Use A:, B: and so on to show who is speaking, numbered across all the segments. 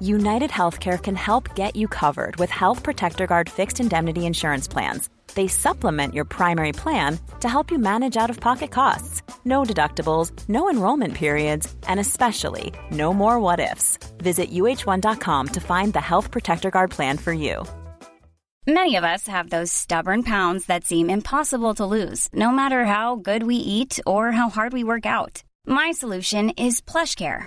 A: United Healthcare can help get you covered with Health Protector Guard fixed indemnity insurance plans they supplement your primary plan to help you manage out of pocket costs. No deductibles, no enrollment periods, and especially no more what ifs. Visit uh1.com to find the Health Protector Guard plan for you.
B: Many of us have those stubborn pounds that seem impossible to lose, no matter how good we eat or how hard we work out. My solution is PlushCare.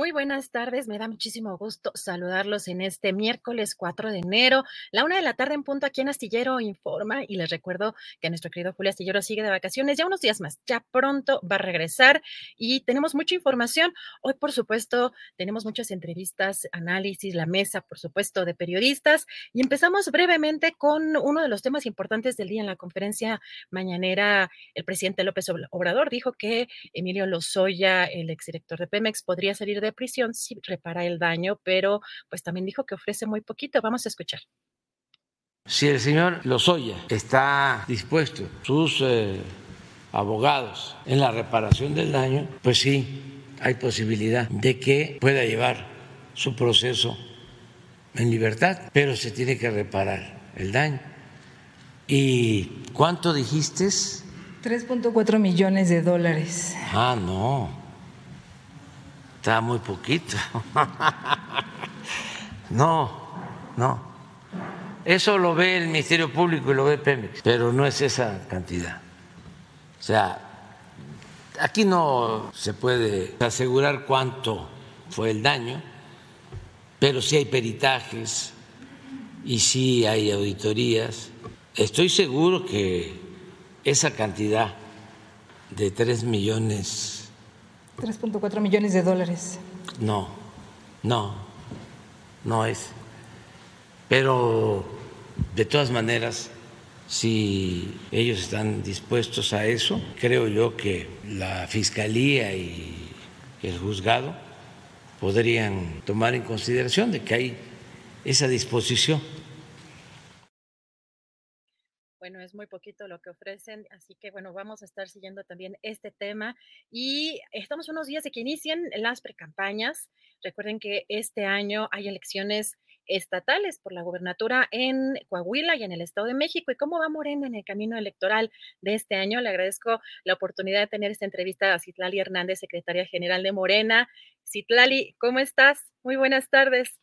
C: Muy buenas tardes, me da muchísimo gusto saludarlos en este miércoles 4 de enero, la una de la tarde en punto aquí en Astillero Informa y les recuerdo que nuestro querido Julio Astillero sigue de vacaciones ya unos días más, ya pronto va a regresar y tenemos mucha información. Hoy, por supuesto, tenemos muchas entrevistas, análisis, la mesa, por supuesto, de periodistas y empezamos brevemente con uno de los temas importantes del día en la conferencia mañanera. El presidente López Obrador dijo que Emilio Lozoya, el exdirector de Pemex, podría salir de prisión sí repara el daño, pero pues también dijo que ofrece muy poquito. Vamos a escuchar.
D: Si el señor Lozoya está dispuesto, sus eh, abogados, en la reparación del daño, pues sí, hay posibilidad de que pueda llevar su proceso en libertad, pero se tiene que reparar el daño. ¿Y cuánto dijiste?
E: 3.4 millones de dólares.
D: Ah, no. Está muy poquito. No, no. Eso lo ve el Ministerio Público y lo ve Pemex, pero no es esa cantidad. O sea, aquí no se puede asegurar cuánto fue el daño, pero sí hay peritajes y sí hay auditorías. Estoy seguro que esa cantidad de tres millones
E: 3.4 millones de dólares.
D: No, no, no es. Pero de todas maneras, si ellos están dispuestos a eso, creo yo que la Fiscalía y el juzgado podrían tomar en consideración de que hay esa disposición
C: bueno, es muy poquito lo que ofrecen, así que bueno, vamos a estar siguiendo también este tema y estamos unos días de que inicien las precampañas. Recuerden que este año hay elecciones estatales por la gubernatura en Coahuila y en el Estado de México. ¿Y cómo va Morena en el camino electoral de este año? Le agradezco la oportunidad de tener esta entrevista a Citlali Hernández, secretaria general de Morena. Citlali, ¿cómo estás? Muy buenas tardes.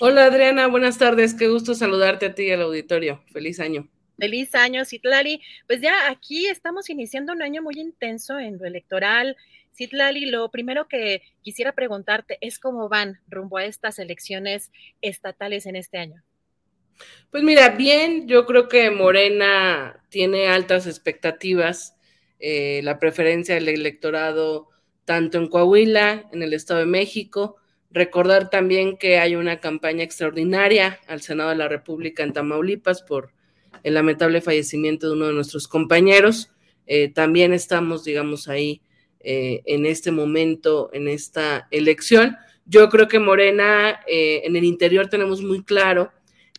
F: Hola Adriana, buenas tardes. Qué gusto saludarte a ti y al auditorio. Feliz año.
C: Feliz año, Citlali. Pues ya aquí estamos iniciando un año muy intenso en lo electoral. Citlali, lo primero que quisiera preguntarte es cómo van rumbo a estas elecciones estatales en este año.
F: Pues mira, bien, yo creo que Morena tiene altas expectativas. Eh, la preferencia del electorado tanto en Coahuila, en el Estado de México, Recordar también que hay una campaña extraordinaria al Senado de la República en Tamaulipas por el lamentable fallecimiento de uno de nuestros compañeros. Eh, también estamos, digamos, ahí eh, en este momento, en esta elección. Yo creo que Morena, eh, en el interior tenemos muy claro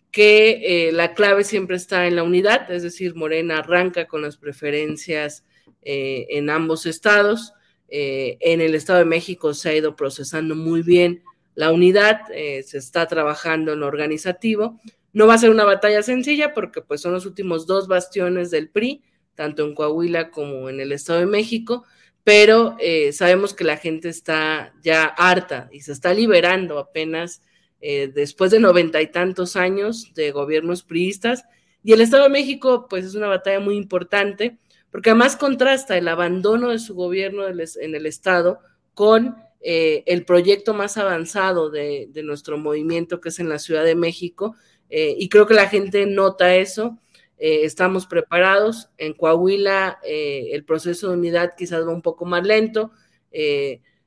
F: que la clave siempre está en la unidad, es decir, Morena arranca con las preferencias en ambos estados. en el Estado de México se ha ido procesando muy bien la unidad, eh, se está trabajando en lo organizativo. No va a ser una batalla sencilla porque pues son los últimos dos bastiones del PRI, tanto en Coahuila como en el Estado de México, pero eh, sabemos que la gente está ya harta y se está liberando apenas eh, después de noventa y tantos años de gobiernos priistas. Y el Estado de México, pues es una batalla muy importante, porque además contrasta el abandono de su gobierno en el Estado con eh, el proyecto más avanzado de, nuestro movimiento, que es en la Ciudad de México, eh, y creo que la gente nota eso. Eh, estamos preparados. En Coahuila el proceso de unidad quizás va un poco más lento.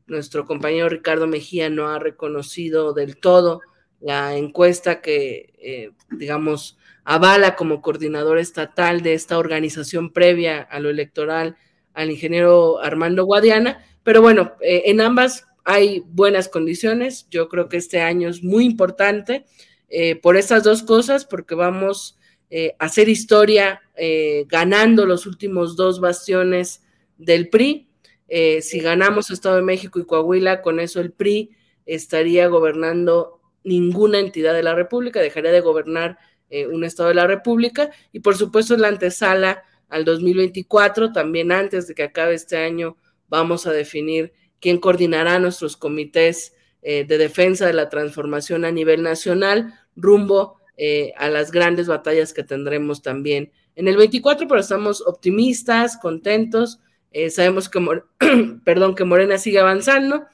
F: nuestro compañero Ricardo Mejía no ha reconocido del todo la encuesta que, digamos, avala como coordinador estatal de esta organización previa a lo electoral al ingeniero Armando Guadiana, pero bueno, eh, en ambas hay buenas condiciones. Yo creo que este año es muy importante eh, por estas dos cosas, porque vamos eh, a hacer historia ganando los últimos dos bastiones del PRI. si ganamos Estado de México y Coahuila, con eso el PRI estaría gobernando ninguna entidad de la República, dejaría de gobernar un Estado de la República y por supuesto es la antesala al 2024, también antes de que acabe este año vamos a definir quién coordinará nuestros comités eh, de defensa de la transformación a nivel nacional rumbo eh, a las grandes batallas que tendremos también. En el 24, pero estamos optimistas, contentos, eh, sabemos que, perdón, que Morena sigue avanzando,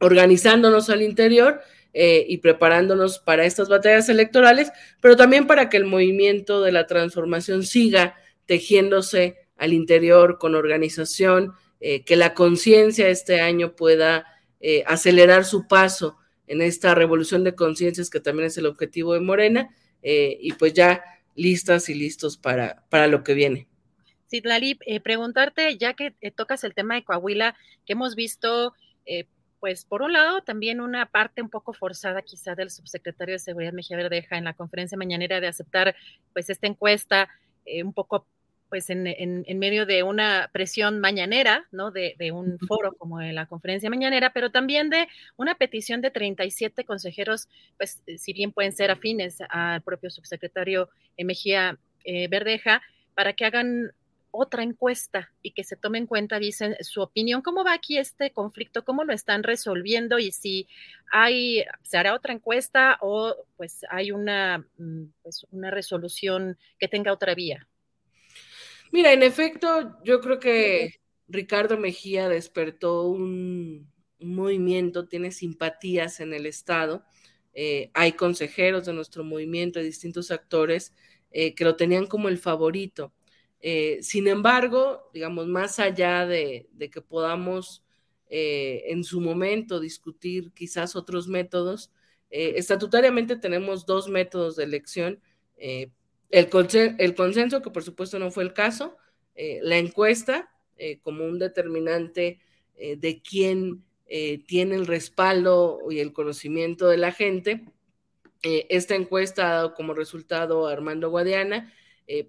F: organizándonos al interior y preparándonos para estas batallas electorales, pero también para que el movimiento de la transformación siga tejiéndose al interior con organización, eh, que la conciencia este año pueda eh, acelerar su paso en esta revolución de conciencias que también es el objetivo de Morena eh, y pues ya listas y listos para, para lo que viene.
C: Sí, Lali, preguntarte, ya que tocas el tema de Coahuila, que hemos visto, pues por un lado, también una parte un poco forzada quizá del subsecretario de Seguridad Mejía Verdeja en la conferencia mañanera de aceptar pues esta encuesta un poco pues en, en, medio de una presión mañanera, ¿no? De, de, un foro como la conferencia mañanera, pero también de una petición de 37 consejeros, pues eh, si bien pueden ser afines al propio subsecretario Mejía eh, Verdeja, para que hagan otra encuesta y que se tome en cuenta, dicen, su opinión, cómo va aquí este conflicto, cómo lo están resolviendo y si hay, se hará otra encuesta o pues hay una, mm, pues, una resolución que tenga otra vía.
F: Mira, en efecto, yo creo que Ricardo Mejía despertó un, movimiento, tiene simpatías en el Estado. Eh, hay consejeros de nuestro movimiento, de distintos actores eh, que lo tenían como el favorito. Eh, sin embargo, digamos, más allá de, que podamos en su momento discutir quizás otros métodos, estatutariamente tenemos dos métodos de elección el, consenso, que por supuesto no fue el caso, eh, la encuesta eh, como un determinante eh, de quién tiene el respaldo y el conocimiento de la gente. esta encuesta ha dado como resultado a Armando Guadiana.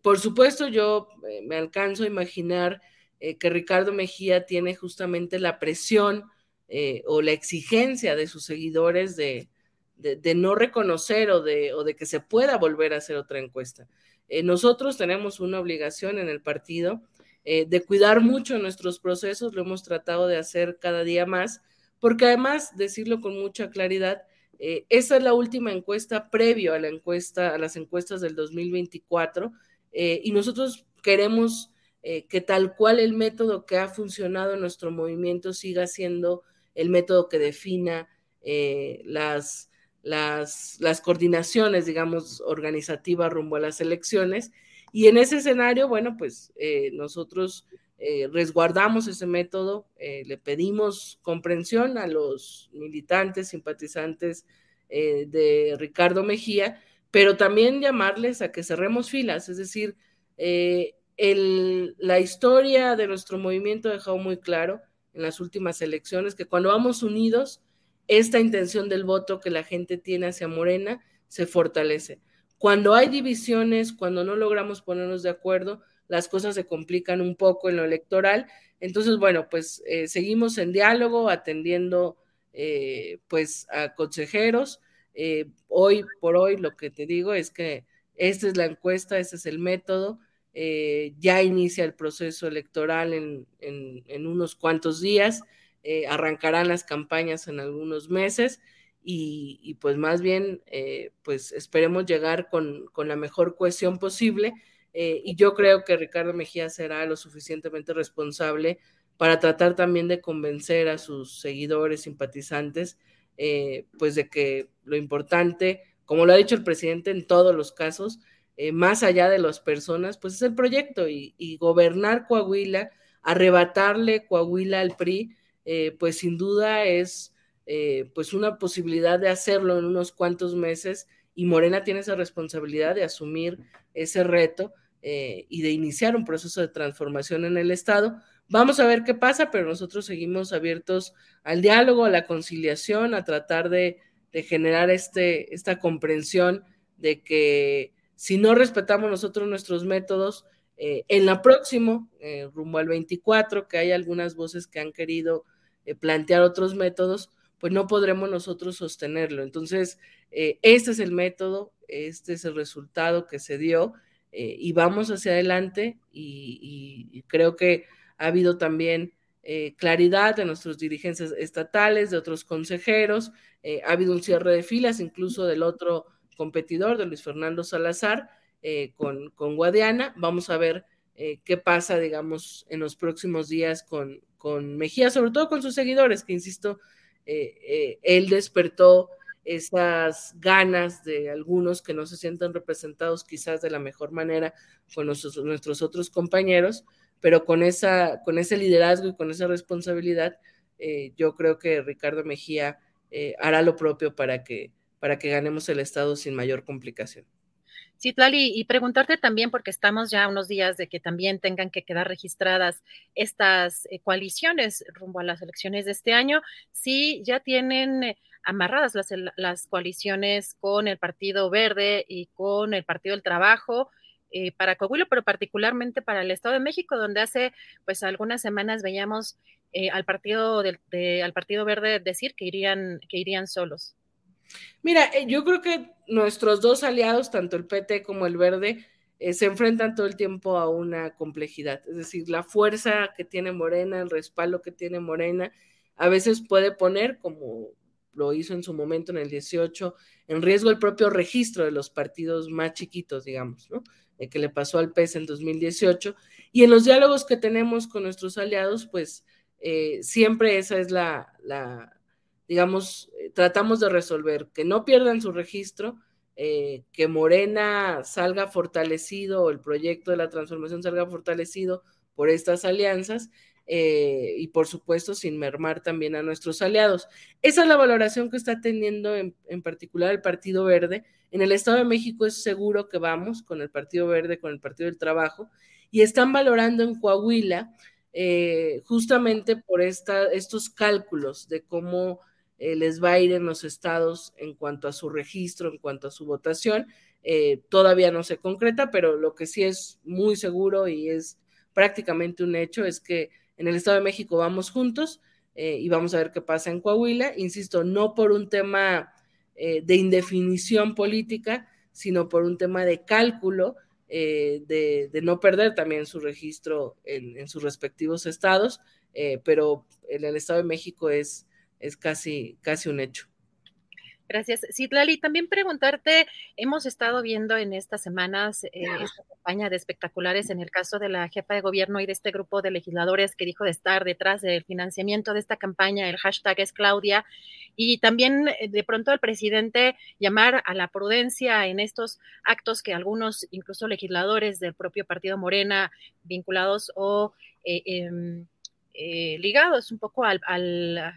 F: por supuesto, yo me alcanzo a imaginar que Ricardo Mejía tiene justamente la presión o la exigencia de sus seguidores de, de, no reconocer o de, o de, que se pueda volver a hacer otra encuesta. Eh, nosotros tenemos una obligación en el partido eh, de cuidar mucho nuestros procesos, lo hemos tratado de hacer cada día más, porque además, decirlo con mucha claridad, eh, esa es la última encuesta previo a la encuesta, a las encuestas del 2024, y nosotros queremos que tal cual el método que ha funcionado en nuestro movimiento siga siendo el método que defina las las, las coordinaciones, digamos, organizativas rumbo a las elecciones. Y en ese escenario, bueno, pues eh, nosotros eh, resguardamos ese método, eh, le pedimos comprensión a los militantes, simpatizantes de Ricardo Mejía, pero también llamarles a que cerremos filas, es decir, el, la historia de nuestro movimiento ha dejado muy claro en las últimas elecciones que cuando vamos unidos, esta intención del voto que la gente tiene hacia Morena se fortalece. Cuando hay divisiones, cuando no logramos ponernos de acuerdo, las cosas se complican un poco en lo electoral. Entonces, bueno, pues eh, seguimos en diálogo, atendiendo pues a consejeros. hoy por hoy lo que te digo es que esta es la encuesta, este es el método. ya inicia el proceso electoral en, unos cuantos días, arrancarán las campañas en algunos meses y, pues más bien, eh, pues esperemos llegar con, la mejor cohesión posible. Eh, y yo creo que Ricardo Mejía será lo suficientemente responsable para tratar también de convencer a sus seguidores, simpatizantes, eh, pues de que lo importante, como lo ha dicho el presidente en todos los casos, más allá de las personas, pues es el proyecto y gobernar Coahuila, arrebatarle Coahuila al PRI, pues sin duda es eh, pues una posibilidad de hacerlo en unos cuantos meses y Morena tiene esa responsabilidad de asumir ese reto eh, y de iniciar un proceso de transformación en el Estado. Vamos a ver qué pasa, pero nosotros seguimos abiertos al diálogo, a la conciliación, a tratar de, generar este, esta comprensión de que si no respetamos nosotros nuestros métodos, eh, en la próxima, rumbo al 24, que hay algunas voces que han querido plantear otros métodos, pues no podremos nosotros sostenerlo. Entonces, eh, este es el método, este es el resultado que se dio eh, y vamos hacia adelante y, creo que ha habido también eh, claridad de nuestros dirigentes estatales, de otros consejeros, ha habido un cierre de filas incluso del otro competidor, de Luis Fernando Salazar, con, con, Guadiana. Vamos a ver qué pasa, digamos, en los próximos días con, con Mejía, sobre todo con sus seguidores, que insisto, eh, eh, él despertó esas ganas de algunos que no se sientan representados quizás de la mejor manera con nuestros, otros compañeros, pero con, esa, con ese liderazgo y con esa responsabilidad, eh, yo creo que Ricardo Mejía hará lo propio para que, para que ganemos el Estado sin mayor complicación.
C: Sí, Tlali, y preguntarte también, porque estamos ya unos días de que también tengan que quedar registradas estas eh, coaliciones rumbo a las elecciones de este año, si ya tienen eh, amarradas las, las, coaliciones con el Partido Verde y con el Partido del Trabajo. Eh, para Coahuila, pero particularmente para el Estado de México, donde hace pues algunas semanas veíamos al partido del, al Partido Verde decir que irían que irían solos.
F: Mira, eh, yo creo que nuestros dos aliados, tanto el PT como el Verde, eh, se enfrentan todo el tiempo a una complejidad. Es decir, la fuerza que tiene Morena, el respaldo que tiene Morena, a veces puede poner, como lo hizo en su momento en el 18, en riesgo el propio registro de los partidos más chiquitos, digamos, ¿no? Eh, que le pasó al PES en 2018. Y en los diálogos que tenemos con nuestros aliados, pues siempre esa es la, digamos, eh, tratamos de resolver, que no pierdan su registro, eh, que Morena salga fortalecido, el proyecto de la transformación salga fortalecido por estas alianzas eh, y por supuesto sin mermar también a nuestros aliados. Esa es la valoración que está teniendo en, particular el Partido Verde. En el Estado de México es seguro que vamos con el Partido Verde, con el Partido del Trabajo, y están valorando en Coahuila justamente por esta, estos cálculos de cómo eh, les va a ir en los estados en cuanto a su registro, en cuanto a su votación. Eh, todavía no se concreta, pero lo que sí es muy seguro y es prácticamente un hecho es que en el Estado de México vamos juntos eh, y vamos a ver qué pasa en Coahuila. Insisto, no por un tema de indefinición política, sino por un tema de cálculo. de, no perder también su registro en, en sus respectivos estados, pero en el Estado de México es, es casi, casi un hecho.
C: Gracias. Citlali, también preguntarte, hemos estado viendo en estas semanas eh, esta campaña de espectaculares en el caso de la jefa de gobierno y de este grupo de legisladores que dijo de estar detrás del financiamiento de esta campaña, el hashtag es Claudia, y también eh, de pronto el presidente llamar a la prudencia en estos actos que algunos, incluso legisladores del propio partido Morena, vinculados o... Eh, em, eh, ligados un poco al,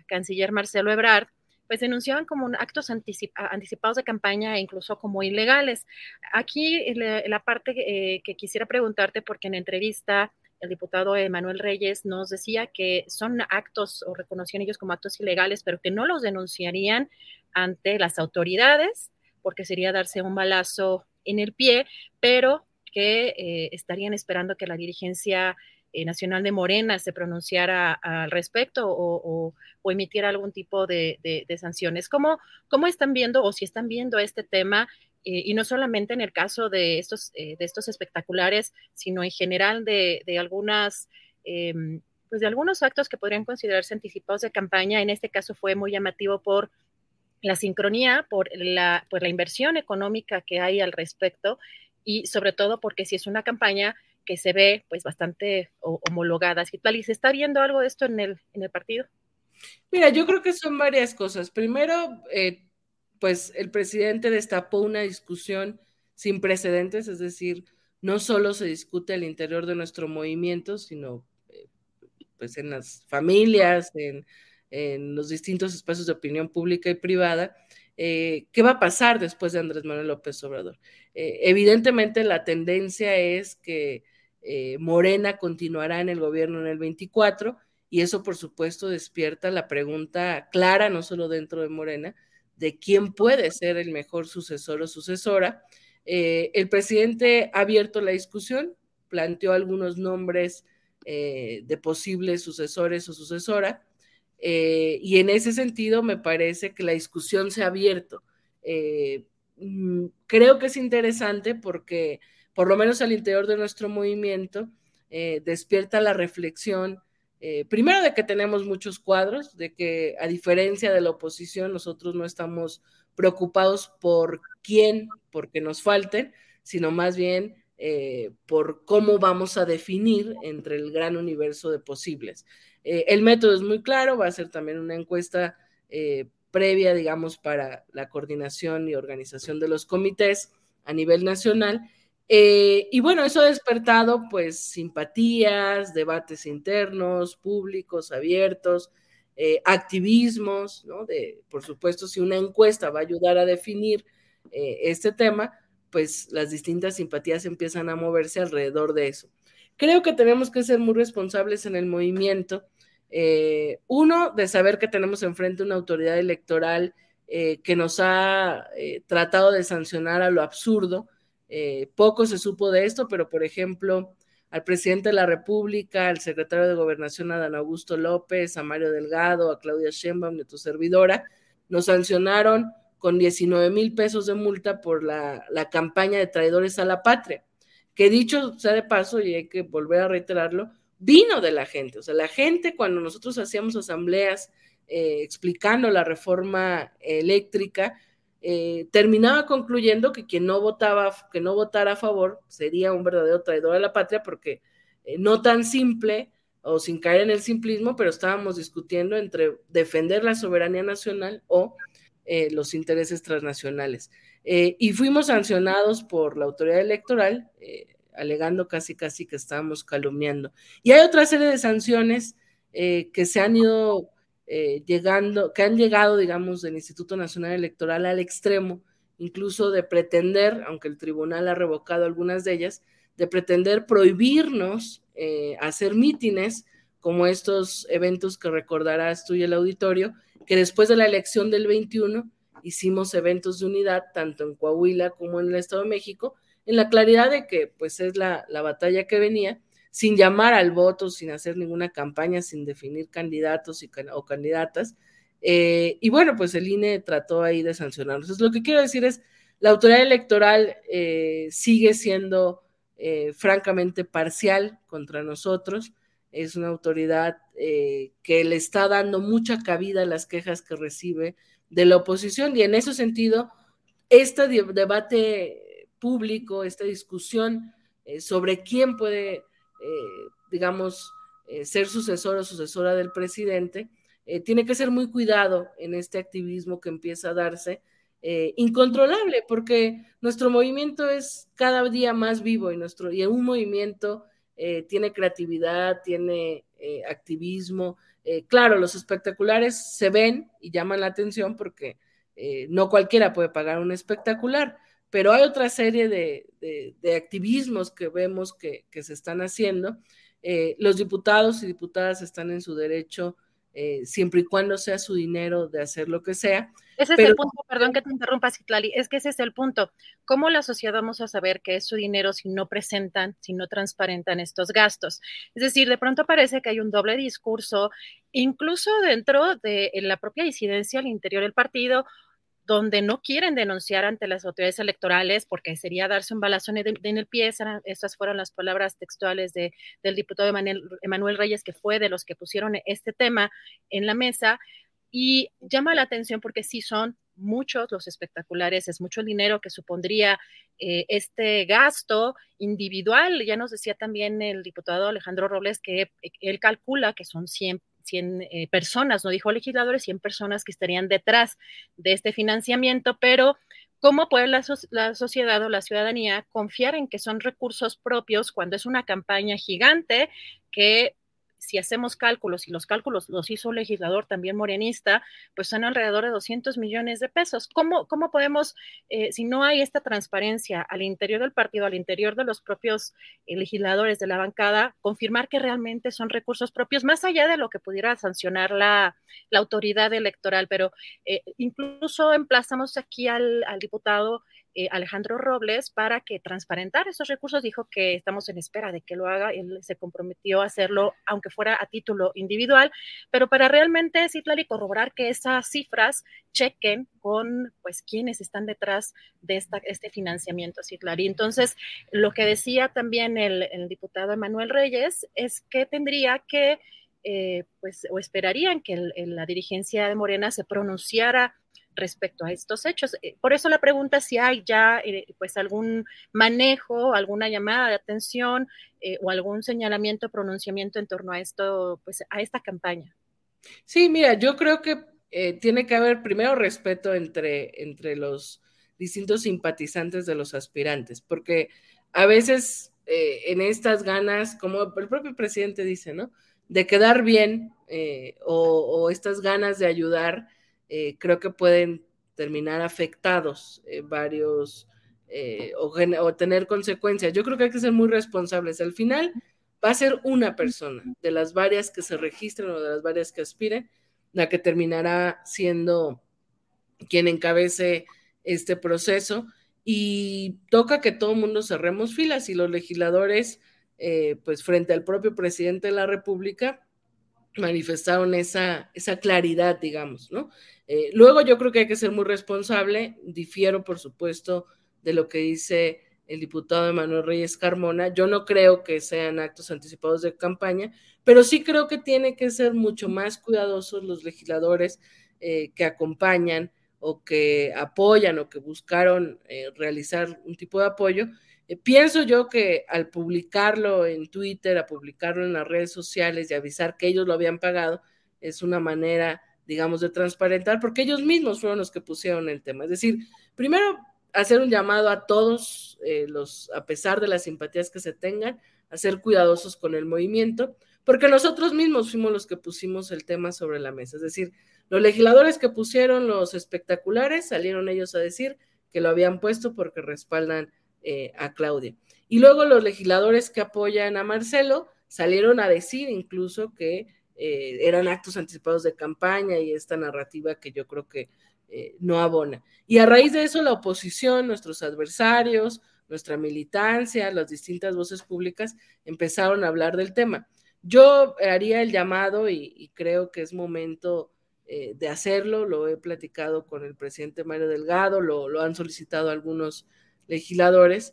C: canciller Marcelo Ebrard, pues denunciaban como actos anticipados de campaña e incluso como ilegales. Aquí la, parte eh, que quisiera preguntarte, porque en entrevista el diputado Emanuel Reyes nos decía que son actos o reconocían ellos como actos ilegales, pero que no los denunciarían ante las autoridades, porque sería darse un balazo en el pie, pero que eh, estarían esperando que la dirigencia nacional de Morena se pronunciara al respecto o, emitiera algún tipo de, sanciones. ¿Cómo, ¿Cómo, están viendo o si están viendo este tema? y no solamente en el caso de estos, de estos espectaculares, sino en general de, algunas em, pues de algunos actos que podrían considerarse anticipados de campaña. En este caso fue muy llamativo por la sincronía, por la, por la inversión económica que hay al respecto y sobre todo porque si es una campaña que se ve pues bastante homologada. ¿Y se está viendo algo de esto en el, en el partido?
F: Mira, yo creo que son varias cosas. Primero, eh, pues el presidente destapó una discusión sin precedentes, es decir, no solo se discute al interior de nuestro movimiento, sino pues en las familias, en, los distintos espacios de opinión pública y privada, eh, ¿qué va a pasar después de Andrés Manuel López Obrador? Eh, evidentemente la tendencia es que eh, Morena continuará en el gobierno en el 24 y eso por supuesto despierta la pregunta clara, no solo dentro de Morena, de quién puede ser el mejor sucesor o sucesora. el presidente ha abierto la discusión, planteó algunos nombres de posibles sucesores o sucesora. Eh, y en ese sentido me parece que la discusión se ha abierto. Eh, mm, creo que es interesante porque, por lo menos al interior de nuestro movimiento, despierta la reflexión, primero de que tenemos muchos cuadros, de que a diferencia de la oposición, nosotros no estamos preocupados por quién, porque nos falten, sino más bien eh, por cómo vamos a definir entre el gran universo de posibles. Eh, el método es muy claro, va a ser también una encuesta eh, previa, digamos, para la coordinación y organización de los comités a nivel nacional. y bueno, eso ha despertado pues simpatías, debates internos, públicos, abiertos, activismos, ¿no? De, por supuesto, si una encuesta va a ayudar a definir este tema, pues las distintas simpatías empiezan a moverse alrededor de eso. Creo que tenemos que ser muy responsables en el movimiento. Eh, uno, de saber que tenemos enfrente una autoridad electoral eh, que nos ha eh, tratado de sancionar a lo absurdo. poco se supo de esto, pero por ejemplo, al presidente de la República, al secretario de Gobernación Adán Augusto López, a Mario Delgado, a Claudia Sheinbaum, de tu servidora, nos sancionaron con 19 mil pesos de multa por la, campaña de traidores a la patria, que dicho sea de paso, y hay que volver a reiterarlo, vino de la gente. O sea, la gente cuando nosotros hacíamos asambleas eh, explicando la reforma eléctrica, eh, terminaba concluyendo que quien no votaba, que no votara a favor sería un verdadero traidor a la patria, porque eh, no tan simple o sin caer en el simplismo, pero estábamos discutiendo entre defender la soberanía nacional o eh, los intereses transnacionales. Eh, y fuimos sancionados por la autoridad electoral, eh, alegando casi casi que estábamos calumniando. Y hay otra serie de sanciones que se han ido llegando, que han llegado, digamos, del Instituto Nacional Electoral al extremo, incluso de pretender, aunque el tribunal ha revocado algunas de ellas, de pretender prohibirnos hacer mítines como estos eventos que recordarás tú y el auditorio, que después de la elección del 21 hicimos eventos de unidad tanto en Coahuila como en el Estado de México, en la claridad de que pues es la, batalla que venía, sin llamar al voto, sin hacer ninguna campaña, sin definir candidatos y, o candidatas. Eh, y bueno, pues el INE trató ahí de sancionarlos. Entonces, lo que quiero decir es, la autoridad electoral eh, sigue siendo eh, francamente parcial contra nosotros es una autoridad eh, que le está dando mucha cabida a las quejas que recibe de la oposición y en ese sentido, este debate público, esta discusión eh, sobre quién puede, eh, digamos, ser sucesor o sucesora del presidente, tiene que ser muy cuidado en este activismo que empieza a darse. incontrolable porque nuestro movimiento es cada día más vivo y nuestro y un movimiento eh, tiene creatividad, tiene eh, activismo. Eh, claro, los espectaculares se ven y llaman la atención porque no cualquiera puede pagar un espectacular, pero hay otra serie de, activismos que vemos que, se están haciendo. los diputados y diputadas están en su derecho eh, siempre y cuando sea su dinero de hacer lo que sea.
C: Ese es el punto, perdón que te interrumpa, Citlali, es que ese es el punto. ¿Cómo la sociedad vamos a saber que es su dinero si no presentan, si no transparentan estos gastos? Es decir, de pronto parece que hay un doble discurso, incluso dentro de la propia disidencia al interior del partido, donde no quieren denunciar ante las autoridades electorales porque sería darse un balazo en el, pie. Estas fueron las palabras textuales de, del diputado Emanuel Reyes, que fue de los que pusieron este tema en la mesa. Y llama la atención porque sí son muchos los espectaculares, es mucho el dinero que supondría eh, este gasto individual. Ya nos decía también el diputado Alejandro Robles que él calcula que son 100, 100 eh, personas, no dijo legisladores, 100 personas que estarían detrás de este financiamiento, pero ¿cómo puede la, la sociedad o la ciudadanía confiar en que son recursos propios cuando es una campaña gigante que si hacemos cálculos, y los cálculos los hizo un legislador también morenista, pues son alrededor de 200 millones de pesos. ¿Cómo, cómo podemos, eh, si no hay esta transparencia al interior del partido, al interior de los propios eh, legisladores de la bancada, confirmar que realmente son recursos propios, más allá de lo que pudiera sancionar la, autoridad electoral? Pero eh, incluso emplazamos aquí al diputado eh, Alejandro Robles para que transparentara esos recursos. Dijo que estamos en espera de que lo haga. Él se comprometió a hacerlo, aunque fuera a título individual, pero para realmente, Citlali, corroborar que esas cifras chequen con pues quienes están detrás de esta, este financiamiento, Citlali. Entonces, lo que decía también el, diputado Emanuel Reyes es que tendría que eh, pues, o esperarían que la dirigencia de Morena se pronunciara respecto a estos hechos. Eh, por eso la pregunta si hay ya eh, pues algún manejo, alguna llamada de atención eh, o algún señalamiento, pronunciamiento en torno a esto, pues a esta campaña.
F: Sí, mira, yo creo que tiene que haber primero respeto entre, entre los distintos simpatizantes de los aspirantes, porque a veces en estas ganas, como el propio presidente dice, ¿no? De quedar bien o, o estas ganas de ayudar, eh, creo que pueden terminar afectados eh, varios eh, o, tener consecuencias. Yo creo que hay que ser muy responsables. Al final va a ser una persona de las varias que se registren o de las varias que aspiren, la que terminará siendo quien encabece este proceso. Y toca que todo el mundo cerremos filas y los legisladores, pues frente al propio presidente de la República, manifestaron esa, esa claridad, digamos, ¿no? Eh, luego yo creo que hay que ser muy responsable, difiero por supuesto de lo que dice el diputado Emanuel Reyes Carmona, yo no creo que sean actos anticipados de campaña, pero sí creo que tiene que ser mucho más cuidadosos los legisladores eh, que acompañan o que apoyan o que buscaron eh, realizar un tipo de apoyo. Pienso yo que al publicarlo en Twitter, a publicarlo en las redes sociales y avisar que ellos lo habían pagado, es una manera digamos, de transparentar, porque ellos mismos fueron los que pusieron el tema. Es decir, primero hacer un llamado a todos eh, los, a pesar de las simpatías que se tengan, a ser cuidadosos con el movimiento, porque nosotros mismos fuimos los que pusimos el tema sobre la mesa. Es decir, los legisladores que pusieron los espectaculares salieron ellos a decir que lo habían puesto porque respaldan eh, a Claudia. Y luego los legisladores que apoyan a Marcelo salieron a decir incluso que eh, eran actos anticipados de campaña y esta narrativa que yo creo que eh, no abona. Y a raíz de eso la oposición, nuestros adversarios, nuestra militancia, las distintas voces públicas empezaron a hablar del tema. Yo haría el llamado y, creo que es momento de hacerlo, lo he platicado con el presidente Mario Delgado, lo, han solicitado algunos legisladores,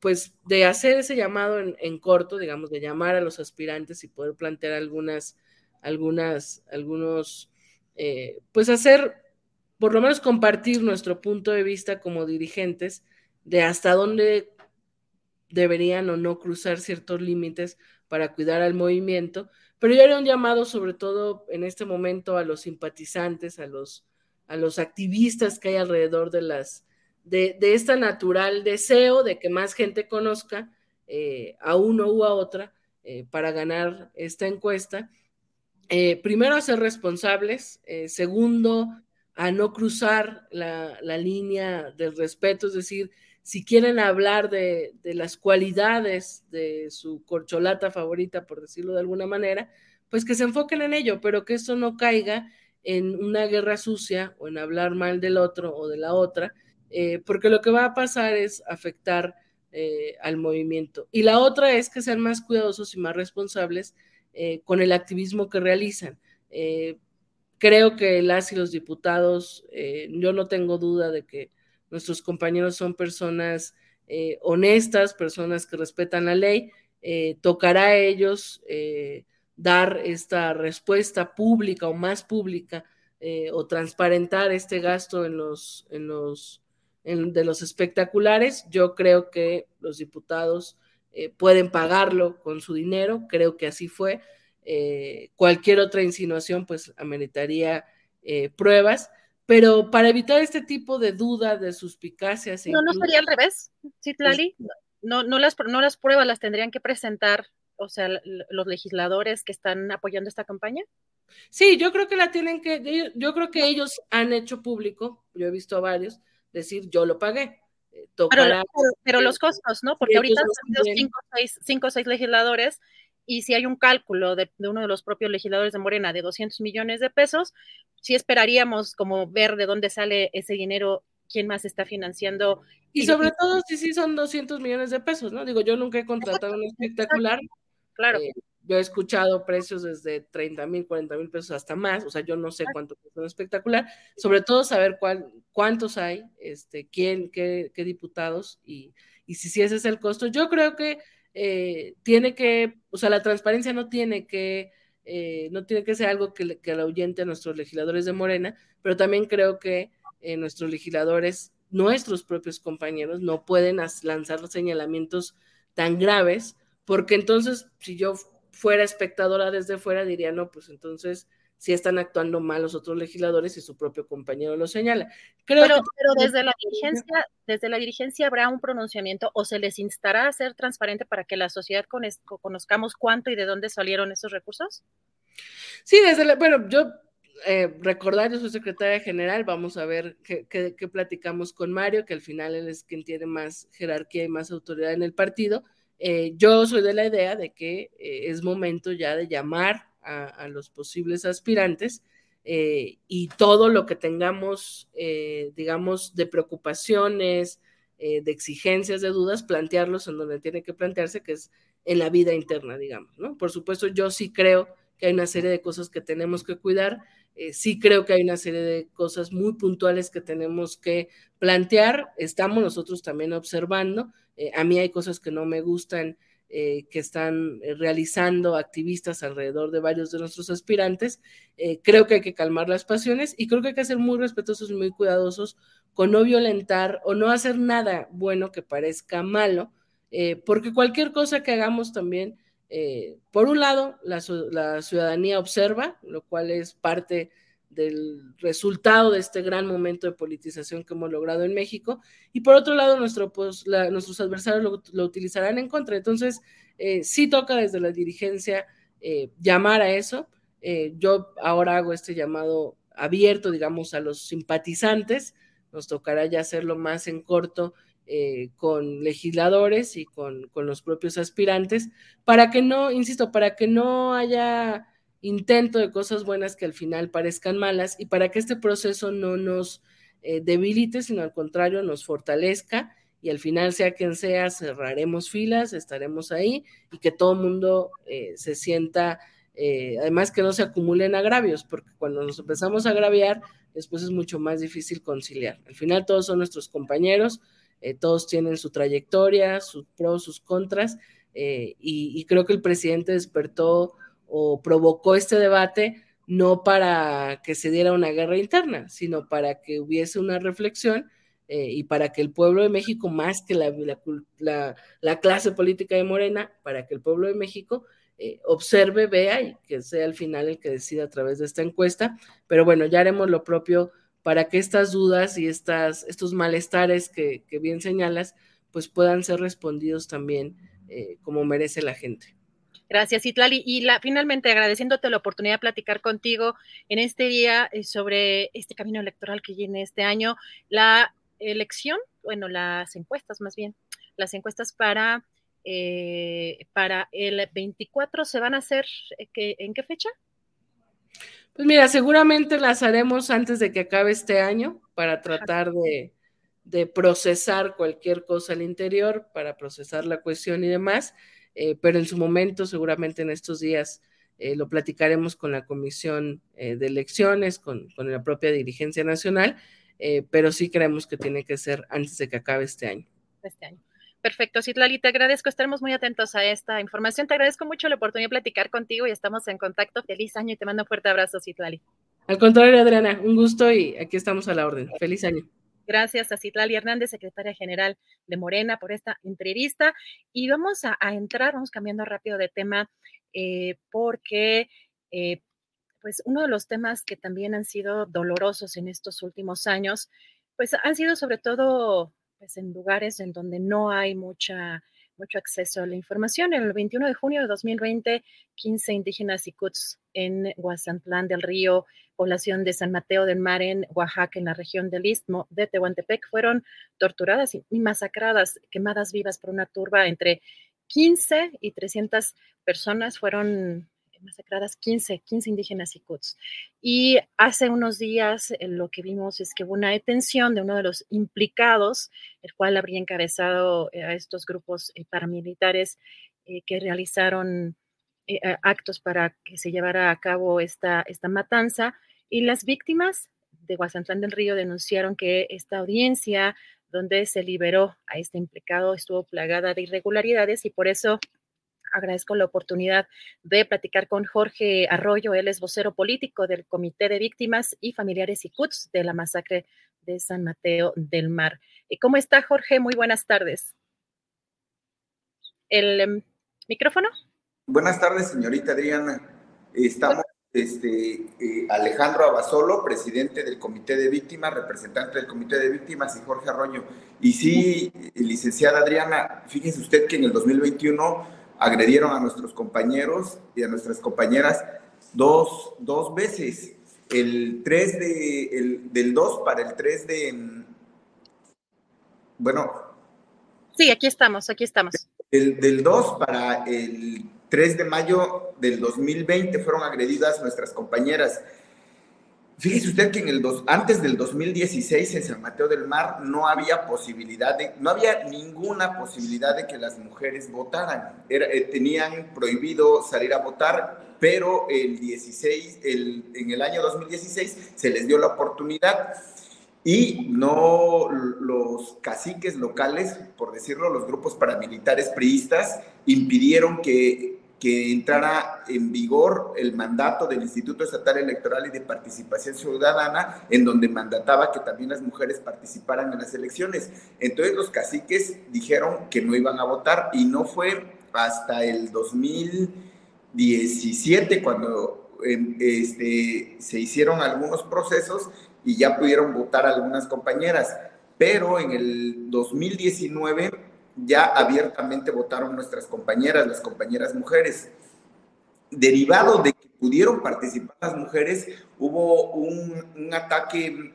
F: pues de hacer ese llamado en, corto, digamos, de llamar a los aspirantes y poder plantear algunas, algunas, algunos, eh, pues hacer, por lo menos compartir nuestro punto de vista como dirigentes de hasta dónde deberían o no cruzar ciertos límites para cuidar al movimiento, pero yo haría un llamado sobre todo en este momento a los simpatizantes, a los, a los activistas que hay alrededor de las de, de esta natural deseo de que más gente conozca eh, a uno u a otra eh, para ganar esta encuesta. Eh, primero, a ser responsables. segundo, a no cruzar la, línea del respeto, es decir, si quieren hablar de, de, las cualidades de su corcholata favorita, por decirlo de alguna manera, pues que se enfoquen en ello, pero que eso no caiga en una guerra sucia o en hablar mal del otro o de la otra, eh, porque lo que va a pasar es afectar eh, al movimiento. Y la otra es que sean más cuidadosos y más responsables eh, con el activismo que realizan. creo que las y los diputados, yo no tengo duda de que nuestros compañeros son personas honestas, personas que respetan la ley, tocará a ellos dar esta respuesta pública o más pública o transparentar este gasto en los, en los de los espectaculares. Yo creo que los diputados eh, pueden pagarlo con su dinero, creo que así fue. Eh, cualquier otra insinuación pues ameritaría pruebas, pero para evitar este tipo de dudas, de suspicacias.
C: No, no sería al revés, Citlali. No, no, las, no las pruebas las tendrían que presentar o sea, los legisladores que están apoyando esta campaña?
F: Sí, yo creo que la tienen que, yo creo que ellos han hecho público, yo he visto a varios, decir yo lo pagué.
C: Eh, pero, los costos, ¿no? Porque ahorita han cinco, seis, cinco o seis legisladores y si hay un cálculo de, uno de los propios legisladores de Morena de 200 millones de pesos, sí esperaríamos como ver de dónde sale ese dinero, quién más está financiando.
F: Y, sobre todo si sí son 200 millones de pesos, ¿no? Digo, yo nunca he contratado un espectacular,
C: Claro.
F: Eh, yo he escuchado precios desde 30 mil, 40 mil pesos hasta más, o sea, yo no sé cuánto es un espectacular, sobre todo saber cuál, cuántos hay, este, quién, qué, qué diputados y, y, si, si ese es el costo. Yo creo que eh, tiene que, o sea, la transparencia no tiene que, eh, no tiene que ser algo que, que ahuyente a nuestros legisladores de Morena, pero también creo que nuestros legisladores, nuestros propios compañeros, no pueden lanzar señalamientos tan graves porque entonces si yo fuera espectadora desde fuera diría, no, pues entonces si están actuando mal los otros legisladores y su propio compañero lo señala.
C: Creo pero, pero desde la dirigencia, desde la dirigencia habrá un pronunciamiento o se les instará a ser transparente para que la sociedad conozcamos cuánto y de dónde salieron esos recursos.
F: Sí, desde la, bueno, yo eh, recordar, yo soy secretaria general, vamos a ver qué, qué, platicamos con Mario, que al final él es quien tiene más jerarquía y más autoridad en el partido, eh, yo soy de la idea de que eh, es momento ya de llamar a, los posibles aspirantes eh, y todo lo que tengamos, digamos, de preocupaciones, de exigencias, de dudas, plantearlos en donde tiene que plantearse, que es en la vida interna, digamos, ¿no? Por supuesto, yo sí creo que hay una serie de cosas que tenemos que cuidar, sí creo que hay una serie de cosas muy puntuales que tenemos que plantear, estamos nosotros también observando, eh, a mí hay cosas que no me gustan eh, que están eh, realizando activistas alrededor de varios de nuestros aspirantes. creo que hay que calmar las pasiones y creo que hay que ser muy respetuosos y muy cuidadosos con no violentar o no hacer nada bueno que parezca malo, porque cualquier cosa que hagamos también, por un lado, la, ciudadanía observa, lo cual es parte del resultado de este gran momento de politización que hemos logrado en México. Y por otro lado, pues, nuestros adversarios lo, utilizarán en contra. Entonces, eh, sí toca desde la dirigencia eh, llamar a eso. Eh, yo ahora hago este llamado abierto, digamos, a los simpatizantes. Nos tocará ya hacerlo más en corto con legisladores y con, con los propios aspirantes, para que no, insisto, para que no haya intento de cosas buenas que al final parezcan malas y para que este proceso no nos eh, debilite, sino al contrario nos fortalezca y al final, sea quien sea, cerraremos filas, estaremos ahí y que todo el mundo eh, se sienta, eh, además que no se acumulen agravios, porque cuando nos empezamos a agraviar, después es mucho más difícil conciliar. Al final todos son nuestros compañeros, todos tienen su trayectoria, sus pros, sus contras, y, y creo que el presidente despertó o provocó este debate no para que se diera una guerra interna, sino para que hubiese una reflexión eh, y para que el pueblo de México, más que la, la, clase política de Morena, para que el pueblo de México eh, observe, vea y que sea al final el que decida a través de esta encuesta. Pero bueno, ya haremos lo propio para que estas dudas y estas, estos malestares que, bien señalas, pues puedan ser respondidos también eh, como merece la gente.
C: Gracias, Itlali. Y la, finalmente agradeciéndote la oportunidad de platicar contigo en este día eh, sobre este camino electoral que viene este año, la elección, bueno, las encuestas más bien, las encuestas para eh, para el 24 se van a hacer, eh, ¿en qué fecha?
F: Pues mira, seguramente las haremos antes de que acabe este año para tratar de, procesar cualquier cosa al interior, para procesar la cuestión y demás, eh, pero en su momento, seguramente en estos días, lo platicaremos con la Comisión de Elecciones, con, con, la propia dirigencia nacional, pero sí creemos que tiene que ser antes de que acabe este año.
C: Este año. Perfecto, Citlali, te agradezco, estaremos muy atentos a esta información. Te agradezco mucho la oportunidad de platicar contigo y estamos en contacto. Feliz año y te mando un fuerte abrazo, Citlali.
F: Al contrario, Adriana, un gusto y aquí estamos a la orden. Feliz año.
C: Gracias a Citlali Hernández, secretaria general de Morena, por esta entrevista. Y vamos a, entrar, vamos cambiando rápido de tema, eh, porque eh, pues uno de los temas que también han sido dolorosos en estos últimos años, pues han sido sobre todo pues, en lugares en donde no hay mucha, mucho acceso a la información. El 21 de junio de 2020, 15 indígenas icuts en Guasantlán del Río, población de San Mateo del Mar en Oaxaca, en la región del Istmo de Tehuantepec, fueron torturadas y masacradas, quemadas vivas por una turba entre 15 y 300 personas fueron masacradas 15, 15 indígenas y cuts. Y hace unos días eh, lo que vimos es que hubo una detención de uno de los implicados, el cual habría encabezado eh, a estos grupos eh, paramilitares que realizaron actos para que se llevara a cabo esta, esta matanza. Y las víctimas de Guasantlán del Río denunciaron que esta audiencia donde se liberó a este implicado estuvo plagada de irregularidades y por eso agradezco la oportunidad de platicar con Jorge Arroyo. Él es vocero político del Comité de Víctimas y Familiares y CUTS de la masacre de San Mateo del Mar. ¿Cómo está, Jorge? Muy buenas tardes. ¿El em, micrófono?
G: Buenas tardes, señorita Adriana. Estamos, este, eh, Alejandro Abasolo, presidente del Comité de Víctimas, representante del Comité de Víctimas, y Jorge Arroyo. Y sí, licenciada Adriana, fíjese usted que en el 2021 agredieron a nuestros compañeros y a nuestras compañeras dos, dos veces. El 3 de, el, del 2 para el 3 de, bueno.
C: Sí, aquí estamos, aquí estamos.
G: El, del 2 para el 3 de mayo del 2020 fueron agredidas nuestras compañeras. Fíjese usted que en el dos, antes del 2016 en San Mateo del Mar no había posibilidad de, no había ninguna posibilidad de que las mujeres votaran. Eh, tenían prohibido salir a votar, pero el 16, el, en el año 2016 se les dio la oportunidad y no los caciques locales, por decirlo, los grupos paramilitares priistas, impidieron que que entrara en vigor el mandato del Instituto Estatal Electoral y de Participación Ciudadana, en donde mandataba que también las mujeres participaran en las elecciones. Entonces los caciques dijeron que no iban a votar y no fue hasta el 2017 cuando em, este, se hicieron algunos procesos y ya pudieron votar algunas compañeras. Pero en el 2019 ya abiertamente votaron nuestras compañeras, las compañeras mujeres. Derivado de que pudieron participar las mujeres, hubo un, ataque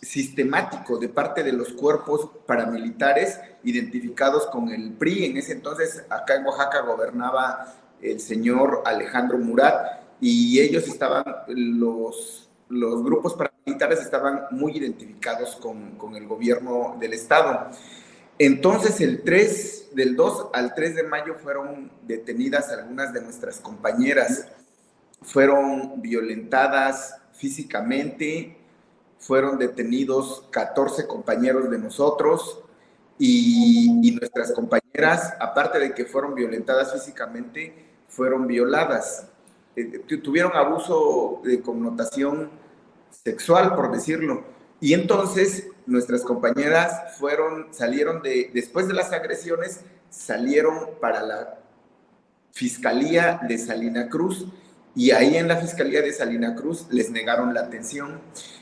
G: sistemático de parte de los cuerpos paramilitares identificados con el PRI. En ese entonces, acá en Oaxaca gobernaba el señor Alejandro Murat y ellos estaban, los, los grupos paramilitares estaban muy identificados con, con el gobierno del Estado. Entonces, el 3, del 2 al 3 de mayo fueron detenidas algunas de nuestras compañeras, fueron violentadas físicamente, fueron detenidos 14 compañeros de nosotros y, nuestras compañeras, aparte de que fueron violentadas físicamente, fueron violadas. Eh, tuvieron abuso de connotación sexual, por decirlo. Y entonces nuestras compañeras fueron, salieron de, después de las agresiones, salieron para la Fiscalía de Salina Cruz. Y ahí en la Fiscalía de Salina Cruz les negaron la atención.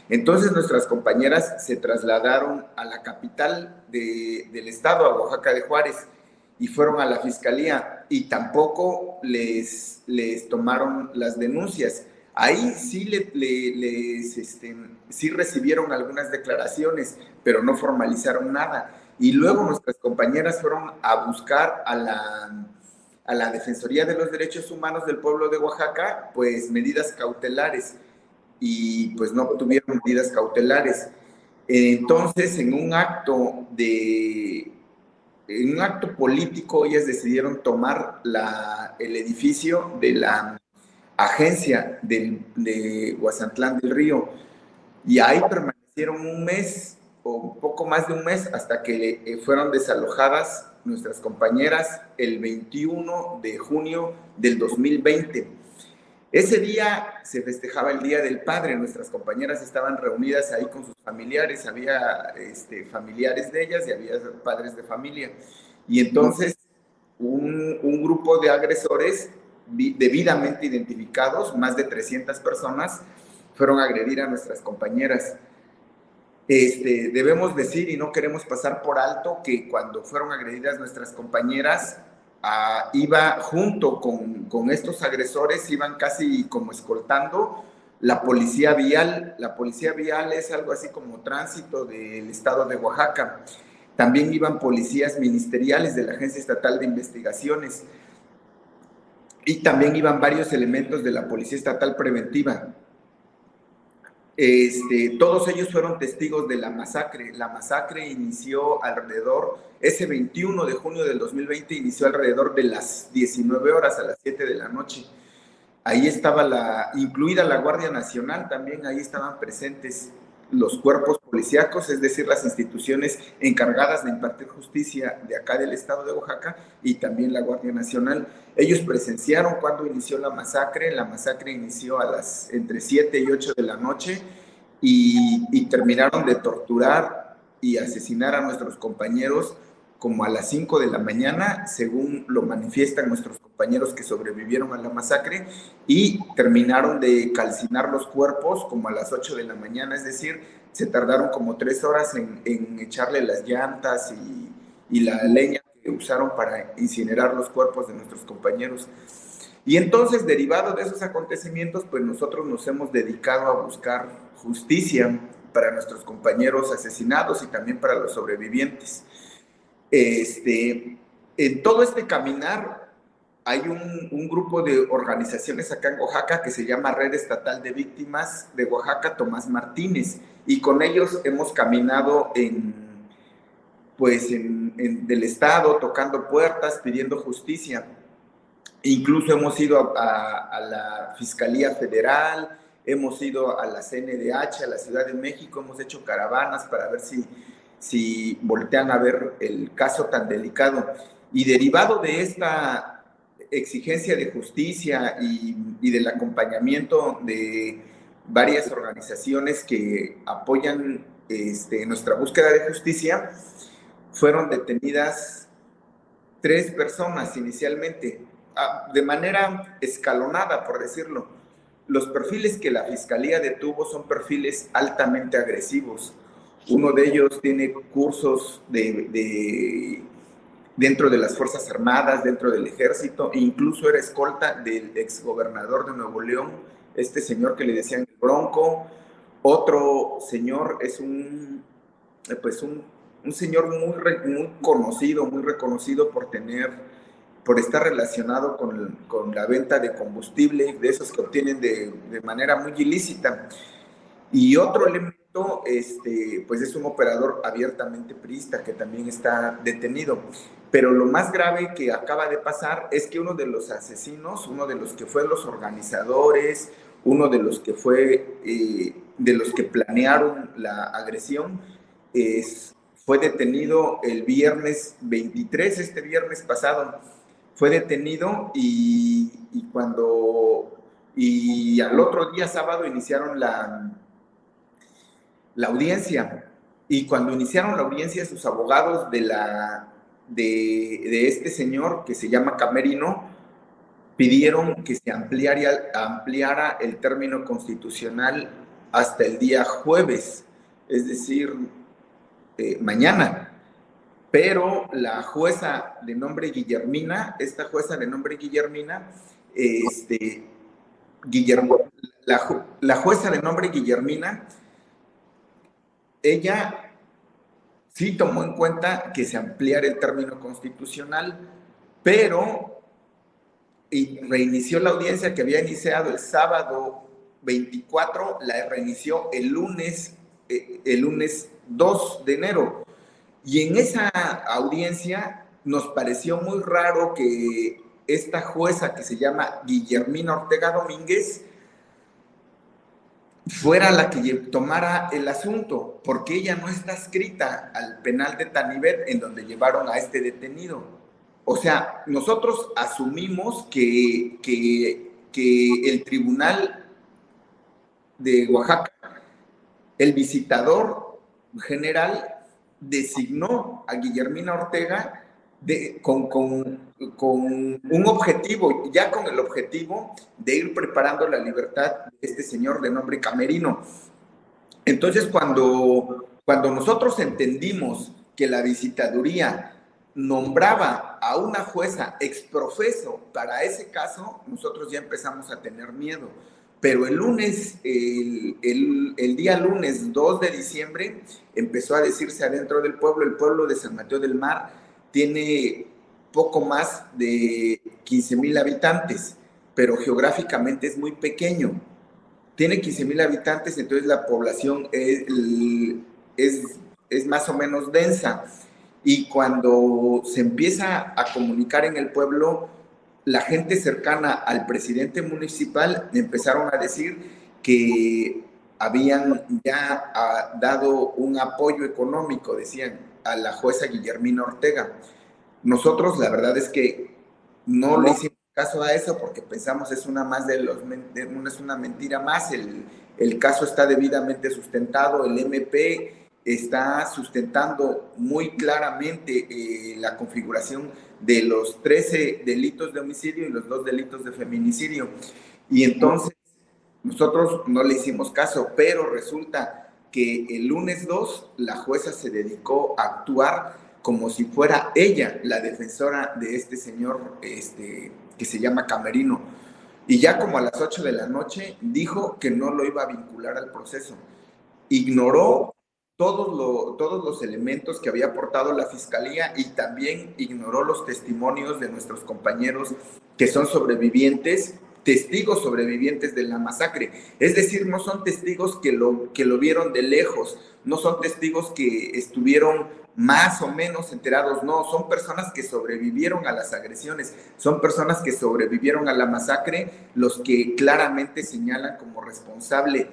G: Entonces nuestras compañeras se trasladaron a la capital del estado, a Oaxaca de Juárez, y fueron a la Fiscalía. Y tampoco les, les tomaron las denuncias Ahí sí, le, les, este, sí recibieron algunas declaraciones, pero no formalizaron nada. Y luego nuestras compañeras fueron a buscar a la, a la Defensoría de los Derechos Humanos del pueblo de Oaxaca, pues medidas cautelares. Y pues no tuvieron medidas cautelares. Entonces, en un acto de, en un acto político, ellas decidieron tomar la, el edificio de la agencia de Guasantlán del Río y ahí permanecieron un mes o un poco más de un mes hasta que eh, fueron desalojadas nuestras compañeras el 21 de junio del 2020. Ese día se festejaba el Día del Padre, nuestras compañeras estaban reunidas ahí con sus familiares, había este, familiares de ellas y había padres de familia. Y entonces un grupo de agresores debidamente identificados, más de 300 personas, fueron a agredir a nuestras compañeras. Este, debemos decir y no queremos pasar por alto que cuando fueron agredidas nuestras compañeras, ah, iba junto con, con, estos agresores, iban casi como escoltando la policía vial. La policía vial es algo así como tránsito del estado de Oaxaca. También iban policías ministeriales de la Agencia Estatal de Investigaciones y también iban varios elementos de la Policía Estatal Preventiva. Este, todos ellos fueron testigos de la masacre. La masacre inició alrededor, ese 21 de junio del 2020, inició alrededor de las 19 horas a las 7 de la noche. Ahí estaba la, incluida la Guardia Nacional, también ahí estaban presentes los cuerpos policíacos, es decir, las instituciones encargadas de impartir justicia de acá del estado de Oaxaca y también la Guardia Nacional. Ellos presenciaron cuando inició la masacre, la masacre inició a las entre 7 y 8 de la noche y, y terminaron de torturar y asesinar a nuestros compañeros como a las 5 de la mañana, según lo manifiestan nuestros compañeros que sobrevivieron a la masacre, y terminaron de calcinar los cuerpos como a las 8 de la mañana, es decir, se tardaron como tres horas en, en echarle las llantas y, y la leña que usaron para incinerar los cuerpos de nuestros compañeros. Y entonces, derivado de esos acontecimientos, pues nosotros nos hemos dedicado a buscar justicia para nuestros compañeros asesinados y también para los sobrevivientes. Este, en todo este caminar hay un, grupo de organizaciones acá en Oaxaca que se llama Red Estatal de Víctimas de Oaxaca Tomás Martínez y con ellos hemos caminado en pues en, del estado tocando puertas pidiendo justicia. Incluso hemos ido a, a, la Fiscalía Federal hemos ido a la CNDH a la Ciudad de México hemos hecho caravanas para ver si si voltean a ver el caso tan delicado. Y derivado de esta exigencia de justicia y, del acompañamiento de varias organizaciones que apoyan este, nuestra búsqueda de justicia, fueron detenidas tres personas inicialmente, ah, de manera escalonada, por decirlo. Los perfiles que la fiscalía detuvo son perfiles altamente agresivos uno de ellos tiene cursos de, dentro de las Fuerzas Armadas, dentro del ejército, e incluso era escolta del exgobernador de Nuevo León, este señor que le decían el Bronco. Otro señor es un, pues un, señor muy, muy conocido, muy reconocido por tener, por estar relacionado con, con la venta de combustible, de esos que obtienen de, de manera muy ilícita. Y otro elemento este, pues es un operador abiertamente priista que también está detenido. Pero lo más grave que acaba de pasar es que uno de los asesinos, uno de los que fue los organizadores, uno de los que fue, eh, de los que planearon la agresión, es, fue detenido el viernes 23, este viernes pasado, fue detenido y, y cuando, y al otro día sábado iniciaron la, la audiencia. Y cuando iniciaron la audiencia, sus abogados de, la, de, este señor, que se llama Camerino, pidieron que se ampliara, ampliara el término constitucional hasta el día jueves, es decir, eh, mañana. Pero la jueza de nombre Guillermina, esta jueza de nombre Guillermina, este, Guillermo, la, jueza de nombre Guillermina, ella sí tomó en cuenta que se ampliara el término constitucional, pero reinició la audiencia que había iniciado el sábado 24, la reinició el lunes, eh, el lunes 2 de enero. Y en esa audiencia nos pareció muy raro que esta jueza que se llama Guillermina Ortega Domínguez fuera la que tomara el asunto, porque ella no está escrita al penal de Tanivet en donde llevaron a este detenido. O sea, nosotros asumimos que, que, que el tribunal de Oaxaca, el visitador general, designó a Guillermina Ortega de, con, con, con, un objetivo, ya con el objetivo de ir preparando la libertad de este señor de nombre Camerino. Entonces, cuando, cuando nosotros entendimos que la visitaduría nombraba a una jueza exprofeso para ese caso, nosotros ya empezamos a tener miedo. Pero el lunes, el, el, el, día lunes 2 de diciembre, empezó a decirse adentro del pueblo, el pueblo de San Mateo del Mar tiene poco más de 15 mil habitantes, pero geográficamente es muy pequeño. Tiene 15 mil habitantes, entonces la población es, es, es más o menos densa. Y cuando se empieza a comunicar en el pueblo, la gente cercana al presidente municipal empezaron a decir que habían ya ah, dado un apoyo económico, decían, a la jueza Guillermina Ortega. Nosotros la verdad es que no le hicimos caso a eso porque pensamos es una más de los es una mentira más, el, el caso está debidamente sustentado, el MP está sustentando muy claramente eh, la configuración de los 13 delitos de homicidio y los dos delitos de feminicidio. Y entonces nosotros no le hicimos caso, pero resulta que el lunes 2 la jueza se dedicó a actuar como si fuera ella la defensora de este señor este, que se llama Camerino. Y ya como a las 8 de la noche dijo que no lo iba a vincular al proceso. Ignoró todos, todos los elementos que había aportado la fiscalía y también ignoró los testimonios de nuestros compañeros que son sobrevivientes, testigos sobrevivientes de la masacre. Es decir, no son testigos que lo, que lo vieron de lejos, no son testigos que estuvieron más o menos enterados, no, son personas que sobrevivieron a las agresiones, son personas que sobrevivieron a la masacre, los que claramente señalan como responsable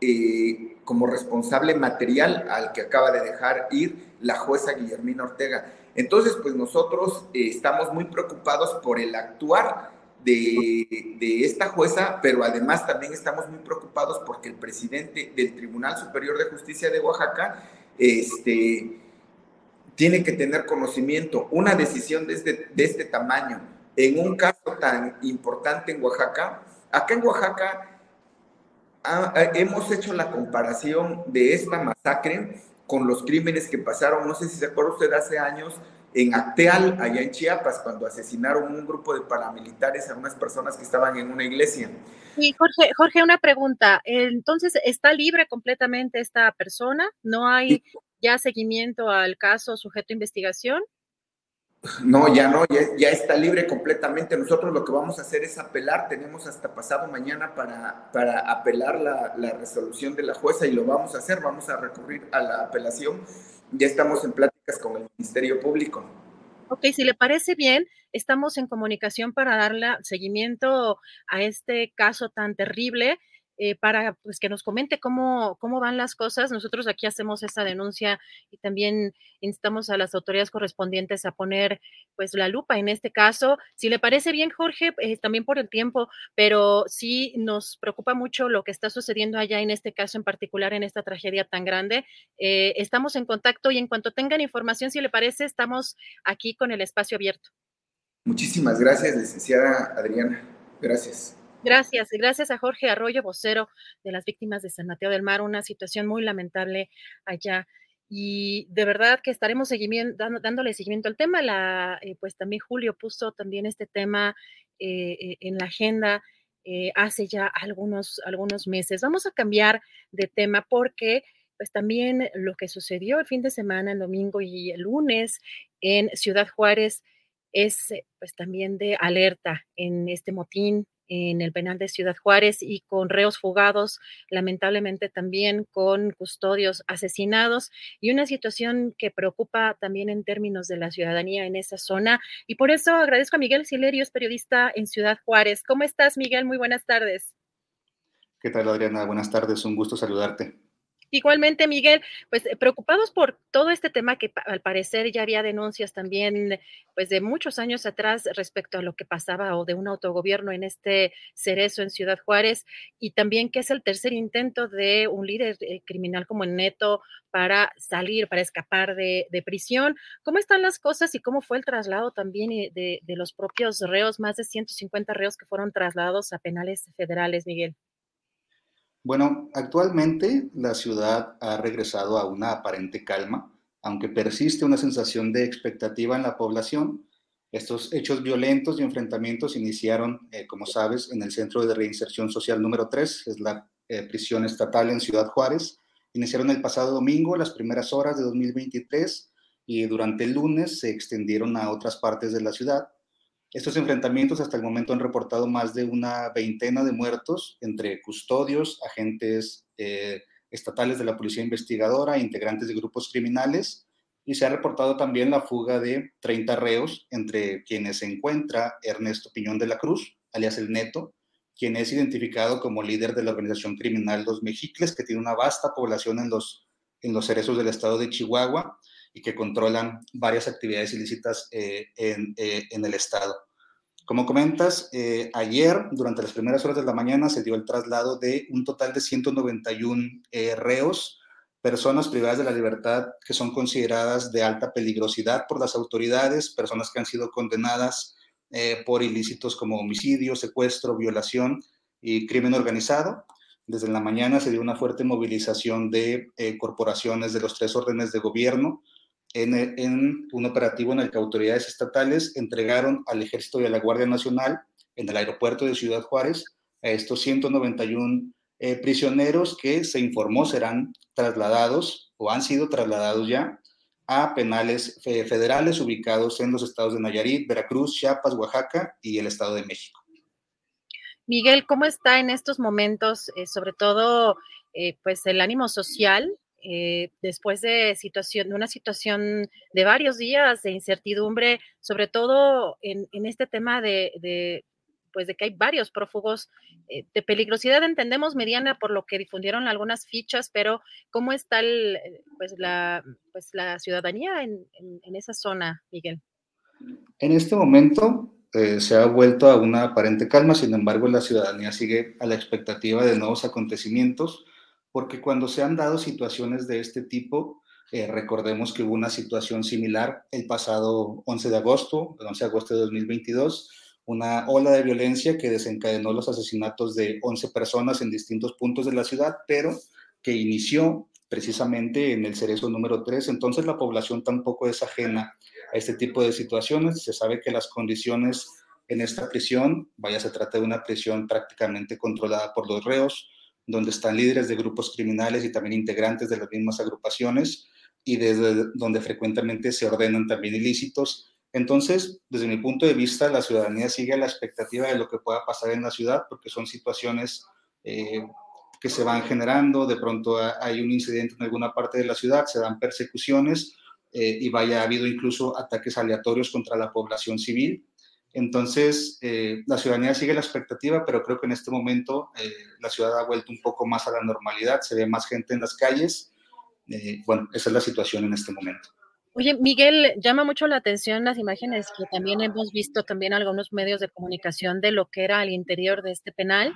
G: eh, como responsable material al que acaba de dejar ir la jueza Guillermina Ortega. Entonces, pues nosotros eh, estamos muy preocupados por el actuar de, de, esta jueza, pero además también estamos muy preocupados porque el presidente del Tribunal Superior de Justicia de Oaxaca este, tiene que tener conocimiento. Una decisión de este, de este tamaño en un caso tan importante en Oaxaca, acá en Oaxaca hemos hecho la comparación de esta masacre con los crímenes que pasaron, no sé si se acuerda usted, hace años en Acteal, allá en Chiapas, cuando asesinaron un grupo de paramilitares a unas personas que estaban en una iglesia.
C: Y Jorge, Jorge, una pregunta. Entonces, ¿está libre completamente esta persona? ¿No hay ya seguimiento al caso sujeto a investigación?
G: No, ya no, ya, está libre completamente. Nosotros lo que vamos a hacer es apelar. Tenemos hasta pasado mañana para, para apelar la, la, resolución de la jueza y lo vamos a hacer. Vamos a recurrir a la apelación. Ya estamos en con el Ministerio Público.
C: Ok, si le parece bien, estamos en comunicación para darle seguimiento a este caso tan terrible eh, para pues, que nos comente cómo, cómo van las cosas. Nosotros aquí hacemos esta denuncia y también instamos a las autoridades correspondientes a poner pues la lupa en este caso. Si le parece bien, Jorge, eh, también por el tiempo, pero sí nos preocupa mucho lo que está sucediendo allá en este caso en particular, en esta tragedia tan grande. Eh, estamos en contacto y en cuanto tengan información, si le parece, estamos aquí con el espacio abierto.
G: Muchísimas gracias, licenciada Adriana. Gracias.
C: Gracias, gracias a Jorge Arroyo, vocero de las víctimas de San Mateo del Mar, una situación muy lamentable allá. Y de verdad que estaremos seguimiento, dándole seguimiento al tema. La, eh, pues también Julio puso también este tema eh, eh, en la agenda eh, hace ya algunos, algunos meses. Vamos a cambiar de tema porque pues también lo que sucedió el fin de semana, el domingo y el lunes en Ciudad Juárez es pues también de alerta en este motín en el penal de Ciudad Juárez y con reos fugados, lamentablemente también con custodios asesinados y una situación que preocupa también en términos de la ciudadanía en esa zona. Y por eso agradezco a Miguel Silerios, periodista en Ciudad Juárez. ¿Cómo estás, Miguel? Muy buenas tardes.
H: ¿Qué tal, Adriana? Buenas tardes, un gusto saludarte.
C: Igualmente, Miguel, pues eh, preocupados por todo este tema que al parecer ya había denuncias también, pues de muchos años atrás respecto a lo que pasaba o de un autogobierno en este cerezo en Ciudad Juárez y también que es el tercer intento de un líder eh, criminal como el Neto para salir, para escapar de, prisión. ¿Cómo están las cosas y cómo fue el traslado también eh, de, de los propios reos, más de 150 reos que fueron trasladados a penales federales, Miguel?
H: Bueno, actualmente la ciudad ha regresado a una aparente calma, aunque persiste una sensación de expectativa en la población. Estos hechos violentos y enfrentamientos iniciaron, eh, como sabes, en el Centro de Reinserción Social número 3, es la eh, prisión estatal en Ciudad Juárez. Iniciaron el pasado domingo, las primeras horas de 2023, y durante el lunes se extendieron a otras partes de la ciudad. Estos enfrentamientos hasta el momento han reportado más de una veintena de muertos entre custodios, agentes eh, estatales de la policía investigadora, integrantes de grupos criminales, y se ha reportado también la fuga de 30 reos, entre quienes se encuentra Ernesto Piñón de la Cruz, alias El Neto, quien es identificado como líder de la organización criminal Los Mexicles, que tiene una vasta población en los, en los cerezos del estado de Chihuahua, y que controlan varias actividades ilícitas eh, en, eh, en, el Estado. Como comentas, eh, ayer, durante las primeras horas de la mañana, se dio el traslado de un total de 191 reos, personas privadas de la libertad que son consideradas de alta peligrosidad por las autoridades, personas que han sido condenadas por ilícitos como homicidio, secuestro, violación y crimen organizado. Desde la mañana se dio una fuerte movilización de corporaciones de los tres órdenes de gobierno, en, un operativo en el que autoridades estatales entregaron al Ejército y a la Guardia Nacional en el aeropuerto de Ciudad Juárez a estos 191 eh, prisioneros que se informó serán trasladados o han sido trasladados ya a penales federales ubicados en los estados de Nayarit, Veracruz, Chiapas, Oaxaca y el Estado de México.
C: Miguel, ¿cómo está en estos momentos, eh, sobre todo, eh, pues el ánimo social eh, después de, situación, de una situación de varios días de incertidumbre, sobre todo en, este tema de, pues de que hay varios prófugos eh, de peligrosidad, entendemos mediana por lo que difundieron algunas fichas, pero ¿cómo está el, eh, pues la, pues la ciudadanía en, esa zona, Miguel?
H: En este momento se ha vuelto a una aparente calma, sin embargo la ciudadanía sigue a la expectativa de nuevos acontecimientos porque cuando se han dado situaciones de este tipo, eh, recordemos que hubo una situación similar el pasado 11 de agosto, el 11 de agosto de 2022, una ola de violencia que desencadenó los asesinatos de 11 personas en distintos puntos de la ciudad, pero que inició precisamente en el cerezo número 3. Entonces la población tampoco es ajena a este tipo de situaciones. Se sabe que las condiciones en esta prisión, vaya, se trata de una prisión prácticamente controlada por los reos, donde están líderes de grupos criminales y también integrantes de las mismas agrupaciones y desde donde frecuentemente se ordenan también ilícitos. Entonces, desde mi punto de vista, la ciudadanía sigue a la expectativa de lo que pueda pasar en la ciudad, porque son situaciones eh, que se van generando, de pronto hay un incidente en alguna parte de la ciudad, se dan persecuciones eh, y vaya, ha habido incluso ataques aleatorios contra la población civil. Entonces, eh, la ciudadanía sigue la expectativa, pero creo que en este momento eh, la ciudad ha vuelto un poco más a la normalidad, se ve más gente en las calles. Eh, bueno, esa es la situación en este momento.
C: Oye, Miguel, llama mucho la atención las imágenes que también hemos visto también algunos medios de comunicación de lo que era al interior de este penal.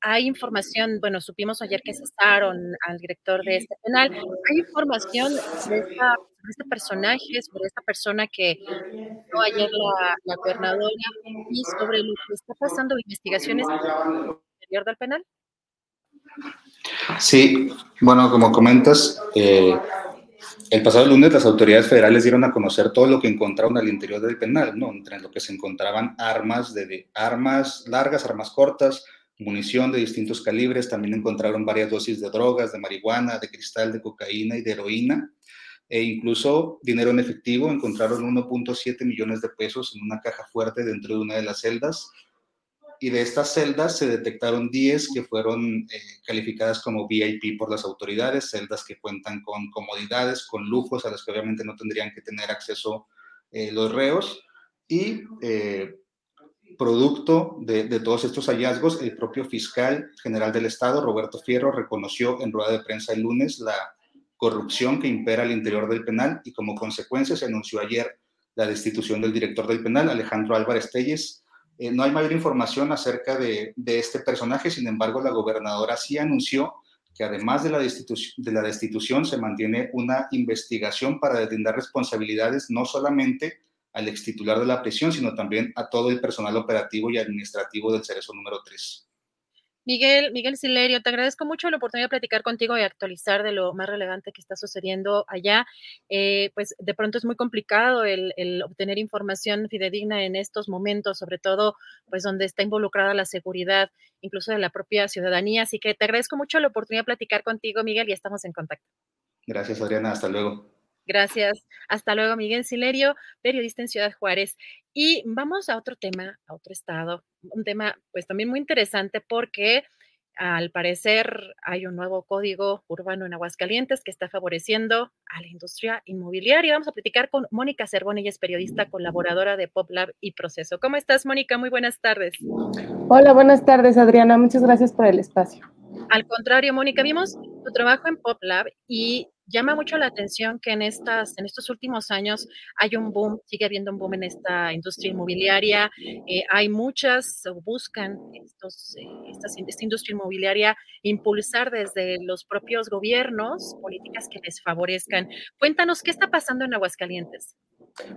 C: Hay información, bueno, supimos ayer que cesaron al director de este penal. Hay información de esta este personaje, sobre esta persona que no ayer la, la, gobernadora y sobre lo que está pasando, investigaciones interior del penal.
H: Sí, bueno, como comentas, eh, el pasado lunes las autoridades federales dieron a conocer todo lo que encontraron al interior del penal, ¿no? Entre lo que se encontraban armas, de, armas largas, armas cortas, munición de distintos calibres, también encontraron varias dosis de drogas, de marihuana, de cristal, de cocaína y de heroína, e incluso dinero en efectivo, encontraron 1.7 millones de pesos en una caja fuerte dentro de una de las celdas, y de estas celdas se detectaron 10 que fueron eh, calificadas como VIP por las autoridades, celdas que cuentan con comodidades, con lujos a los que obviamente no tendrían que tener acceso eh, los reos, y eh, producto de, todos estos hallazgos, el propio fiscal general del Estado, Roberto Fierro, reconoció en rueda de prensa el lunes la corrupción que impera al interior del penal y como consecuencia se anunció ayer la destitución del director del penal, Alejandro Álvarez Telles. Eh, no hay mayor información acerca de, de, este personaje, sin embargo, la gobernadora sí anunció que además de la, de la destitución se mantiene una investigación para deslindar responsabilidades no solamente al ex titular de la prisión, sino también a todo el personal operativo y administrativo del Cerezo número 3.
C: Miguel, Miguel Silerio, te agradezco mucho la oportunidad de platicar contigo y actualizar de lo más relevante que está sucediendo allá. Eh, pues de pronto es muy complicado el, el, obtener información fidedigna en estos momentos, sobre todo pues donde está involucrada la seguridad, incluso de la propia ciudadanía. Así que te agradezco mucho la oportunidad de platicar contigo, Miguel, y estamos en contacto.
H: Gracias, Adriana. Hasta luego.
C: Gracias. Hasta luego, Miguel Silerio, periodista en Ciudad Juárez. Y vamos a otro tema, a otro estado, un tema pues también muy interesante porque al parecer hay un nuevo código urbano en Aguascalientes que está favoreciendo a la industria inmobiliaria. Vamos a platicar con Mónica Cervón, ella es periodista colaboradora de PopLab y Proceso. ¿Cómo estás, Mónica? Muy buenas tardes.
I: Hola, buenas tardes, Adriana. Muchas gracias por el espacio.
C: Al contrario, Mónica, vimos tu trabajo en PopLab y llama mucho la atención que en, estas, en estos últimos años hay un boom, sigue habiendo un boom en esta industria inmobiliaria. Eh, hay muchas, buscan estos, eh, esta industria inmobiliaria impulsar desde los propios gobiernos políticas que les favorezcan. Cuéntanos, ¿qué está pasando en Aguascalientes?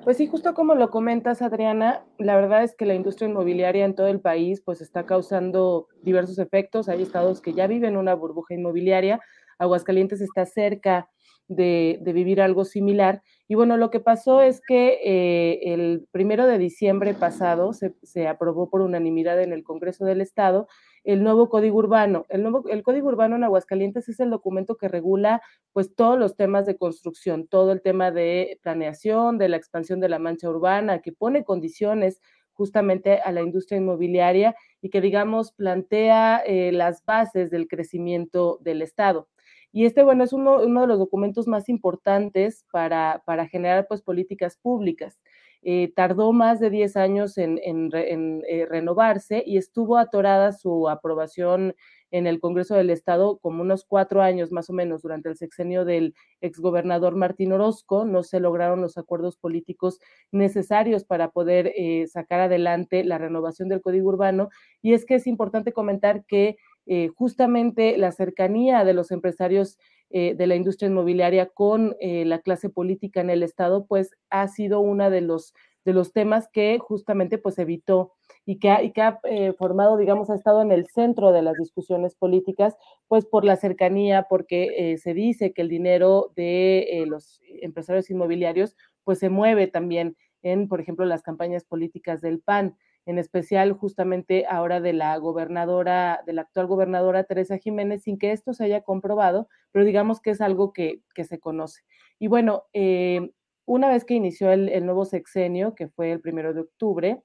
I: Pues sí, justo como lo comentas, Adriana, la verdad es que la industria inmobiliaria en todo el país pues está causando diversos efectos. Hay estados que ya viven una burbuja inmobiliaria. Aguascalientes está cerca de, vivir algo similar. Y bueno, lo que pasó es que eh, el primero de diciembre pasado se, se, aprobó por unanimidad en el Congreso del Estado el nuevo Código Urbano. El, nuevo, el Código Urbano en Aguascalientes es el documento que regula pues todos los temas de construcción, todo el tema de planeación, de la expansión de la mancha urbana, que pone condiciones justamente a la industria inmobiliaria y que, digamos, plantea eh, las bases del crecimiento del Estado. Y este, bueno, es uno, de los documentos más importantes para, para generar pues políticas públicas. Eh, tardó más de 10 años en eh, renovarse y estuvo atorada su aprobación en el Congreso del Estado como unos cuatro años más o menos durante el sexenio del exgobernador Martín Orozco. No se lograron los acuerdos políticos necesarios para poder eh, sacar adelante la renovación del Código Urbano. Y es que es importante comentar que eh, justamente la cercanía de los empresarios eh, de la industria inmobiliaria con eh, la clase política en el Estado, pues ha sido uno de los, de los temas que justamente pues evitó y que ha, y que ha formado, digamos, ha estado en el centro de las discusiones políticas, pues por la cercanía, porque se dice que el dinero de los empresarios inmobiliarios pues se mueve también en, por ejemplo, las campañas políticas del PAN en especial justamente ahora de la gobernadora, de la actual gobernadora Teresa Jiménez, sin que esto se haya comprobado, pero digamos que es algo que, que se conoce. Y bueno, eh, una vez que inició el, el, nuevo sexenio, que fue el primero de octubre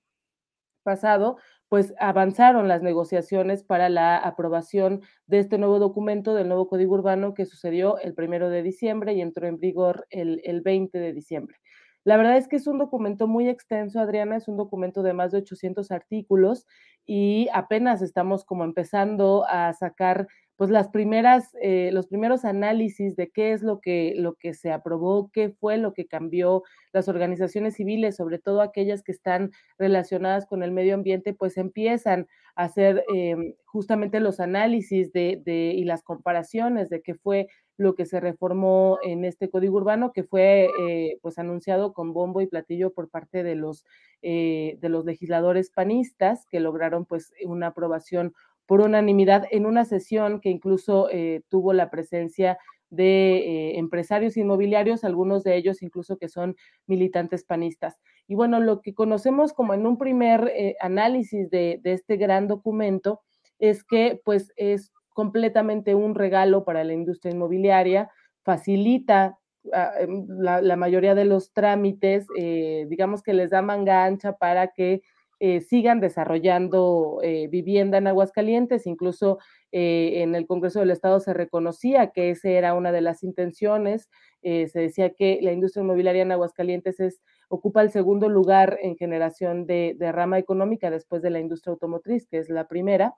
I: pasado, pues avanzaron las negociaciones para la aprobación de este nuevo documento, del nuevo Código Urbano, que sucedió el primero de diciembre y entró en vigor el, el 20 de diciembre. La verdad es que es un documento muy extenso, Adriana, es un documento de más de 800 artículos y apenas estamos como empezando a sacar pues las primeras, eh, los primeros análisis de qué es lo que, lo que se aprobó, qué fue lo que cambió las organizaciones civiles, sobre todo aquellas que están relacionadas con el medio ambiente, pues empiezan a hacer eh, justamente los análisis de, de, y las comparaciones de qué fue lo que se reformó en este código urbano que fue eh, pues anunciado con bombo y platillo por parte de los eh, de los legisladores panistas que lograron pues una aprobación por unanimidad en una sesión que incluso eh, tuvo la presencia de eh, empresarios inmobiliarios, algunos de ellos incluso que son militantes panistas. Y bueno, lo que conocemos como en un primer eh, análisis de, este gran documento es que pues es completamente un regalo para la industria inmobiliaria, facilita ah, em, la, mayoría de los trámites, digamos que les da manga ancha para que eh, sigan desarrollando eh, vivienda en Aguascalientes. Incluso eh, en el Congreso del Estado se reconocía que esa era una de las intenciones. se decía que la industria inmobiliaria en Aguascalientes es, ocupa el segundo lugar en generación de, de, rama económica después de la industria automotriz, que es la primera.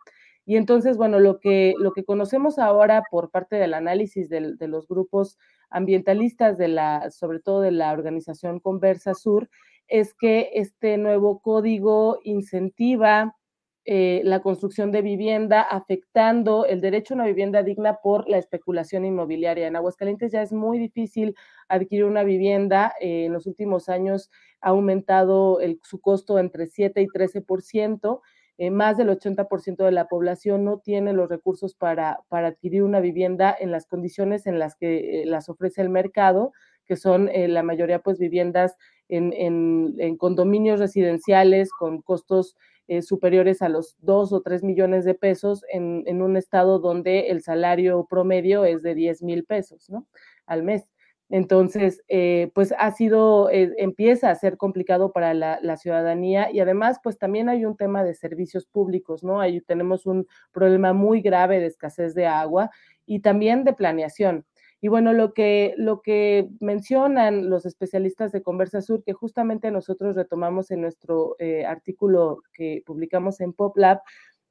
I: Y entonces, bueno, lo que, lo que conocemos ahora por parte del análisis de, de los grupos ambientalistas, de la, sobre todo de la organización Conversa Sur, es que este nuevo código incentiva eh, la construcción de vivienda, afectando el derecho a una vivienda digna por la especulación inmobiliaria. En Aguascalientes ya es muy difícil adquirir una vivienda. Eh, en los últimos años ha aumentado el, su costo entre 7 y 13%. Eh, más del 80% de la población no tiene los recursos para, para, adquirir una vivienda en las condiciones en las que eh, las ofrece el mercado, que son la mayoría pues viviendas en, en, en condominios residenciales con costos eh, superiores a los 2 o 3 millones de pesos en, en, un estado donde el salario promedio es de 10 mil pesos ¿no? al mes. Entonces, eh, pues ha sido, eh, empieza a ser complicado para la, la, ciudadanía y además, pues también hay un tema de servicios públicos, ¿no? Ahí tenemos un problema muy grave de escasez de agua y también de planeación. Y bueno, lo que, lo que mencionan los especialistas de Conversa Sur, que justamente nosotros retomamos en nuestro eh, artículo que publicamos en PopLab,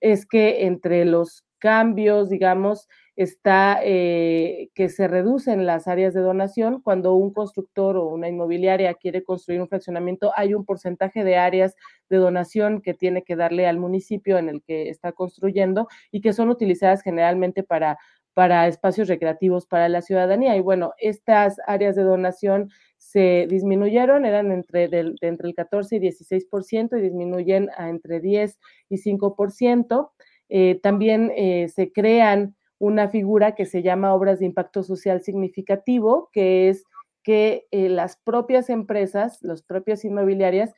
I: es que entre los cambios, digamos, está eh, que se reducen las áreas de donación. Cuando un constructor o una inmobiliaria quiere construir un fraccionamiento, hay un porcentaje de áreas de donación que tiene que darle al municipio en el que está construyendo y que son utilizadas generalmente para para espacios recreativos para la ciudadanía. Y bueno, estas áreas de donación se disminuyeron, eran entre, entre el 14 y 16% y disminuyen a entre 10 y 5%. Eh, también eh, se crean una figura que se llama obras de impacto social significativo, que es que eh, las propias empresas, las propias inmobiliarias,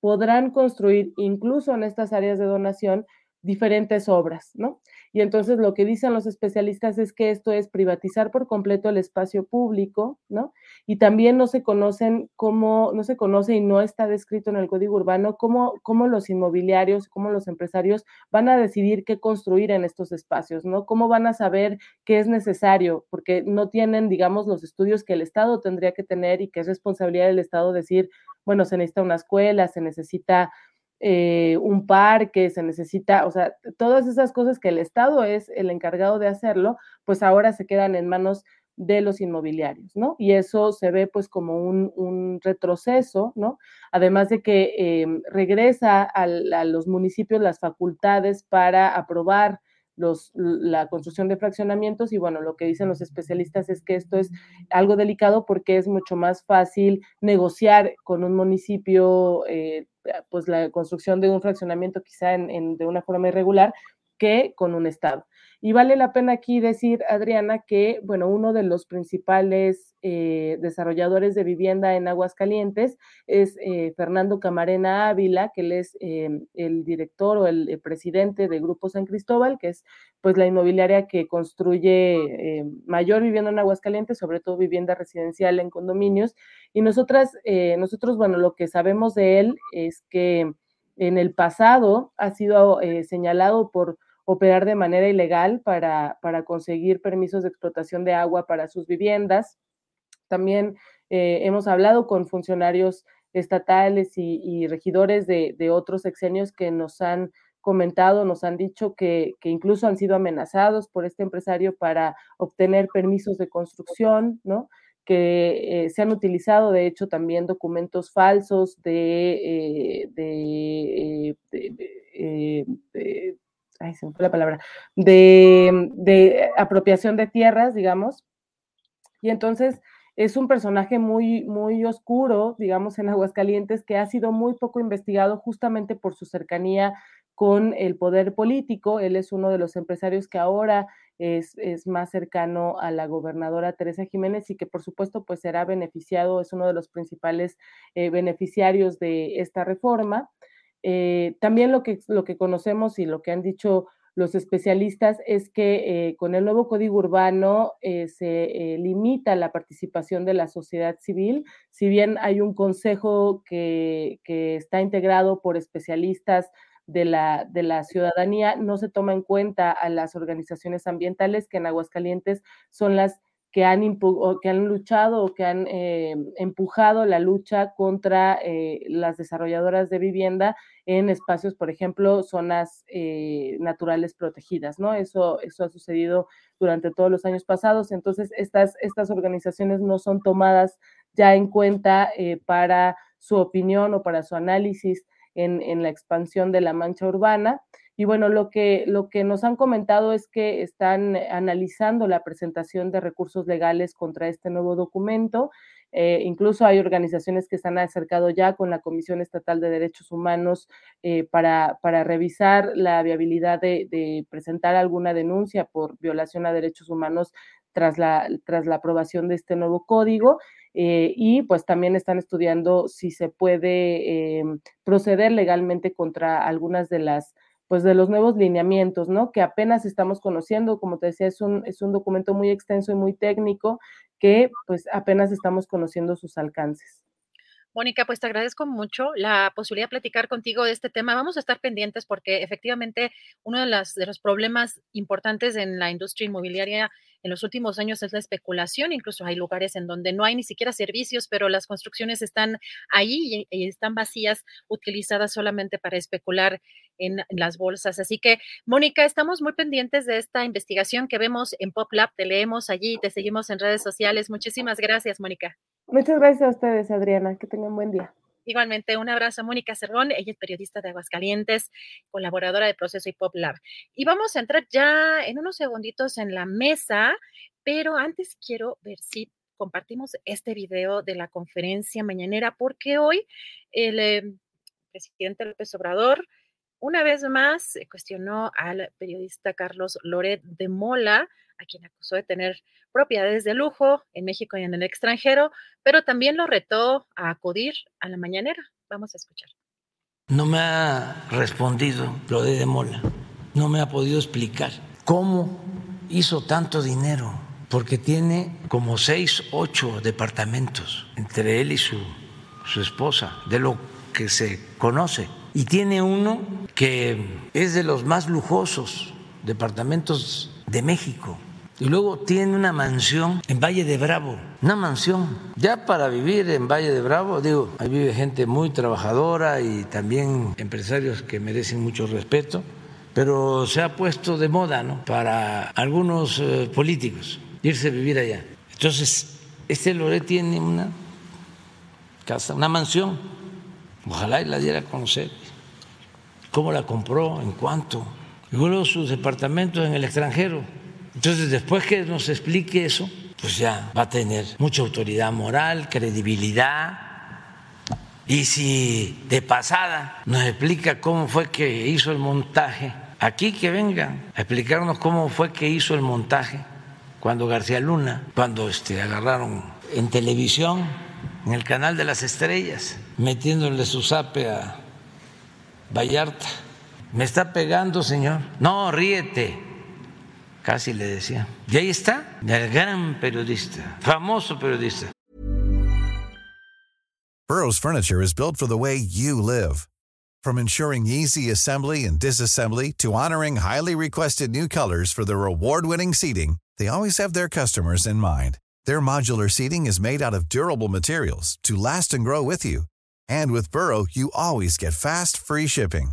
I: podrán construir incluso en estas áreas de donación diferentes obras, ¿no? Y entonces lo que dicen los especialistas es que esto es privatizar por completo el espacio público, ¿no? Y también no se conocen cómo, no se conoce y no está descrito en el código urbano cómo, cómo los inmobiliarios, cómo los empresarios van a decidir qué construir en estos espacios, ¿no? Cómo van a saber qué es necesario, porque no tienen, digamos, los estudios que el Estado tendría que tener y que es responsabilidad del Estado decir, bueno, se necesita una escuela, se necesita eh, un parque, se necesita, o sea, todas esas cosas que el Estado es el encargado de hacerlo, pues ahora se quedan en manos de los inmobiliarios, ¿no? Y eso se ve pues como un, retroceso, ¿no? Además de que eh, regresa a los municipios las facultades para aprobar los, la construcción de fraccionamientos y bueno, lo que dicen los especialistas es que esto es algo delicado porque es mucho más fácil negociar con un municipio eh, pues la construcción de un fraccionamiento quizá en, de una forma irregular que con un Estado. Y vale la pena aquí decir, Adriana, que, bueno, uno de los principales eh, desarrolladores de vivienda en Aguascalientes es eh, Fernando Camarena Ávila, que él es eh, el director o el, presidente de Grupo San Cristóbal, que es pues la inmobiliaria que construye mayor vivienda en Aguascalientes, sobre todo vivienda residencial en condominios. Y nosotras, nosotros, bueno, lo que sabemos de él es que en el pasado ha sido señalado por operar de manera ilegal para, para, conseguir permisos de explotación de agua para sus viviendas. También eh, hemos hablado con funcionarios estatales y, y regidores de, de, otros sexenios que nos han comentado, nos han dicho que, que, incluso han sido amenazados por este empresario para obtener permisos de construcción, ¿no? que eh, se han utilizado, de hecho, también documentos falsos de, eh, de ay, se me fue la palabra, de, de, apropiación de tierras, digamos. Y entonces es un personaje muy, muy oscuro, digamos, en Aguascalientes, que ha sido muy poco investigado justamente por su cercanía con el poder político. Él es uno de los empresarios que ahora es, más cercano a la gobernadora Teresa Jiménez y que por supuesto pues será beneficiado, es uno de los principales eh, beneficiarios de esta reforma. Eh, también lo que, lo que conocemos y lo que han dicho los especialistas es que eh, con el nuevo código urbano se limita la participación de la sociedad civil, si bien hay un consejo que, que está integrado por especialistas de la, de la ciudadanía, no se toma en cuenta a las organizaciones ambientales que en Aguascalientes son las que han, que han luchado o que han eh, empujado la lucha contra eh, las desarrolladoras de vivienda en espacios, por ejemplo, zonas eh, naturales protegidas, ¿no? Eso, eso ha sucedido durante todos los años pasados. Entonces, estas, estas organizaciones no son tomadas ya en cuenta para su opinión o para su análisis en, la expansión de la mancha urbana. Y bueno, lo que, lo que nos han comentado es que están analizando la presentación de recursos legales contra este nuevo documento. Eh, incluso hay organizaciones que se han acercado ya con la Comisión Estatal de Derechos Humanos eh, para, para, revisar la viabilidad de, presentar alguna denuncia por violación a derechos humanos tras la, tras la aprobación de este nuevo código. Eh, y pues también están estudiando si se puede proceder legalmente contra algunas de las pues de los nuevos lineamientos, ¿no? Que apenas estamos conociendo, como te decía, es un, es un documento muy extenso y muy técnico que pues apenas estamos conociendo sus alcances.
C: Mónica, pues te agradezco mucho la posibilidad de platicar contigo de este tema. Vamos a estar pendientes porque efectivamente uno de, las, de los problemas importantes en la industria inmobiliaria en los últimos años es la especulación. Incluso hay lugares en donde no hay ni siquiera servicios, pero las construcciones están ahí y, están vacías, utilizadas solamente para especular en, las bolsas. Así que, Mónica, estamos muy pendientes de esta investigación que vemos en PopLab. Te leemos allí, te seguimos en redes sociales. Muchísimas gracias, Mónica.
I: Muchas gracias a ustedes, Adriana. Que tengan buen día.
C: Igualmente, un abrazo a Mónica Cerrón, ella es periodista de Aguascalientes, colaboradora de Proceso y Pop Lab. Y vamos a entrar ya en unos segunditos en la mesa, pero antes quiero ver si compartimos este video de la conferencia mañanera, porque hoy el eh, presidente López Obrador una vez más cuestionó al periodista Carlos Loret de Mola, a quien acusó de tener propiedades de lujo en México y en el extranjero, pero también lo retó a acudir a la mañanera. Vamos a escuchar.
D: No me ha respondido lo de Mola, no me ha podido explicar cómo hizo tanto dinero, porque tiene como seis, ocho departamentos entre él y su, su esposa, de lo que se conoce y tiene uno que es de los más lujosos departamentos de México. Y luego tiene una mansión en Valle de Bravo, una mansión. Ya para vivir en Valle de Bravo, digo, ahí vive gente muy trabajadora y también empresarios que merecen mucho respeto, pero se ha puesto de moda, ¿no? Para algunos eh, políticos irse a vivir allá. Entonces, este Loret tiene una casa, una mansión. Ojalá y la diera a conocer cómo la compró, en cuánto, y luego sus departamentos en el extranjero. Entonces, después que nos explique eso, pues ya va a tener mucha autoridad moral, credibilidad. Y si de pasada nos explica cómo fue que hizo el montaje, aquí que vengan a explicarnos cómo fue que hizo el montaje cuando García Luna, cuando este, agarraron en televisión, en el canal de las estrellas, metiéndole su zape a Vallarta. Me está pegando, señor. No, ríete. Casi le decía. Y ahí está, el gran periodista, famoso periodista.
J: Burroughs Furniture is built for the way you live. From ensuring easy assembly and disassembly to honoring highly requested new colors for their award-winning seating, they always have their customers in mind. Their modular seating is made out of durable materials to last and grow with you. And with Burrow, you always get fast, free shipping.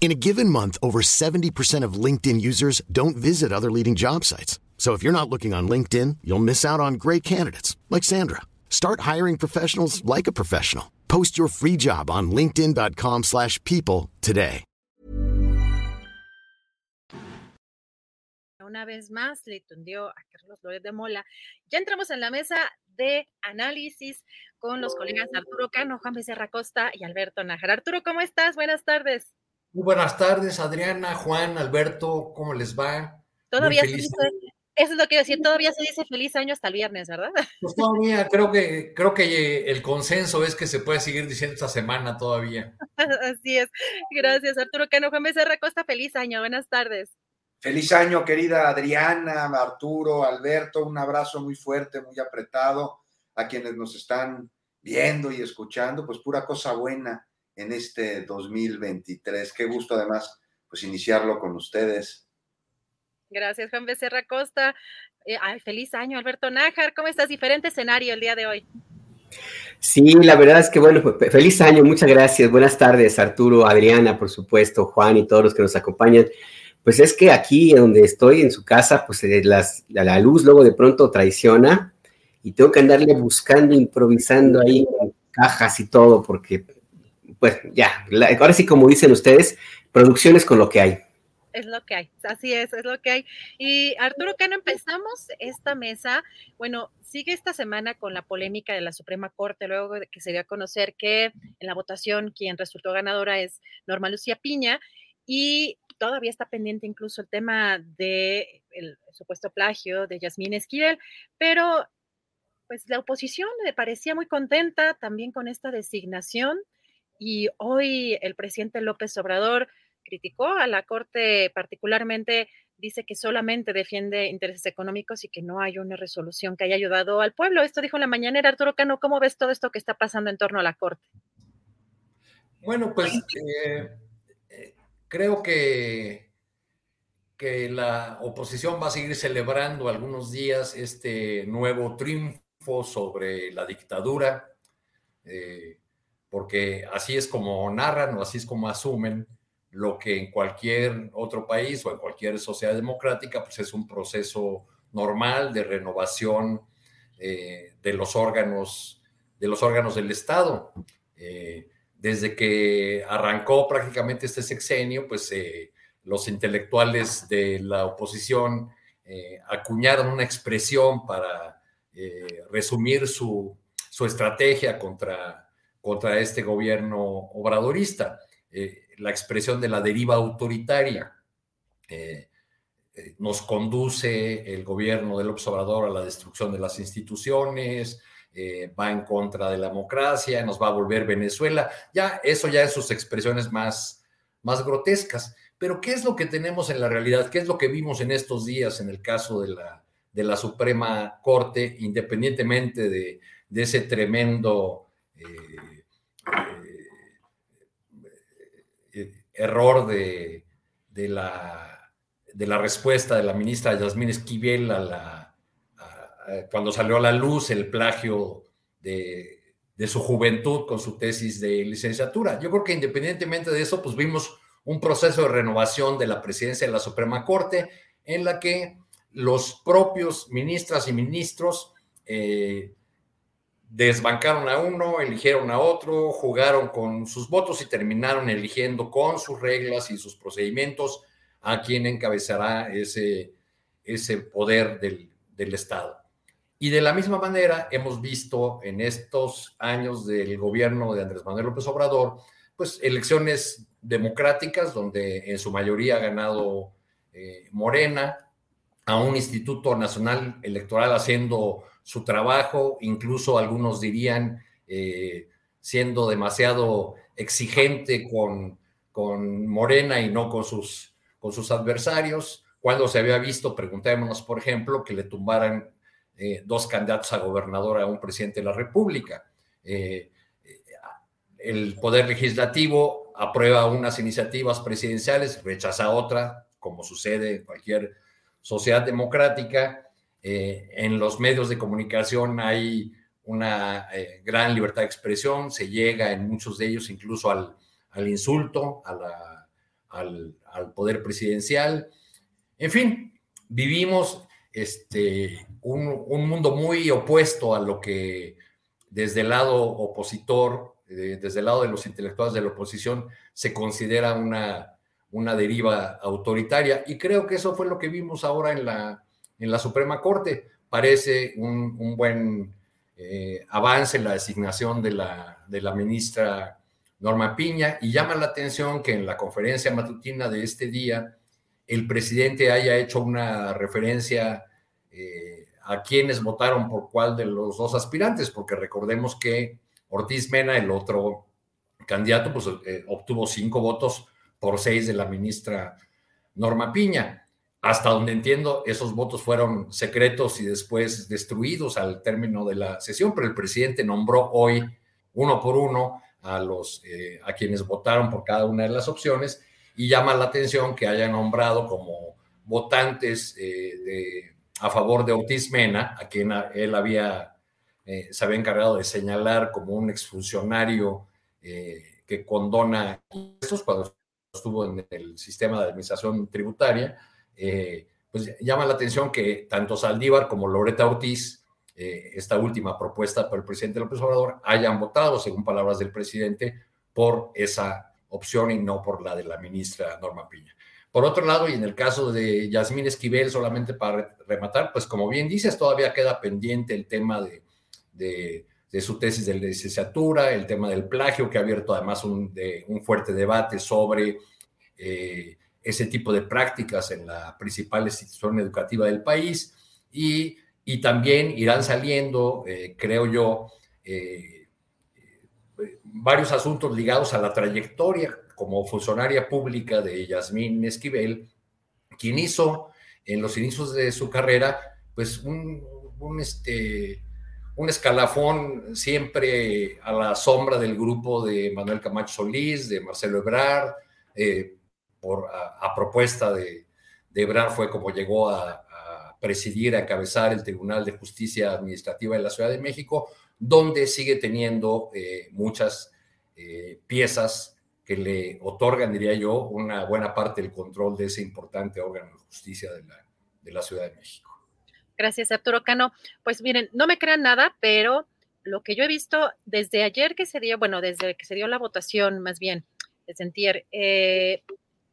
K: In a given month, over 70% of LinkedIn users don't visit other leading job sites. So if you're not looking on LinkedIn, you'll miss out on great candidates like Sandra. Start hiring professionals like a professional. Post your free job on linkedin.com/people today.
C: Una vez más le tundió a Carlos Loret de Mola. Ya entramos en la mesa de análisis con los colegas Arturo Cano, Juan Becerra Costa y Alberto Nájar. Arturo, ¿cómo estás? Buenas tardes.
L: Muy buenas tardes, Adriana, Juan, Alberto, ¿cómo les va?
C: Todavía se dice, eso es lo que iba a decir, todavía se dice feliz año hasta el viernes, ¿verdad?
L: Pues todavía creo que creo que el consenso es que se puede seguir diciendo esta semana todavía.
C: Así es. Gracias, Arturo Cano. Juan Becerra Costa, feliz año. Buenas tardes.
M: Feliz año, querida Adriana, Arturo, Alberto. Un abrazo muy fuerte, muy apretado a quienes nos están viendo y escuchando. Pues pura cosa buena en este 2023. Qué gusto además, pues iniciarlo con ustedes.
C: Gracias, Juan Becerra Costa. Eh, ay, feliz año, Alberto Nájar. ¿Cómo estás? Diferente escenario el día de hoy.
N: Sí, la verdad es que bueno, pues, feliz año, muchas gracias. Buenas tardes, Arturo, Adriana, por supuesto, Juan y todos los que nos acompañan. Pues es que aquí donde estoy en su casa, pues eh, las, la luz luego de pronto traiciona y tengo que andarle buscando, improvisando ahí cajas y todo, porque pues ya, ahora sí como dicen ustedes, producciones con lo que hay.
C: Es lo que hay, así es, es lo que hay. Y Arturo Cano, empezamos esta mesa, bueno, sigue esta semana con la polémica de la Suprema Corte, luego de que se dio a conocer que en la votación quien resultó ganadora es Norma Lucía Piña, y todavía está pendiente incluso el tema de el supuesto plagio de Yasmín Esquivel, pero pues la oposición le parecía muy contenta también con esta designación y hoy el presidente López Obrador criticó a la Corte particularmente, dice que solamente defiende intereses económicos y que no hay una resolución que haya ayudado al pueblo. Esto dijo en la mañanera Arturo Cano. ¿Cómo ves todo esto que está pasando en torno a la Corte?
L: Bueno, pues eh, creo que, que la oposición va a seguir celebrando algunos días este nuevo triunfo sobre la dictadura, eh, porque así es como narran o así es como asumen lo que en cualquier otro país o en cualquier sociedad democrática pues es un proceso normal de renovación eh, de los órganos de los órganos del Estado. Eh, desde que arrancó prácticamente este sexenio, pues eh, los intelectuales de la oposición acuñaron una expresión para resumir su, estrategia contra, contra este gobierno obradorista, la expresión de la deriva autoritaria. nos conduce el gobierno del observador a la destrucción de las instituciones, eh, va en contra de la democracia, nos va a volver Venezuela, ya eso ya es sus expresiones más, más grotescas. Pero ¿qué es lo que tenemos en la realidad? ¿Qué es lo que vimos en estos días en el caso de la, de la Suprema Corte, independientemente de, ese tremendo eh, eh, error de, de, la, de la respuesta de la ministra Yasmín Esquivel a la eh, cuando salió a la luz el plagio de, su juventud con su tesis de licenciatura. Yo creo que independientemente de eso, pues vimos un proceso de renovación de la presidencia de la Suprema Corte en la que los propios ministras y ministros eh, desbancaron a uno, eligieron a otro, jugaron con sus votos y terminaron eligiendo con sus reglas y sus procedimientos a quien encabezará ese, ese poder del, del Estado. Y de la misma manera hemos visto en estos años del gobierno de Andrés Manuel López Obrador, pues elecciones democráticas donde en su mayoría ha ganado eh, Morena, a un Instituto Nacional Electoral haciendo su trabajo, incluso algunos dirían eh, siendo demasiado exigente con, con Morena y no con sus, con sus adversarios. Cuando se había visto, preguntémonos, por ejemplo, que le tumbaran eh, dos candidatos a gobernador a un presidente de la República. Eh, el Poder Legislativo aprueba unas iniciativas presidenciales, rechaza otra, como sucede en cualquier sociedad democrática. Eh, en los medios de comunicación hay una gran libertad de expresión, se llega en muchos de ellos incluso al, insulto, al, al poder presidencial. En fin, vivimos este, un, mundo muy opuesto a lo que desde el lado opositor, eh, desde el lado de los intelectuales de la oposición, se considera una, una deriva autoritaria. Y creo que eso fue lo que vimos ahora en la, en la Suprema Corte. Parece un, buen eh, avance en la designación de la, de la ministra Norma Piña y llama la atención que en la conferencia matutina de este día el presidente haya hecho una referencia eh, a quienes votaron por cuál de los dos aspirantes, porque recordemos que Ortiz Mena, el otro candidato, pues eh, obtuvo cinco votos por seis de la ministra Norma Piña. Hasta donde entiendo, esos votos fueron secretos y después destruidos al término de la sesión, pero el presidente nombró hoy uno por uno a los eh, a quienes votaron por cada una de las opciones y llama la atención que haya nombrado como votantes eh, a favor de Ortiz Mena, a quien él había eh, se había encargado de señalar como un exfuncionario que condona impuestos cuando estuvo en el sistema de administración tributaria, eh, pues llama la atención que tanto Saldívar como Loreta Ortiz, eh, esta última propuesta por el presidente López Obrador, hayan votado, según palabras del presidente, por esa opción y no por la de la ministra Norma Piña. Por otro lado, y en el caso de Yasmín Esquivel, solamente para rematar, pues como bien dices, todavía queda pendiente el tema de, de, su tesis de licenciatura, el tema del plagio, que ha abierto además un, un fuerte debate sobre eh, ese tipo de prácticas en la principal institución educativa del país. Y, y también irán saliendo, eh, creo yo, eh, varios asuntos ligados a la trayectoria como funcionaria pública de Yasmín Esquivel, quien hizo en los inicios de su carrera, pues un, un, este, un escalafón siempre a la sombra del grupo de Manuel Camacho Solís, de Marcelo Ebrard, eh, por, a, propuesta de, de, Ebrard fue como llegó a, presidir, a encabezar el Tribunal de Justicia Administrativa de la Ciudad de México, donde sigue teniendo eh, muchas eh, piezas que le otorgan, diría yo, una buena parte del control de ese importante órgano de justicia de la, de la Ciudad de México.
C: Gracias, Arturo Cano. Pues miren, no me crean nada, pero lo que yo he visto desde ayer que se dio, bueno, desde que se dio la votación, más bien, de sentir, eh,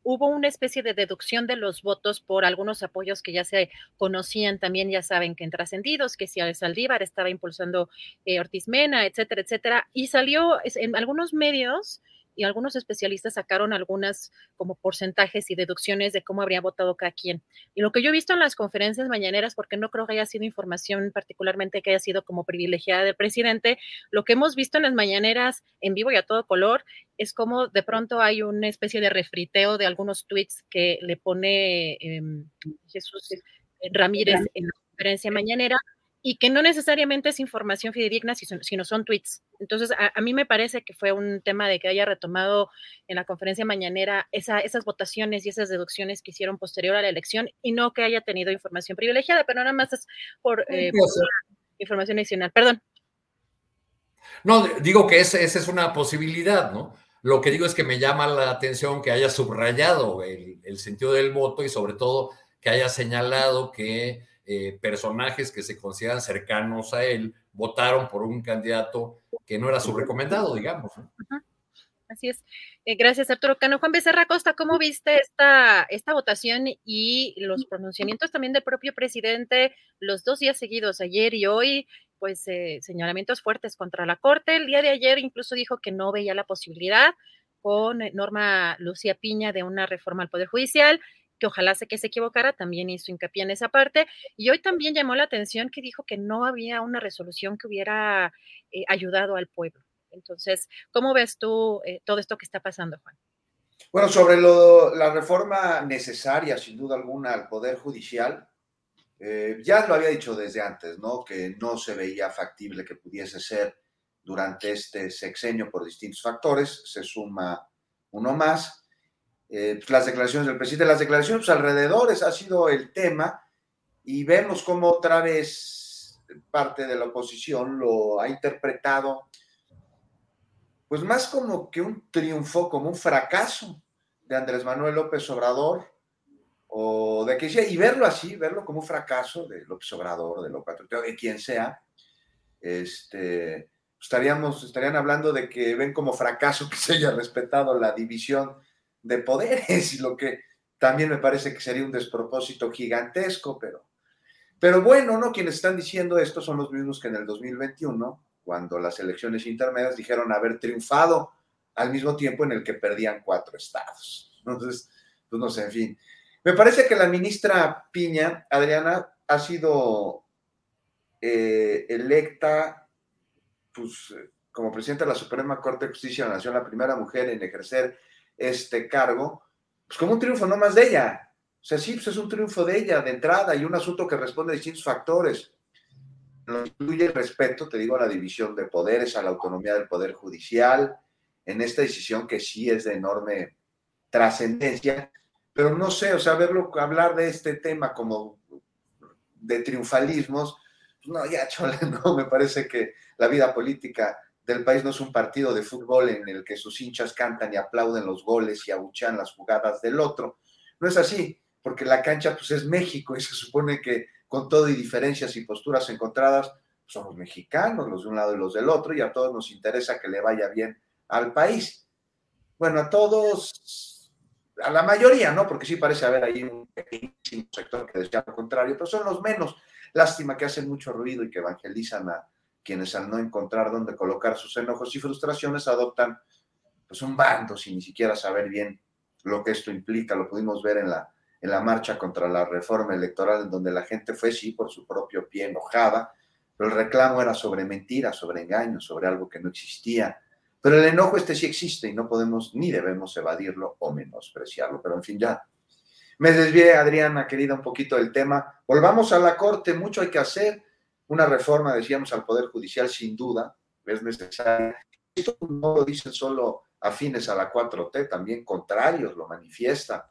C: hubo una especie de deducción de los votos por algunos apoyos que ya se conocían también, ya saben que en trascendidos, que si Saldívar estaba impulsando eh, Ortiz Mena, etcétera, etcétera, y salió en algunos medios y algunos especialistas sacaron algunas como porcentajes y deducciones de cómo habría votado cada quien. Y lo que yo he visto en las conferencias mañaneras, porque no creo que haya sido información particularmente que haya sido como privilegiada del presidente, lo que hemos visto en las mañaneras en vivo y a todo color es como de pronto hay una especie de refriteo de algunos tweets que le pone em, Jesús Ramírez en la conferencia mañanera y que no necesariamente es información fidedigna, sino son tweets. Entonces, a, mí me parece que fue un tema de que haya retomado en la conferencia mañanera esas votaciones y esas deducciones que hicieron posterior a la elección y no que haya tenido información privilegiada, pero nada más es por, eh, información adicional. Perdón.
L: No, digo que esa, es una posibilidad, ¿no? Lo que digo es que me llama la atención que haya subrayado el sentido del voto y sobre todo que haya señalado que eh, personajes que se consideran cercanos a él votaron por un candidato que no era su recomendado, digamos.
C: Así es. Eh, gracias, Arturo Cano. Juan Becerra Costa, ¿cómo viste esta, esta votación y los pronunciamientos también del propio presidente los dos días seguidos, ayer y hoy? Pues eh, señalamientos fuertes contra la Corte. El día de ayer incluso dijo que no veía la posibilidad con Norma Lucía Piña de una reforma al Poder Judicial ojalá sé que se equivocara, también hizo hincapié en esa parte. Y hoy también llamó la atención que dijo que no había una resolución que hubiera eh, ayudado al pueblo. Entonces, ¿cómo ves tú eh, todo esto que está pasando, Juan?
M: Bueno, sobre la reforma necesaria, sin duda alguna, al Poder Judicial, eh, ya lo había dicho desde antes, ¿no? Que no se veía factible que pudiese ser durante este sexenio por distintos factores. Se suma uno más. Eh, pues, las declaraciones del presidente, las declaraciones pues, alrededores ha sido el tema y vemos cómo otra vez parte de la oposición lo ha interpretado pues más como que un triunfo, como un fracaso de Andrés Manuel López Obrador o de que sea, y verlo así, verlo como un fracaso de López Obrador, de López de quien sea, este, estaríamos, estarían hablando de que ven como fracaso que se haya respetado la división de poderes, lo que también me parece que sería un despropósito gigantesco, pero, pero bueno, ¿no? Quienes están diciendo esto son los mismos que en el 2021, cuando las elecciones intermedias dijeron haber triunfado al mismo tiempo en el que perdían cuatro estados. Entonces, pues no sé, en fin. Me parece que la ministra Piña, Adriana, ha sido eh, electa pues, como presidenta de la Suprema Corte de Justicia de la Nación, la primera mujer en ejercer este cargo, pues como un triunfo no más de ella. O sea, sí, pues es un triunfo de ella de entrada y un asunto que responde a distintos factores. incluye el respeto, te digo, a la división de poderes, a la autonomía del Poder Judicial, en esta decisión que sí es de enorme trascendencia, pero no sé, o sea, verlo, hablar de este tema como de triunfalismos, pues no, ya, chole, no, me parece que la vida política del país no es un partido de fútbol en el que sus hinchas cantan y aplauden los goles y abuchan las jugadas del otro. No es así, porque la cancha pues es México y se supone que con todo y diferencias y posturas encontradas, somos mexicanos, los de un lado y los del otro, y a todos nos interesa que le vaya bien al país. Bueno, a todos, a la mayoría, ¿no? Porque sí parece haber ahí un pequeñísimo sector que desea lo contrario, pero son los menos. Lástima que hacen mucho ruido y que evangelizan a quienes al no encontrar dónde colocar sus enojos y frustraciones adoptan pues un bando sin ni siquiera saber bien lo que esto implica. Lo pudimos ver en la, en la marcha contra la reforma electoral, en donde la gente fue, sí, por su propio pie enojada, pero el reclamo era sobre mentiras, sobre engaños, sobre algo que no existía. Pero el enojo este sí existe y no podemos ni debemos evadirlo o menospreciarlo. Pero en fin, ya me desvié, Adriana, querida, un poquito del tema. Volvamos a la Corte, mucho hay que hacer una reforma, decíamos, al Poder Judicial sin duda es necesaria. Esto no lo dicen solo afines a la 4T, también contrarios lo manifiestan.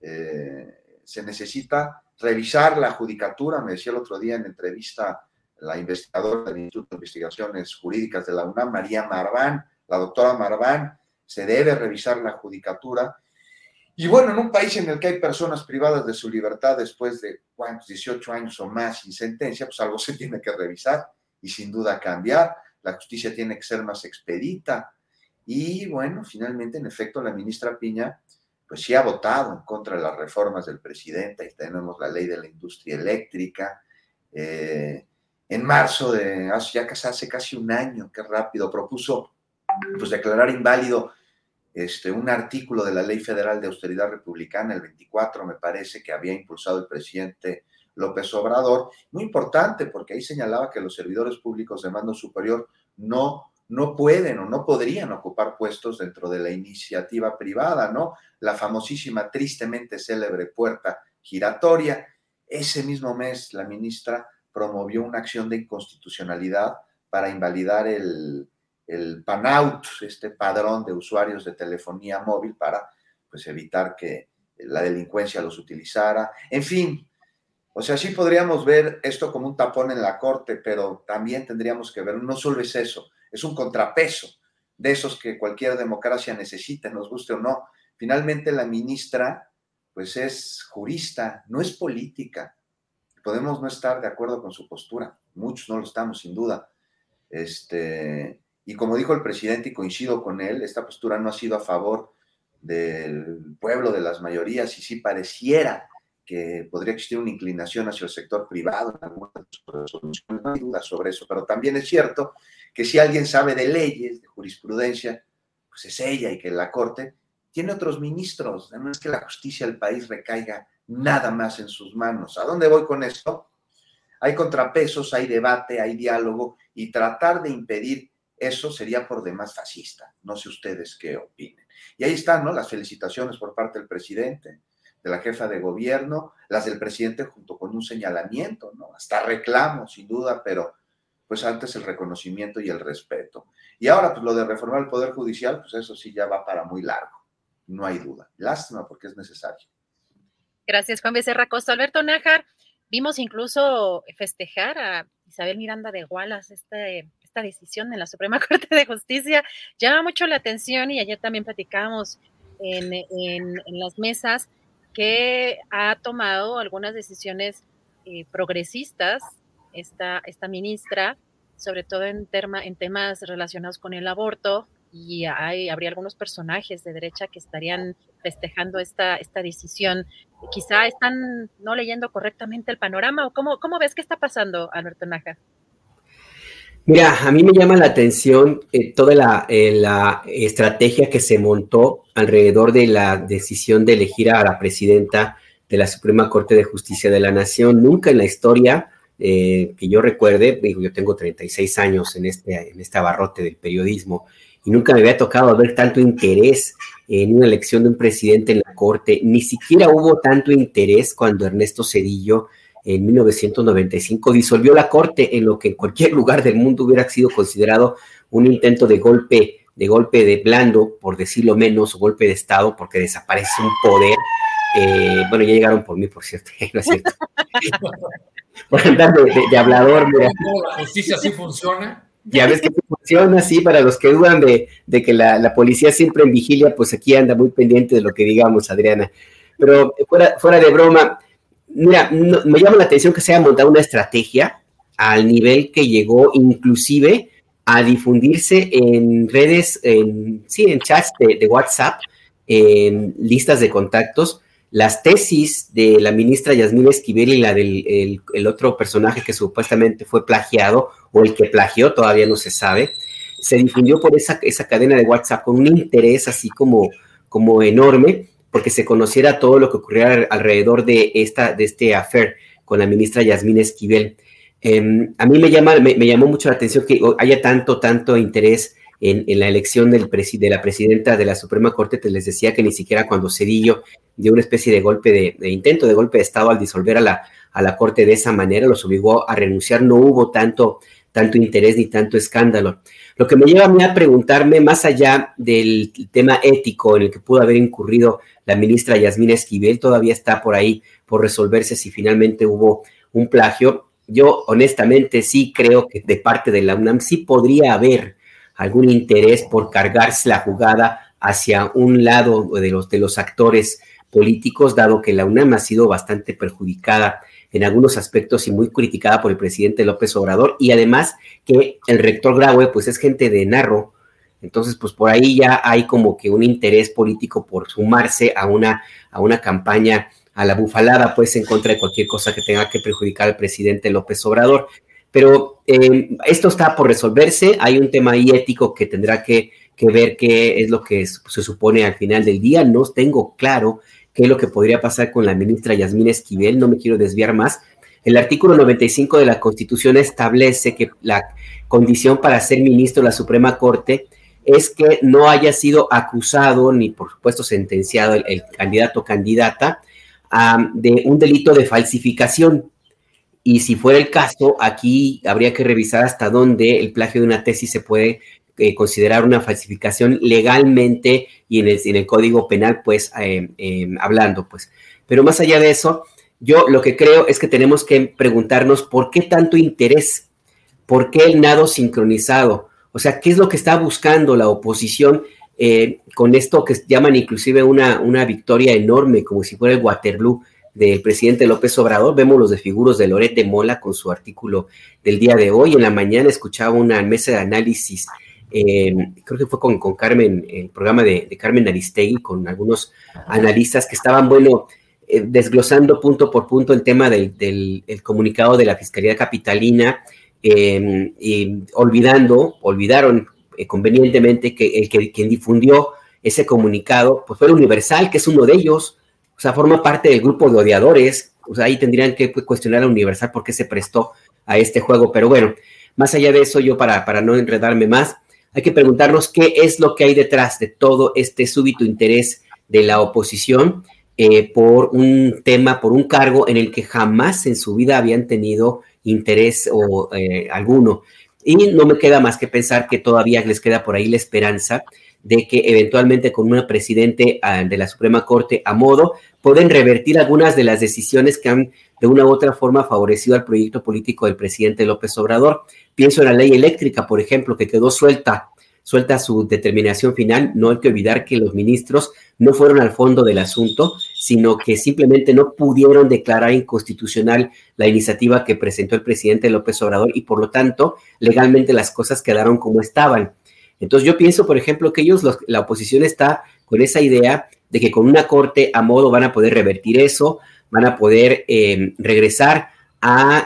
M: Eh, se necesita revisar la judicatura, me decía el otro día en entrevista la investigadora del Instituto de Investigaciones Jurídicas de la UNAM, María Marván, la doctora Marván, se debe revisar la judicatura y bueno, en un país en el que hay personas privadas de su libertad después de, ¿cuántos? 18 años o más sin sentencia, pues algo se tiene que revisar y sin duda cambiar. La justicia tiene que ser más expedita. Y bueno, finalmente, en efecto, la ministra Piña, pues sí ha votado en contra de las reformas del presidente. Ahí tenemos la ley de la industria eléctrica. Eh, en marzo de ya hace casi un año, qué rápido, propuso pues declarar inválido este, un artículo de la Ley Federal de Austeridad Republicana, el 24, me parece, que había impulsado el presidente López Obrador, muy importante porque ahí señalaba que los servidores públicos de mando superior no, no pueden o no podrían ocupar puestos dentro de la iniciativa privada, ¿no? La famosísima, tristemente célebre puerta giratoria. Ese mismo mes, la ministra promovió una acción de inconstitucionalidad para invalidar el, el PANOUT, este padrón de usuarios de telefonía móvil para pues, evitar que la delincuencia los utilizara. En fin, o sea, sí podríamos ver esto como un tapón en la corte, pero también tendríamos que ver, no solo es eso, es un contrapeso de esos que cualquier democracia necesita, nos guste o no. Finalmente la ministra, pues es jurista, no es política. Podemos no estar de acuerdo con su postura, muchos no lo estamos, sin duda. Este, y como dijo el presidente, y coincido con él, esta postura no ha sido a favor del pueblo, de las mayorías, y sí pareciera que podría existir una inclinación hacia el sector privado en algunas resoluciones, no hay duda sobre eso, pero también es cierto que si alguien sabe de leyes, de jurisprudencia, pues es ella y que la Corte tiene otros ministros, no es que la justicia del país recaiga nada más en sus manos. ¿A dónde voy con esto? Hay contrapesos, hay debate, hay diálogo y tratar de impedir eso sería por demás fascista. No sé ustedes qué opinen. Y ahí están, ¿no? Las felicitaciones por parte del presidente, de la jefa de gobierno, las del presidente junto con un señalamiento, ¿no? Hasta reclamo, sin duda, pero pues antes el reconocimiento y el respeto. Y ahora, pues lo de reformar el Poder Judicial, pues eso sí ya va para muy largo, no hay duda. Lástima porque es necesario.
C: Gracias, Juan Becerra Costa. Alberto Nájar, vimos incluso festejar a Isabel Miranda de Gualas, este decisión de la Suprema Corte de Justicia llama mucho la atención y ayer también platicamos en, las mesas que ha tomado algunas decisiones eh, progresistas, esta, esta ministra, sobre todo en, en temas relacionados con el aborto, y hay, habría algunos personajes de derecha que estarían festejando esta, esta decisión. Quizá están no leyendo correctamente el panorama, o cómo, cómo ves que está pasando, Alberto Naja?
N: Mira, a mí me llama la atención eh, toda la, eh, la, estrategia que se montó alrededor de la decisión de elegir a la presidenta de la Suprema Corte de Justicia de la Nación. Nunca en la historia eh, que yo recuerde, digo, yo tengo 36 años en este, en este abarrote del periodismo y nunca me había tocado ver tanto interés en una elección de un presidente en la Corte. Ni siquiera hubo tanto interés cuando Ernesto Cedillo en 1995 disolvió la Corte en lo que en cualquier lugar del mundo hubiera sido considerado un intento de golpe, de golpe de blando, por decirlo menos, golpe de Estado, porque desaparece un poder. Eh, bueno, ya llegaron por mí, por cierto, no es cierto. por andar de, hablador,
L: mira. ¿La justicia sí funciona?
N: Ya ves que funciona así, para los que dudan de, que la, la, policía siempre en vigilia, pues aquí anda muy pendiente de lo que digamos, Adriana. Pero fuera, fuera de broma, mira, me llama la atención que se haya montado una estrategia al nivel que llegó inclusive a difundirse en redes, en, sí, en chats de, WhatsApp, en listas de contactos, las tesis de la ministra Yasmín Esquivel y la del el, otro personaje que supuestamente fue plagiado o el que plagió, todavía no se sabe, se difundió por esa, esa cadena de WhatsApp con un interés así como, como enorme porque se conociera todo lo que ocurría alrededor de, esta, de este affair con la ministra Yasmín Esquivel. Em, a mí me, llama, me, llamó mucho la atención que haya tanto, tanto interés en, la elección del de la presidenta de la Suprema Corte. Te les decía que ni siquiera cuando Cedillo dio una especie de golpe de, intento de golpe de Estado al disolver a la, a la Corte de esa manera, los obligó a renunciar. No hubo tanto, tanto interés ni tanto escándalo. Lo que me lleva a mí a preguntarme, más allá del tema ético en el que pudo haber incurrido la ministra Yasmina Esquivel, todavía está por ahí por resolverse si finalmente hubo un plagio. Yo honestamente sí creo que de parte de la UNAM sí podría haber algún interés por cargarse la jugada hacia un lado de los, de los actores políticos, dado que la UNAM ha sido bastante perjudicada en algunos aspectos y muy criticada por el presidente López Obrador, y además que el rector Graue, pues es gente de Narro, entonces pues por ahí ya hay como que un interés político por sumarse a una, a una campaña a la bufalada, pues en contra de cualquier cosa que tenga que perjudicar al presidente López Obrador. Pero eh, esto está por resolverse, hay un tema ahí ético que tendrá que, que ver qué es lo que se supone al final del día, no tengo claro qué es lo que podría pasar con la ministra Yasmín Esquivel, no me quiero desviar más. El artículo 95 de la Constitución establece que la condición para ser ministro de la Suprema Corte es que no haya sido acusado ni por supuesto sentenciado el, candidato o candidata de un delito de falsificación. Y si fuera el caso, aquí habría que revisar hasta dónde el plagio de una tesis se puede eh, considerar una falsificación legalmente y en el, código penal, pues eh, hablando, pues. Pero más allá de eso, yo lo que creo es que tenemos que preguntarnos por qué tanto interés, por qué el nado sincronizado, o sea, qué es lo que está buscando la oposición eh, con esto que llaman inclusive una, una victoria enorme, como si fuera el Waterloo del presidente López Obrador. Vemos los desfiguros de Loret de Mola con su artículo del día de hoy. En la mañana escuchaba una mesa de análisis eh, creo que fue con, con, Carmen, el programa de, Carmen Aristegui, con algunos analistas que estaban, bueno, eh, desglosando punto por punto el tema del, del comunicado de la Fiscalía Capitalina, eh, y olvidando, olvidaron convenientemente que el que quien difundió ese comunicado, pues fue el Universal, que es uno de ellos, o sea, forma parte del grupo de odiadores, o sea, ahí tendrían que cuestionar a Universal por qué se prestó a este juego, pero bueno, más allá de eso, yo para, para no enredarme más, hay que preguntarnos qué es lo que hay detrás de todo este súbito interés de la oposición eh, por un tema, por un cargo en el que jamás en su vida habían tenido interés o eh, alguno. Y no me queda más que pensar que todavía les queda por ahí la esperanza de que eventualmente con un presidente ah, de la Suprema Corte a modo pueden revertir algunas de las decisiones que han de una u otra forma favorecido al proyecto político del presidente López Obrador. Pienso en la ley eléctrica, por ejemplo, que quedó suelta suelta su determinación final, no hay que olvidar que los ministros no fueron al fondo del asunto, sino que simplemente no pudieron declarar inconstitucional la iniciativa que presentó el presidente López Obrador y por lo tanto legalmente las cosas quedaron como estaban. Entonces yo pienso, por ejemplo, que ellos, la oposición está con esa idea de que con una corte a modo van a poder revertir eso, van a poder eh, regresar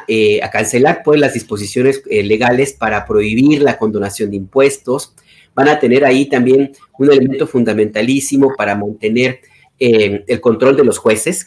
N: eh, a, cancelar pues las disposiciones eh, legales para prohibir la condonación de impuestos. Van a tener ahí también un elemento fundamentalísimo para mantener eh, el control de los jueces,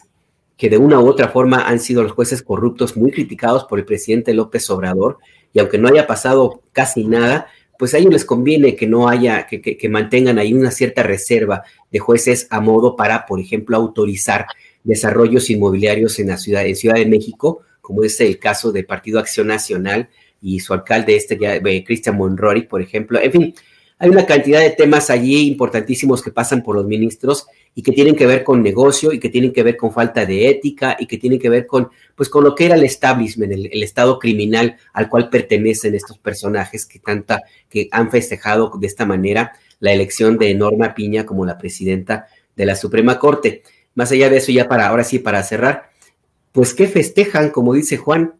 N: que de una u otra forma han sido los jueces corruptos muy criticados por el presidente López Obrador, y aunque no haya pasado casi nada, pues a ellos les conviene que no haya, que, que mantengan ahí una cierta reserva de jueces a modo para, por ejemplo, autorizar desarrollos inmobiliarios en la ciudad, en Ciudad de México, como es el caso del Partido Acción Nacional y su alcalde, este eh, Cristian Monroy, por ejemplo. En fin, hay una cantidad de temas allí importantísimos que pasan por los ministros y que tienen que ver con negocio y que tienen que ver con falta de ética y que tienen que ver con, pues, con lo que era el establishment, el, el estado criminal al cual pertenecen estos personajes que tanta, que han festejado de esta manera la elección de Norma Piña como la presidenta de la Suprema Corte. Más allá de eso, ya para, ahora sí, para cerrar, pues ¿qué festejan? Como dice Juan.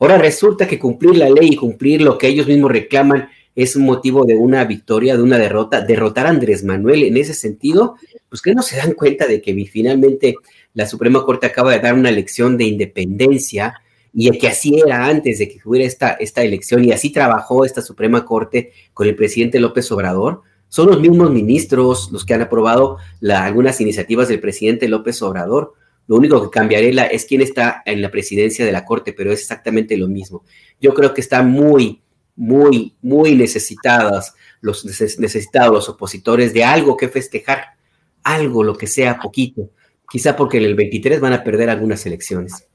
N: Ahora resulta que cumplir la ley y cumplir lo que ellos mismos reclaman es un motivo de una victoria, de una derrota. Derrotar a Andrés Manuel en ese sentido, pues que no se dan cuenta de que finalmente la Suprema Corte acaba de dar una elección de independencia y que así era antes de que hubiera esta, esta elección y así trabajó esta Suprema Corte con el presidente López Obrador. Son los mismos ministros los que han aprobado algunas iniciativas del presidente López Obrador. Lo único que cambiaré es quién está en la presidencia de la Corte, pero es exactamente lo mismo. Yo creo que están muy, muy, muy necesitadas los necesitados los opositores de algo que festejar, algo, lo que sea poquito. Quizá porque en el 23 van a perder algunas elecciones.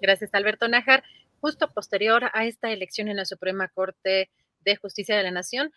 C: Gracias, Alberto Nájar. Justo posterior a esta elección en la Suprema Corte de Justicia de la Nación,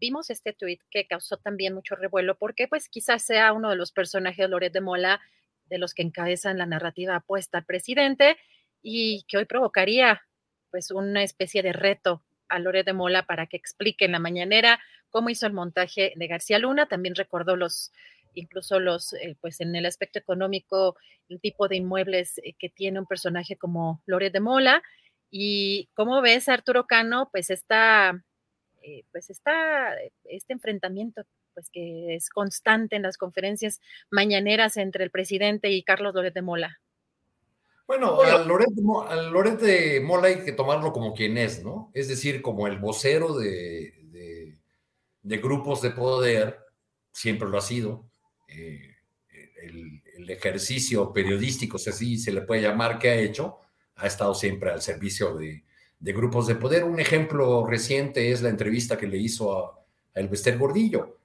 C: vimos este tuit que causó también mucho revuelo porque pues quizás sea uno de los personajes, Loret de Mola, de los que encabezan la narrativa apuesta al presidente y que hoy provocaría pues una especie de reto a Lore de Mola para que explique en la mañanera cómo hizo el montaje de García Luna, también recordó los incluso los eh, pues en el aspecto económico el tipo de inmuebles eh, que tiene un personaje como Lore de Mola y cómo ves Arturo Cano pues está eh, pues está este enfrentamiento pues que es constante en las conferencias mañaneras entre el presidente y Carlos Loret de Mola.
L: Bueno, a Loret, de Mola hay que tomarlo como quien es, ¿no? Es decir, como el vocero de, de, grupos de poder, siempre lo ha sido. Eh, el, el, ejercicio periodístico, si así se le puede llamar, que ha hecho, ha estado siempre al servicio de, de grupos de poder. Un ejemplo reciente es la entrevista que le hizo a, a Elvester Gordillo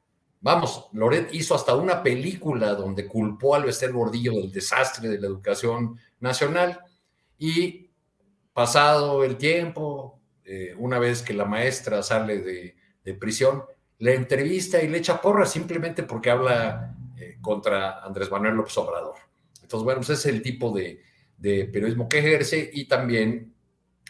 L: Vamos, Loret hizo hasta una película donde culpó al Bester Gordillo del desastre de la educación nacional y pasado el tiempo, eh, una vez que la maestra sale de, prisión, le entrevista y le echa porra simplemente porque habla eh, contra Andrés Manuel López Obrador. Entonces, bueno, pues ese es el tipo de, periodismo que ejerce y también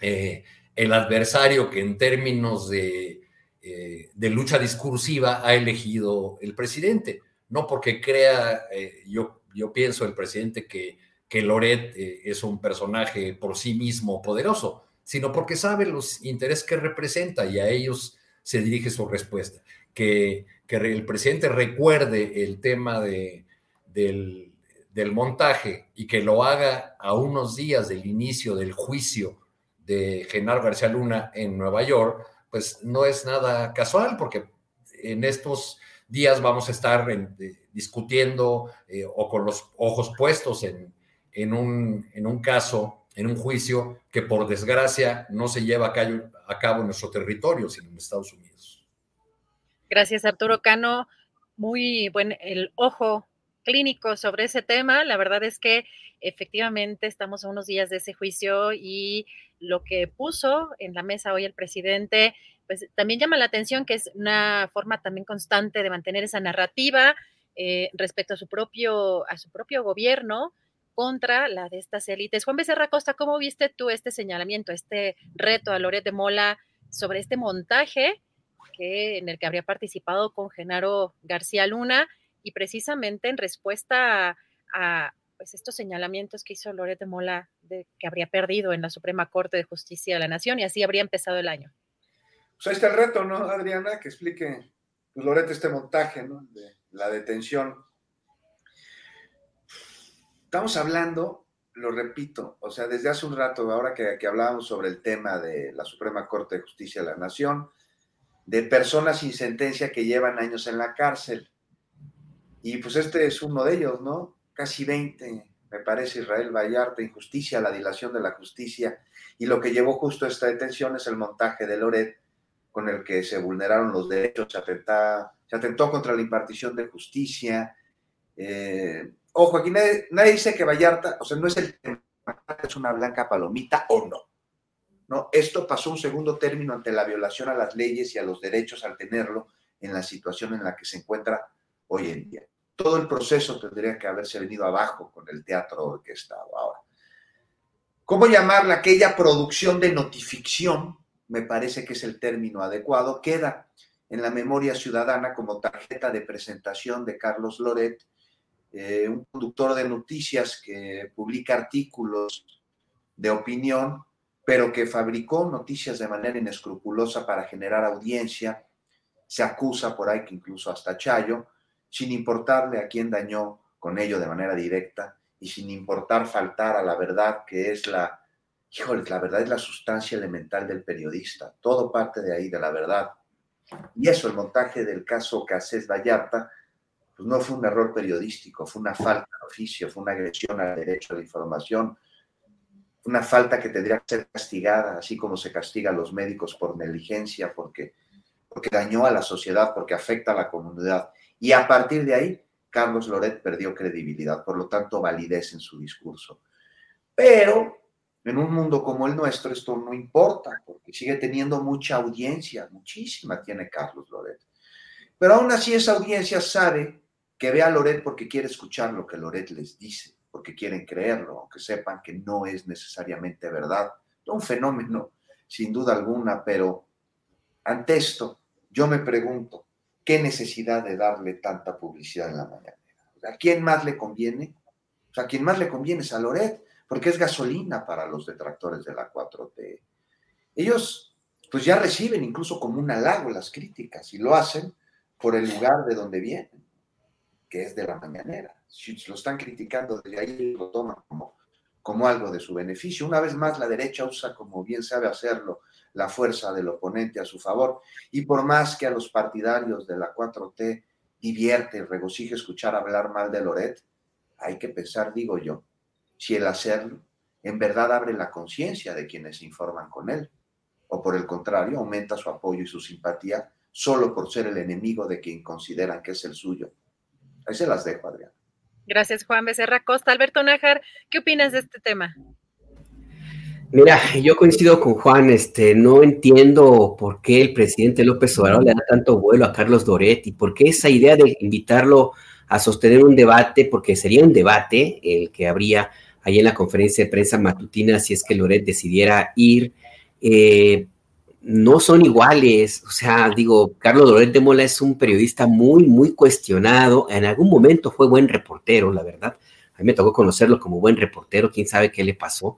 L: eh, el adversario que en términos de eh, de lucha discursiva ha elegido el presidente. No porque crea, eh, yo, yo pienso el presidente que, que Loret eh, es un personaje por sí mismo poderoso, sino porque sabe los intereses que representa y a ellos se dirige su respuesta. Que, que el presidente recuerde el tema de, del, del montaje y que lo haga a unos días del inicio del juicio de Genaro García Luna en Nueva York, pues no es nada casual, porque en estos días vamos a estar eh, discutiendo eh, o con los ojos puestos en, un caso, en un juicio que por desgracia no se lleva a cabo, a cabo en nuestro territorio, sino en Estados Unidos.
C: Gracias, Arturo Cano. Muy buen el ojo clínico sobre ese tema. La verdad es que efectivamente estamos a unos días de ese juicio y lo que puso en la mesa hoy el presidente, pues también llama la atención que es una forma también constante de mantener esa narrativa eh, respecto a su propio, a su propio gobierno contra la de estas élites. Juan Becerra Costa, ¿cómo viste tú este señalamiento, este reto a Loret de Mola sobre este montaje que, en el que habría participado con Genaro García Luna y precisamente en respuesta a, pues estos señalamientos que hizo Loret de Mola de que habría perdido en la Suprema Corte de Justicia de la Nación y así habría empezado el año.
M: Pues ahí está el reto, ¿no, Adriana? Que explique pues, Loret este montaje, ¿no? De la detención. Estamos hablando, lo repito, o sea, desde hace un rato, ahora que, que hablábamos sobre el tema de la Suprema Corte de Justicia de la Nación, de personas sin sentencia que llevan años en la cárcel. Y pues este es uno de ellos, ¿no? Casi 20, me parece, Israel Vallarta, injusticia, la dilación de la justicia. Y lo que llevó justo a esta detención es el montaje de Loret, con el que se vulneraron los derechos, se, atentó contra la impartición de justicia. Eh, ojo, aquí nadie, nadie, dice que Vallarta, o sea, no es el tema, es una blanca palomita o no. ¿no? Esto pasó un segundo término ante la violación a las leyes y a los derechos al tenerlo en la situación en la que se encuentra hoy en día. Todo el proceso tendría que haberse venido abajo con el teatro orquestado ahora. ¿Cómo llamarla? Aquella producción de notificción, me parece que es el término adecuado, queda en la memoria ciudadana como tarjeta de presentación de Carlos Loret, eh, un conductor de noticias que publica artículos de opinión pero que fabricó noticias de manera inescrupulosa para generar audiencia. Se acusa por ahí que incluso hasta Chayo, sin importarle a quién dañó con ello de manera directa y sin importar faltar a la verdad que es la, híjole, la verdad es la sustancia elemental del periodista. Todo parte de ahí, de la verdad. Y eso, el montaje del caso Casés Vallarta, pues no fue un error periodístico, fue una falta de oficio, fue una agresión al derecho a la información, una falta que tendría que ser castigada, así como se castiga a los médicos por negligencia, porque, porque dañó a la sociedad, porque afecta a la comunidad. Y a partir de ahí, Carlos Loret perdió credibilidad, por lo tanto, validez en su discurso. Pero en un mundo como el nuestro esto no importa, porque sigue teniendo mucha audiencia, muchísima tiene Carlos Loret. Pero aún así esa audiencia sabe que ve a Loret porque quiere escuchar lo que Loret les dice porque quieren creerlo, aunque sepan que no es necesariamente verdad. Un fenómeno, sin duda alguna, pero ante esto, yo me pregunto, ¿qué necesidad de darle tanta publicidad en la mañana? ¿A quién más le conviene? O sea, a quién más le conviene es a Loret, porque es gasolina para los detractores de la 4T. Ellos, pues ya reciben incluso como un halago las críticas y lo hacen por el lugar de donde vienen, que es de la mañanera si lo están criticando desde ahí, lo toman como, como algo de su beneficio. Una vez más, la derecha usa, como bien sabe hacerlo, la fuerza del oponente a su favor. Y por más que a los partidarios de la 4T divierte y regocija escuchar hablar mal de Loret, hay que pensar, digo yo, si el hacerlo en verdad abre la conciencia de quienes se informan con él, o por el contrario, aumenta su apoyo y su simpatía solo por ser el enemigo de quien consideran que es el suyo. Ahí se las dejo, Adrián.
C: Gracias, Juan Becerra Costa. Alberto Nájar, ¿qué opinas de este tema?
N: Mira, yo coincido con Juan, este, no entiendo por qué el presidente López Obrador le da tanto vuelo a Carlos Doret y por qué esa idea de invitarlo a sostener un debate, porque sería un debate el que habría ahí en la conferencia de prensa matutina si es que Loret decidiera ir. Eh, no son iguales. O sea, digo, Carlos Loret de Mola es un periodista muy, muy cuestionado. En algún momento fue buen reportero, la verdad. A mí me tocó conocerlo como buen reportero, quién sabe qué le pasó.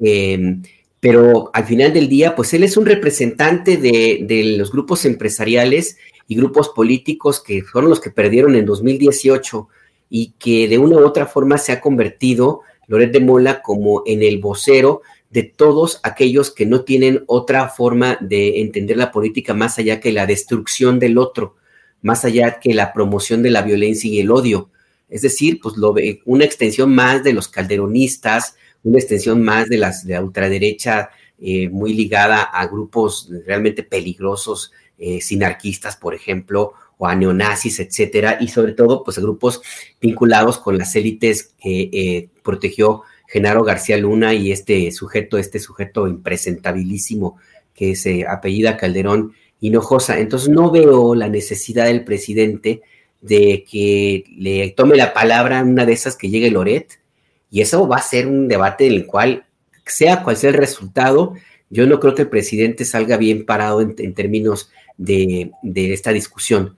N: Em, pero al final del día, pues él es un representante de, los grupos empresariales y grupos políticos que fueron los que perdieron en 2018 y que de una u otra forma se ha convertido Loret de Mola como en el vocero de todos aquellos que no tienen otra forma de entender la política más allá que la destrucción del otro, más allá que la promoción de la violencia y el odio. Es decir, pues lo una extensión más de los calderonistas, una extensión más de, las, de la ultraderecha eh, muy ligada a grupos realmente peligrosos, eh, sinarquistas, por ejemplo, o a neonazis, etcétera, y sobre todo, pues a grupos vinculados con las élites que eh, protegió Genaro García Luna y este sujeto, este sujeto impresentabilísimo que se apellida Calderón Hinojosa. Entonces no veo la necesidad del presidente de que le tome la palabra una de esas que llegue Loret y eso va a ser un debate en el cual, sea cual sea el resultado, yo no creo que el presidente salga bien parado en, términos de, esta discusión,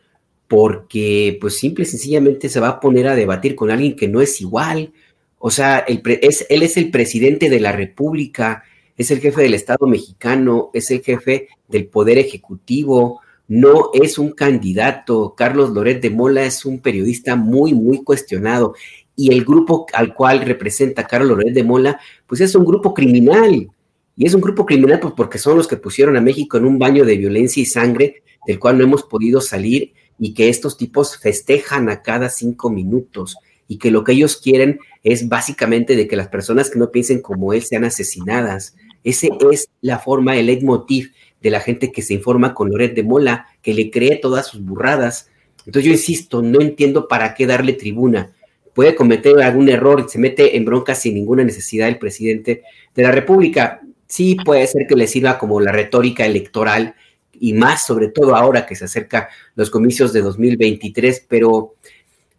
N: porque pues simple y sencillamente se va a poner a debatir con alguien que no es igual. O sea, él es el presidente de la República, es el jefe del Estado mexicano, es el jefe del Poder Ejecutivo, no es un candidato. Carlos Loret de Mola es un periodista muy, muy cuestionado. Y el grupo al cual representa Carlos Loret de Mola, pues es un grupo criminal. Y es un grupo criminal pues porque son los que pusieron a México en un baño de violencia y sangre del cual no hemos podido salir y que estos tipos festejan a cada cinco minutos y que lo que ellos quieren es básicamente de que las personas que no piensen como él sean asesinadas. Ese es la forma, el leitmotiv de la gente que se informa con Loret de Mola, que le cree todas sus burradas. Entonces yo insisto, no entiendo para qué darle tribuna. Puede cometer algún error y se mete en bronca sin ninguna necesidad el presidente de la República. Sí puede ser que le sirva como la retórica electoral y más sobre todo ahora que se acerca los comicios de 2023, pero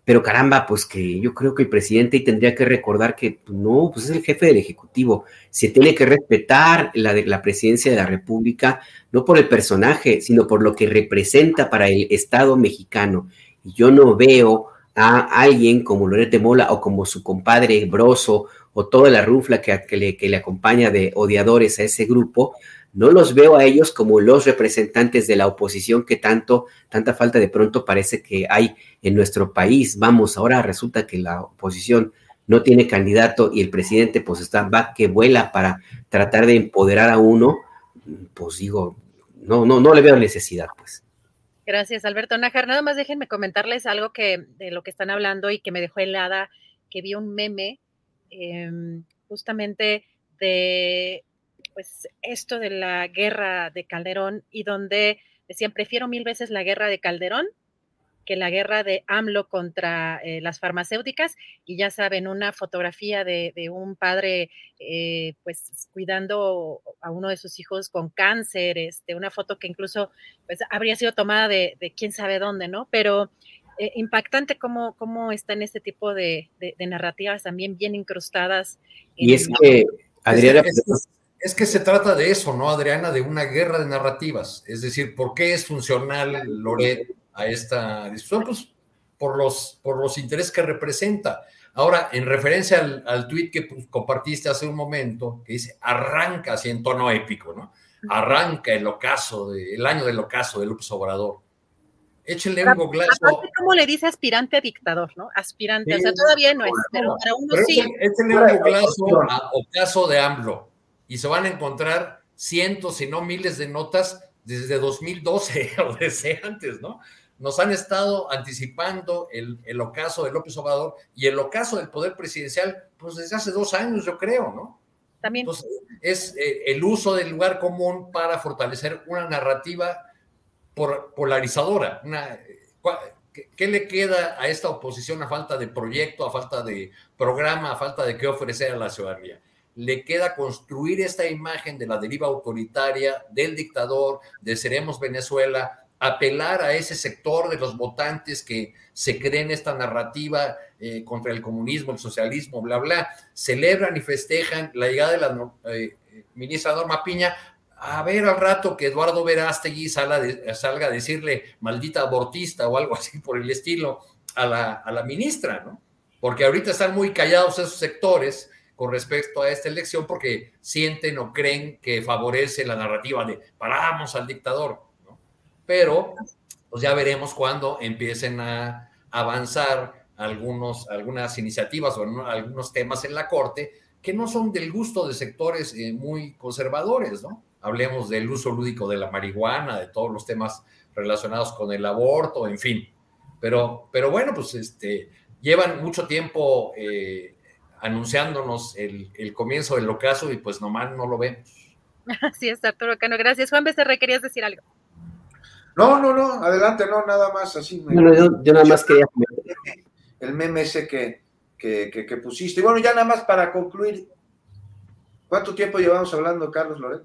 N: pero caramba, pues que yo creo que el presidente tendría que recordar que pues, no, pues es el jefe del Ejecutivo, se tiene que respetar la, de, la presidencia de la República, no por el personaje, sino por lo que representa para el Estado mexicano. Y yo no veo a alguien como Lorete Mola o como su compadre Broso o toda la rufla que, le, que le acompaña de odiadores a ese grupo, no los veo a ellos como los representantes de la oposición que tanto, tanta falta de pronto parece que hay en nuestro país. Vamos, ahora resulta que la oposición no tiene candidato y el presidente pues está va que vuela para tratar de empoderar a uno, pues digo, no, no, no le veo necesidad, pues.
C: Gracias, Alberto Nájar. Nada más déjenme comentarles algo que de lo que están hablando y que me dejó helada, que vi un meme em, justamente de pues esto de la guerra de Calderón y donde decían, prefiero mil veces la guerra de Calderón que la guerra de AMLO contra eh, las farmacéuticas y ya saben, una fotografía de, un padre eh, pues cuidando a uno de sus hijos con cáncer, este, una foto que incluso pues, habría sido tomada de, quién sabe dónde, ¿no? Pero eh, impactante cómo, cómo están este tipo de, narrativas también bien incrustadas.
N: y es que, Adriana,
L: es que se trata de eso, ¿no, Adriana? De una guerra de narrativas. Es decir, ¿por qué es funcional Loret a esta discusión? Pues por los, por los intereses que representa. Ahora, en referencia al, al tuit que pues, compartiste hace un momento, que dice, arranca así en tono épico, ¿no? Arranca el ocaso, de, el año del ocaso de López Obrador. Échenle un goglazo.
C: Aparte, como le dice aspirante a dictador, ¿no? Aspirante, o sea, todavía no es, pero para uno sí.
L: Échenle un goglazo a ocaso de AMLO y se van a encontrar cientos, si no miles de notas desde 2012 o desde antes, ¿no? Nos han estado anticipando el, el ocaso de López Obrador y el ocaso del poder presidencial, pues desde hace dos años, yo creo, ¿no?
C: También.
L: Entonces, es eh, el uso del lugar común para fortalecer una narrativa por, polarizadora. Una, ¿qué, ¿Qué le queda a esta oposición a falta de proyecto, a falta de programa, a falta de qué ofrecer a la ciudadanía? le queda construir esta imagen de la deriva autoritaria, del dictador, de Seremos Venezuela, apelar a ese sector de los votantes que se creen esta narrativa eh, contra el comunismo, el socialismo, bla, bla, celebran y festejan la llegada de la eh, ministra Norma Piña, a ver al rato que Eduardo Verástegui salga, salga a decirle maldita abortista o algo así por el estilo a la, a la ministra, ¿no? Porque ahorita están muy callados esos sectores, con respecto a esta elección porque sienten o creen que favorece la narrativa de paramos al dictador. Pero pues ya veremos cuando empiecen a avanzar algunos, algunas iniciativas o algunos temas en la Corte que no son del gusto de sectores eh, muy conservadores, ¿no? Hablemos del uso lúdico de la marihuana, de todos los temas relacionados con el aborto, en fin. Pero, pero bueno, pues este, llevan mucho tiempo eh, anunciándonos el, comienzo del ocaso y pues nomás no lo vemos.
C: Así es, Arturo Cano. Gracias. Juan Becerra, ¿querías decir algo?
M: No, no, no, adelante, no, nada más así.
N: Bueno, yo, nada más quería...
M: El meme ese que, que, pusiste. Y bueno, ya nada más para concluir, ¿cuánto tiempo llevamos hablando, Carlos Loret?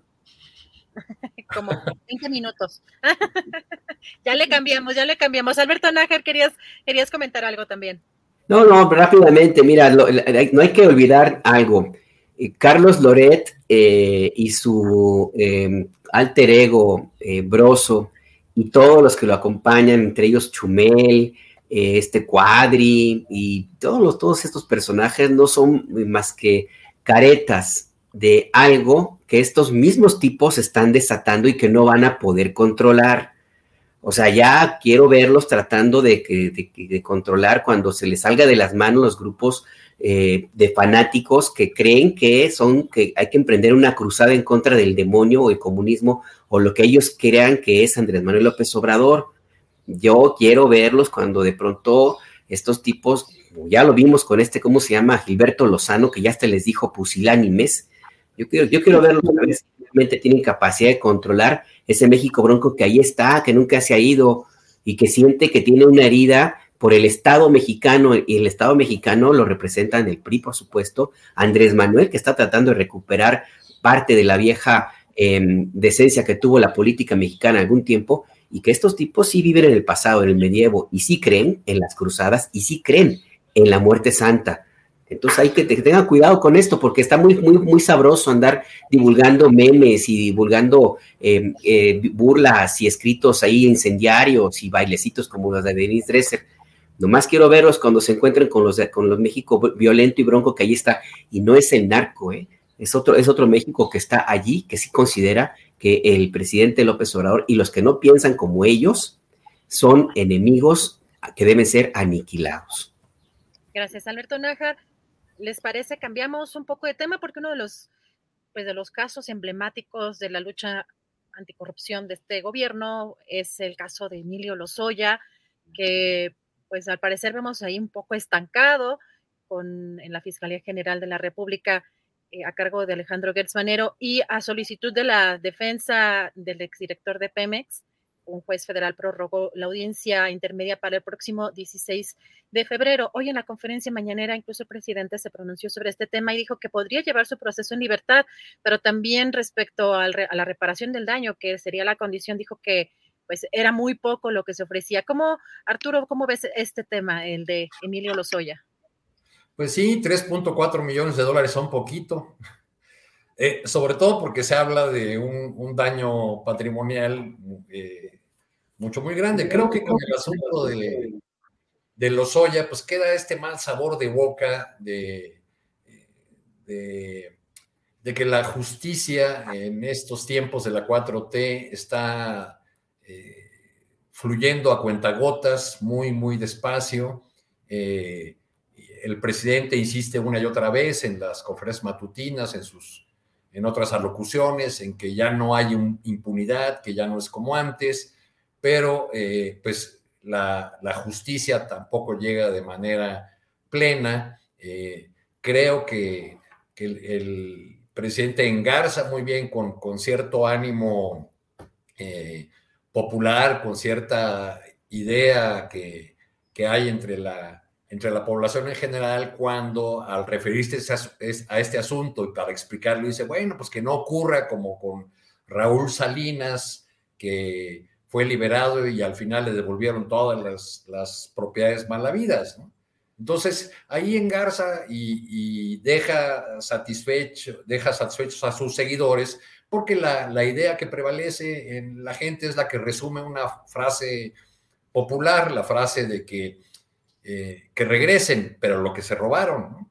C: Como 20 minutos. ya le cambiamos, ya le cambiamos. Alberto Nájar, querías, querías comentar algo también.
N: No, no, rápidamente, mira, no hay que olvidar algo. Eh, Carlos Loret eh, y su em, alter ego, eh, Broso, y todos los que lo acompañan, entre ellos Chumel, eh, este Cuadri y todos, los, todos estos personajes no son más que caretas de algo que estos mismos tipos están desatando y que no van a poder controlar. O sea, ya quiero verlos tratando de, de, controlar cuando se les salga de las manos los grupos eh, de fanáticos que creen que son, que hay que emprender una cruzada en contra del demonio o el comunismo o lo que ellos crean que es Andrés Manuel López Obrador. Yo quiero verlos cuando de pronto estos tipos, ya lo vimos con este, ¿cómo se llama? Gilberto Lozano, que ya hasta les dijo pusilánimes. Yo quiero, yo quiero verlos a ver si realmente tienen capacidad de controlar ese México bronco que ahí está, que nunca se ha ido y que siente que tiene una herida por el Estado mexicano y el Estado mexicano lo representan el PRI, por supuesto, Andrés Manuel, que está tratando de recuperar parte de la vieja em, decencia que tuvo la política mexicana algún tiempo, y que estos tipos sí viven en el pasado, en el medievo, y sí creen en las cruzadas, y sí creen en la muerte santa. Entonces hay que, tengan cuidado con esto, porque está muy, muy, muy sabroso andar divulgando memes y divulgando em, eh, burlas y escritos ahí incendiarios y bailecitos como los de Denise Dresser Nomás quiero verlos cuando se encuentren con los, con los México violento y bronco que ahí está. Y no es el narco, ¿eh? Es otro, es otro México que está allí, que sí considera que el presidente López Obrador y los que no piensan como ellos son enemigos que deben ser aniquilados.
C: Gracias, Alberto Nájar. ¿Les parece? Cambiamos un poco de tema porque uno de los, pues de los casos emblemáticos de la lucha anticorrupción de este gobierno es el caso de Emilio Lozoya, que pues al parecer vemos ahí un poco estancado con, en la Fiscalía General de la República eh, a cargo de Alejandro Gertz y a solicitud de la defensa del exdirector de Pemex, un juez federal prorrogó la audiencia intermedia para el próximo 16 de febrero. Hoy en la conferencia mañanera incluso el presidente se pronunció sobre este tema y dijo que podría llevar su proceso en libertad, pero también respecto a la reparación del daño, que sería la condición, dijo que pues era muy poco lo que se ofrecía. ¿Cómo, Arturo, cómo ves este tema, el de Emilio Lozoya?
L: Pues sí, 3.4 millones de dólares son poquito. Eh, sobre todo porque se habla de un, daño patrimonial eh, mucho, muy grande. Creo que con el asunto de, de Lozoya, pues queda este mal sabor de boca de, de, de que la justicia en estos tiempos de la 4T está eh, fluyendo a cuentagotas, muy, muy despacio. Eh, el presidente insiste una y otra vez en las conferencias matutinas, en sus en otras alocuciones, en que ya no hay impunidad, que ya no es como antes, pero eh, pues la, justicia tampoco llega de manera plena. creo que, el, presidente engarza muy bien con, con cierto ánimo popular, con cierta idea que, hay entre la, entre la población en general, cuando al referirse a, este asunto y para explicarlo, dice, bueno, pues que no ocurra como con Raúl Salinas, que fue liberado y al final le devolvieron todas las, las propiedades malavidas. Entonces, ahí engarza y, y deja, satisfecho, deja satisfechos a sus seguidores porque la, idea que prevalece en la gente es la que resume una frase popular, la frase de que, eh, que regresen, pero lo que se robaron.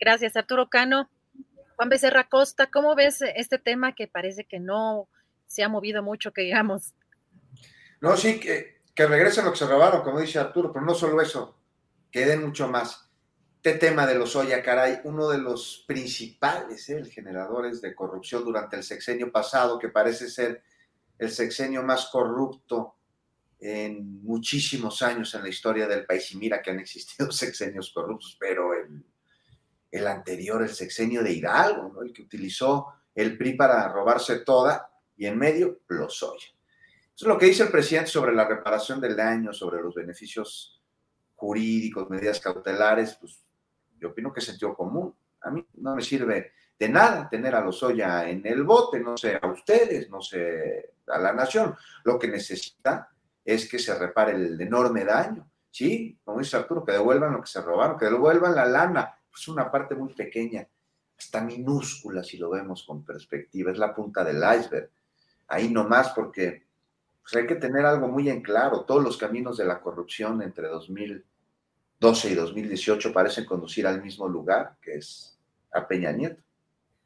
C: Gracias, Arturo Cano. Juan Becerra Costa, ¿cómo ves este tema que parece que no se ha movido mucho, que digamos?
M: No, sí, que, que regresen lo que se robaron, como dice Arturo, pero no solo eso, que den mucho más. Este tema de los Oya, caray, uno de los principales ¿eh? generadores de corrupción durante el sexenio pasado, que parece ser el sexenio más corrupto en muchísimos años en la historia del país. Y mira que han existido sexenios corruptos, pero el, el anterior, el sexenio de Hidalgo, el que utilizó el PRI para robarse toda y en medio los Oya. Eso es lo que dice el presidente sobre la reparación del daño, sobre los beneficios jurídicos, medidas cautelares, pues yo opino que es sentido común. A mí no me sirve de nada tener a Lozoya en el bote, no sé a ustedes, no sé a la nación. Lo que necesita es que se repare el enorme daño. Sí, como dice Arturo, que devuelvan lo que se robaron, que devuelvan la lana. Es una parte muy pequeña, hasta minúscula si lo vemos con perspectiva, es la punta del iceberg. Ahí nomás porque pues hay que tener algo muy en claro. Todos los caminos de la corrupción entre 2012 y 2018 parecen conducir al mismo lugar, que es a Peña Nieto,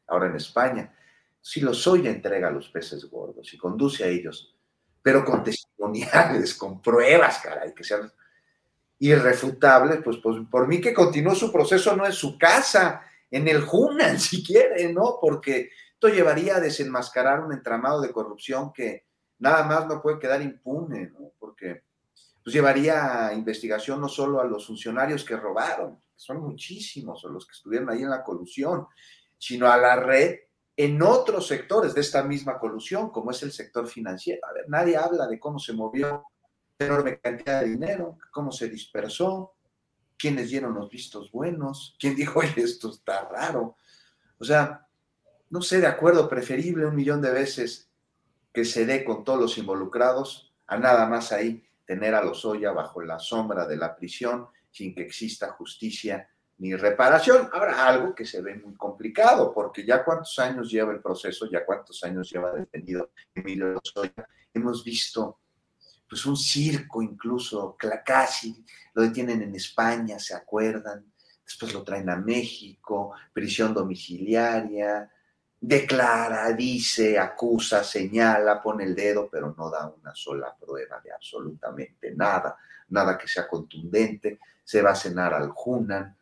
M: ahora en España. Si los oye, entrega a los peces gordos y conduce a ellos, pero con testimoniales, con pruebas, caray, que sean irrefutables, pues, pues por mí que continúe su proceso no en su casa, en el Hunan, si quiere, ¿no? Porque esto llevaría a desenmascarar un entramado de corrupción que nada más no puede quedar impune, ¿no? Porque pues llevaría a investigación no solo a los funcionarios que robaron, que son muchísimos, o los que estuvieron ahí en la colusión, sino a la red en otros sectores de esta misma colusión, como es el sector financiero. A ver, nadie habla de cómo se movió enorme cantidad de dinero, cómo se dispersó, quiénes dieron los vistos buenos, quién dijo, oye, esto está raro. O sea, no sé, de acuerdo, preferible un millón de veces que se dé con todos los involucrados a nada más ahí tener a los Oya bajo la sombra de la prisión sin que exista justicia ni reparación. Habrá algo que se ve muy complicado, porque ya cuántos años lleva el proceso, ya cuántos años lleva detenido Emilio Lozoya. Hemos visto pues un circo incluso, casi, lo detienen en España, ¿se acuerdan? Después lo traen a México, prisión domiciliaria, declara, dice, acusa, señala, pone el dedo, pero no da una sola prueba de absolutamente nada, nada que sea contundente, se va a cenar al Junan,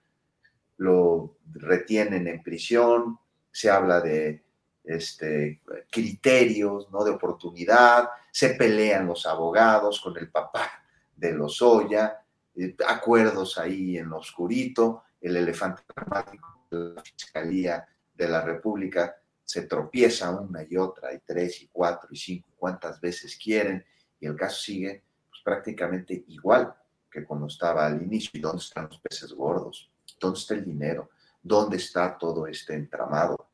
M: lo retienen en prisión, se habla de este, criterios, ¿no? De oportunidad, se pelean los abogados con el papá de Lozoya, eh, acuerdos ahí en lo oscurito, el elefante dramático de la Fiscalía de la República se tropieza una y otra, y tres, y cuatro, y cinco, cuantas veces quieren, y el caso sigue pues, prácticamente igual que cuando estaba al inicio. ¿Y dónde están los peces gordos? ¿Dónde está el dinero? ¿Dónde está todo este entramado?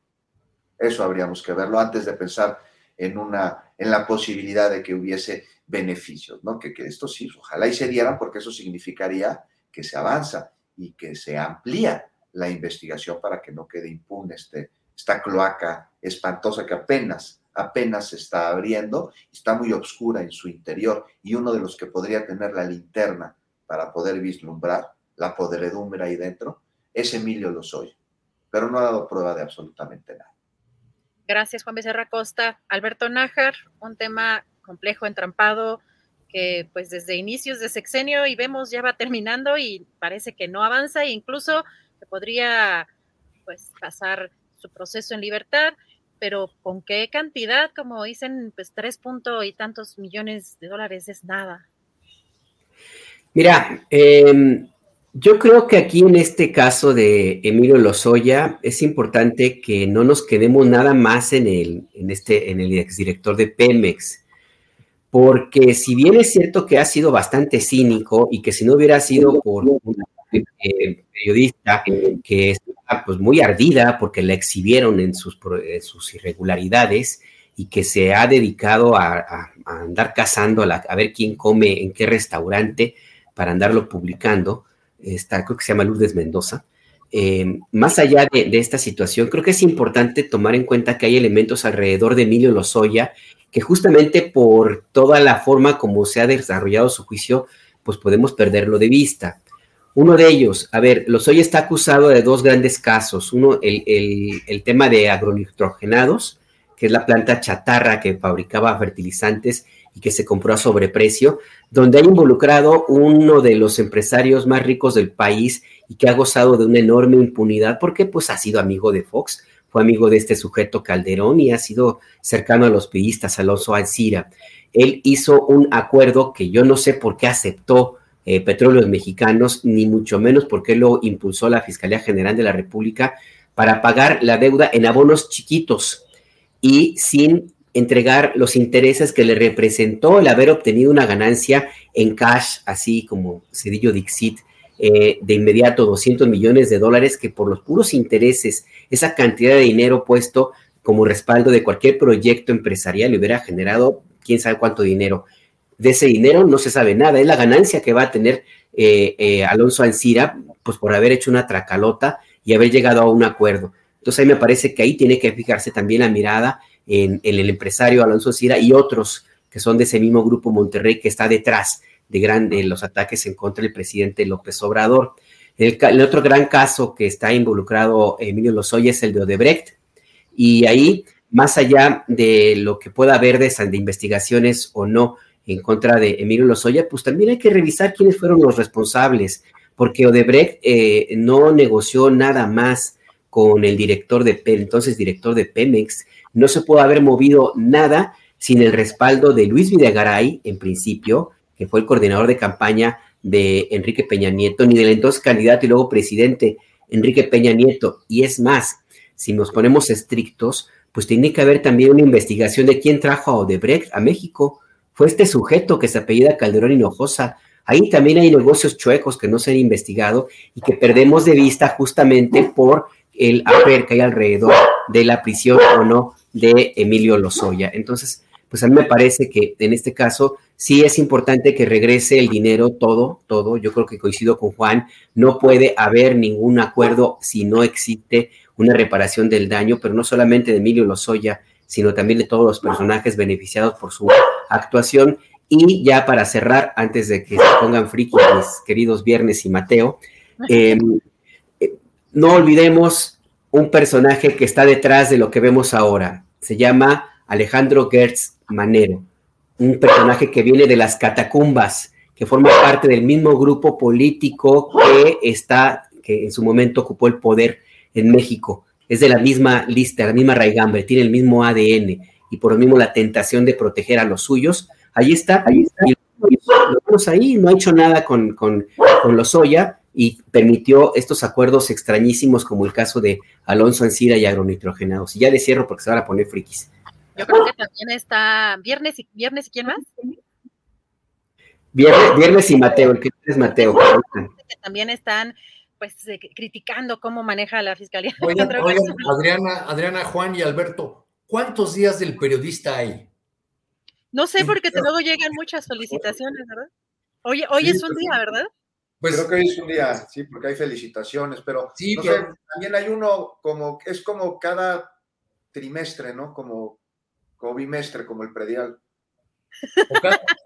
M: Eso habríamos que verlo antes de pensar en, una, en la posibilidad de que hubiese beneficios, ¿no? Que, que esto sí, ojalá y se dieran, porque eso significaría que se avanza y que se amplía la investigación para que no quede impune este, esta cloaca espantosa que apenas, apenas se está abriendo, está muy oscura en su interior y uno de los que podría tener la linterna para poder vislumbrar la podredumbre ahí dentro es Emilio Lozoya, pero no ha dado prueba de absolutamente nada.
C: Gracias, Juan Becerra Costa. Alberto Nájar, un tema complejo, entrampado, que pues desde inicios de sexenio y vemos ya va terminando y parece que no avanza e incluso que podría pues pasar su proceso en libertad, pero ¿con qué cantidad? Como dicen, pues tres puntos y tantos millones de dólares es nada.
N: Mira, em, yo creo que aquí en este caso de Emilio Lozoya es importante que no nos quedemos nada más en el, en este, en el exdirector de Pemex, porque si bien es cierto que ha sido bastante cínico y que si no hubiera sido por una eh, periodista que está pues, muy ardida porque la exhibieron en sus, sus irregularidades y que se ha dedicado a, andar cazando a, ver quién come en qué restaurante para andarlo publicando. Está, creo que se llama Lourdes Mendoza. Eh, más allá de, de, esta situación, creo que es importante tomar en cuenta que hay elementos alrededor de Emilio Lozoya que justamente por toda la forma como se ha desarrollado su juicio, pues podemos perderlo de vista. Uno de ellos, a ver, Lozoya está acusado de dos grandes casos. Uno, el, tema de agronitrogenados, que es la planta chatarra que fabricaba fertilizantes y que se compró a sobreprecio, donde ha involucrado uno de los empresarios más ricos del país y que ha gozado de una enorme impunidad porque pues ha sido amigo de Fox, fue amigo de este sujeto Calderón y ha sido cercano a los piistas, Alonso Alcira. Él hizo un acuerdo que yo no sé por qué aceptó eh, petróleos mexicanos, ni mucho menos porque lo impulsó la Fiscalía General de la República para pagar la deuda en abonos chiquitos y sin entregar los intereses que le representó el haber obtenido una ganancia en cash, así como Cedillo Dixit, eh, de inmediato 200 millones de dólares, que por los puros intereses, esa cantidad de dinero puesto como respaldo de cualquier proyecto empresarial le hubiera generado quién sabe cuánto dinero de ese dinero no se sabe nada, es la ganancia que va a tener eh, eh, Alonso Ancira, pues por haber hecho una tracalota y haber llegado a un acuerdo. Entonces ahí me parece que ahí tiene que fijarse también la mirada en, el empresario Alonso Ancira y otros que son de ese mismo grupo Monterrey que está detrás de, gran, los ataques en contra del presidente López Obrador. El, otro gran caso que está involucrado Emilio Lozoya es el de Odebrecht, y ahí, más allá de lo que pueda haber de, de investigaciones o no en contra de Emilio Lozoya, pues también hay que revisar quiénes fueron los responsables, porque Odebrecht eh, no negoció nada más con el director de entonces director de Pemex, no se puede haber movido nada sin el respaldo de Luis Videgaray, en principio, que fue el coordinador de campaña de Enrique Peña Nieto, ni del entonces candidato y luego presidente Enrique Peña Nieto. Y es más, si nos ponemos estrictos, pues tiene que haber también una investigación de quién trajo a Odebrecht a México. Fue este sujeto que se apellida Calderón Hinojosa. Ahí también hay negocios chuecos que no se han investigado y que perdemos de vista justamente por el afer que hay alrededor de la prisión o no de Emilio Lozoya. Entonces, pues a mí me parece que en este caso sí es importante que regrese el dinero, todo, todo. Yo creo que coincido con Juan, no puede haber ningún acuerdo si no existe una reparación del daño, pero no solamente de Emilio Lozoya, sino también de todos los personajes beneficiados por su actuación. Y ya para cerrar, antes de que se pongan friki mis queridos Viernes y Mateo, em, eh, no olvidemos un personaje que está detrás de lo que vemos ahora. Se llama Alejandro Gertz Manero, un personaje que viene de las catacumbas, que forma parte del mismo grupo político que está, que en su momento ocupó el poder en México. Es de la misma lista, la misma raigambre, tiene el mismo ADN y por lo mismo la tentación de proteger a los suyos. Ahí está, ahí está. Y lo vemos ahí, no ha hecho nada con, con, con Lozoya y permitió estos acuerdos extrañísimos como el caso de Alonso Ancira y agronitrogenados. Y ya le cierro porque se van a poner frikis.
C: Yo creo que también está Viernes y Viernes y quién más?
N: Viernes, Viernes y Mateo, el que es Mateo.
C: Que también están pues eh, criticando cómo maneja la fiscalía.
L: Adriana, Adriana, Juan y Alberto, ¿cuántos días del periodista hay?
C: No sé, porque luego llegan muchas solicitaciones, ¿verdad? Hoy, hoy es un día, ¿verdad?
M: Pues, Creo que hoy es un día, sí, porque hay felicitaciones, pero, sí, también hay uno como, es como cada trimestre, ¿no? Como como bimestre, como el predial.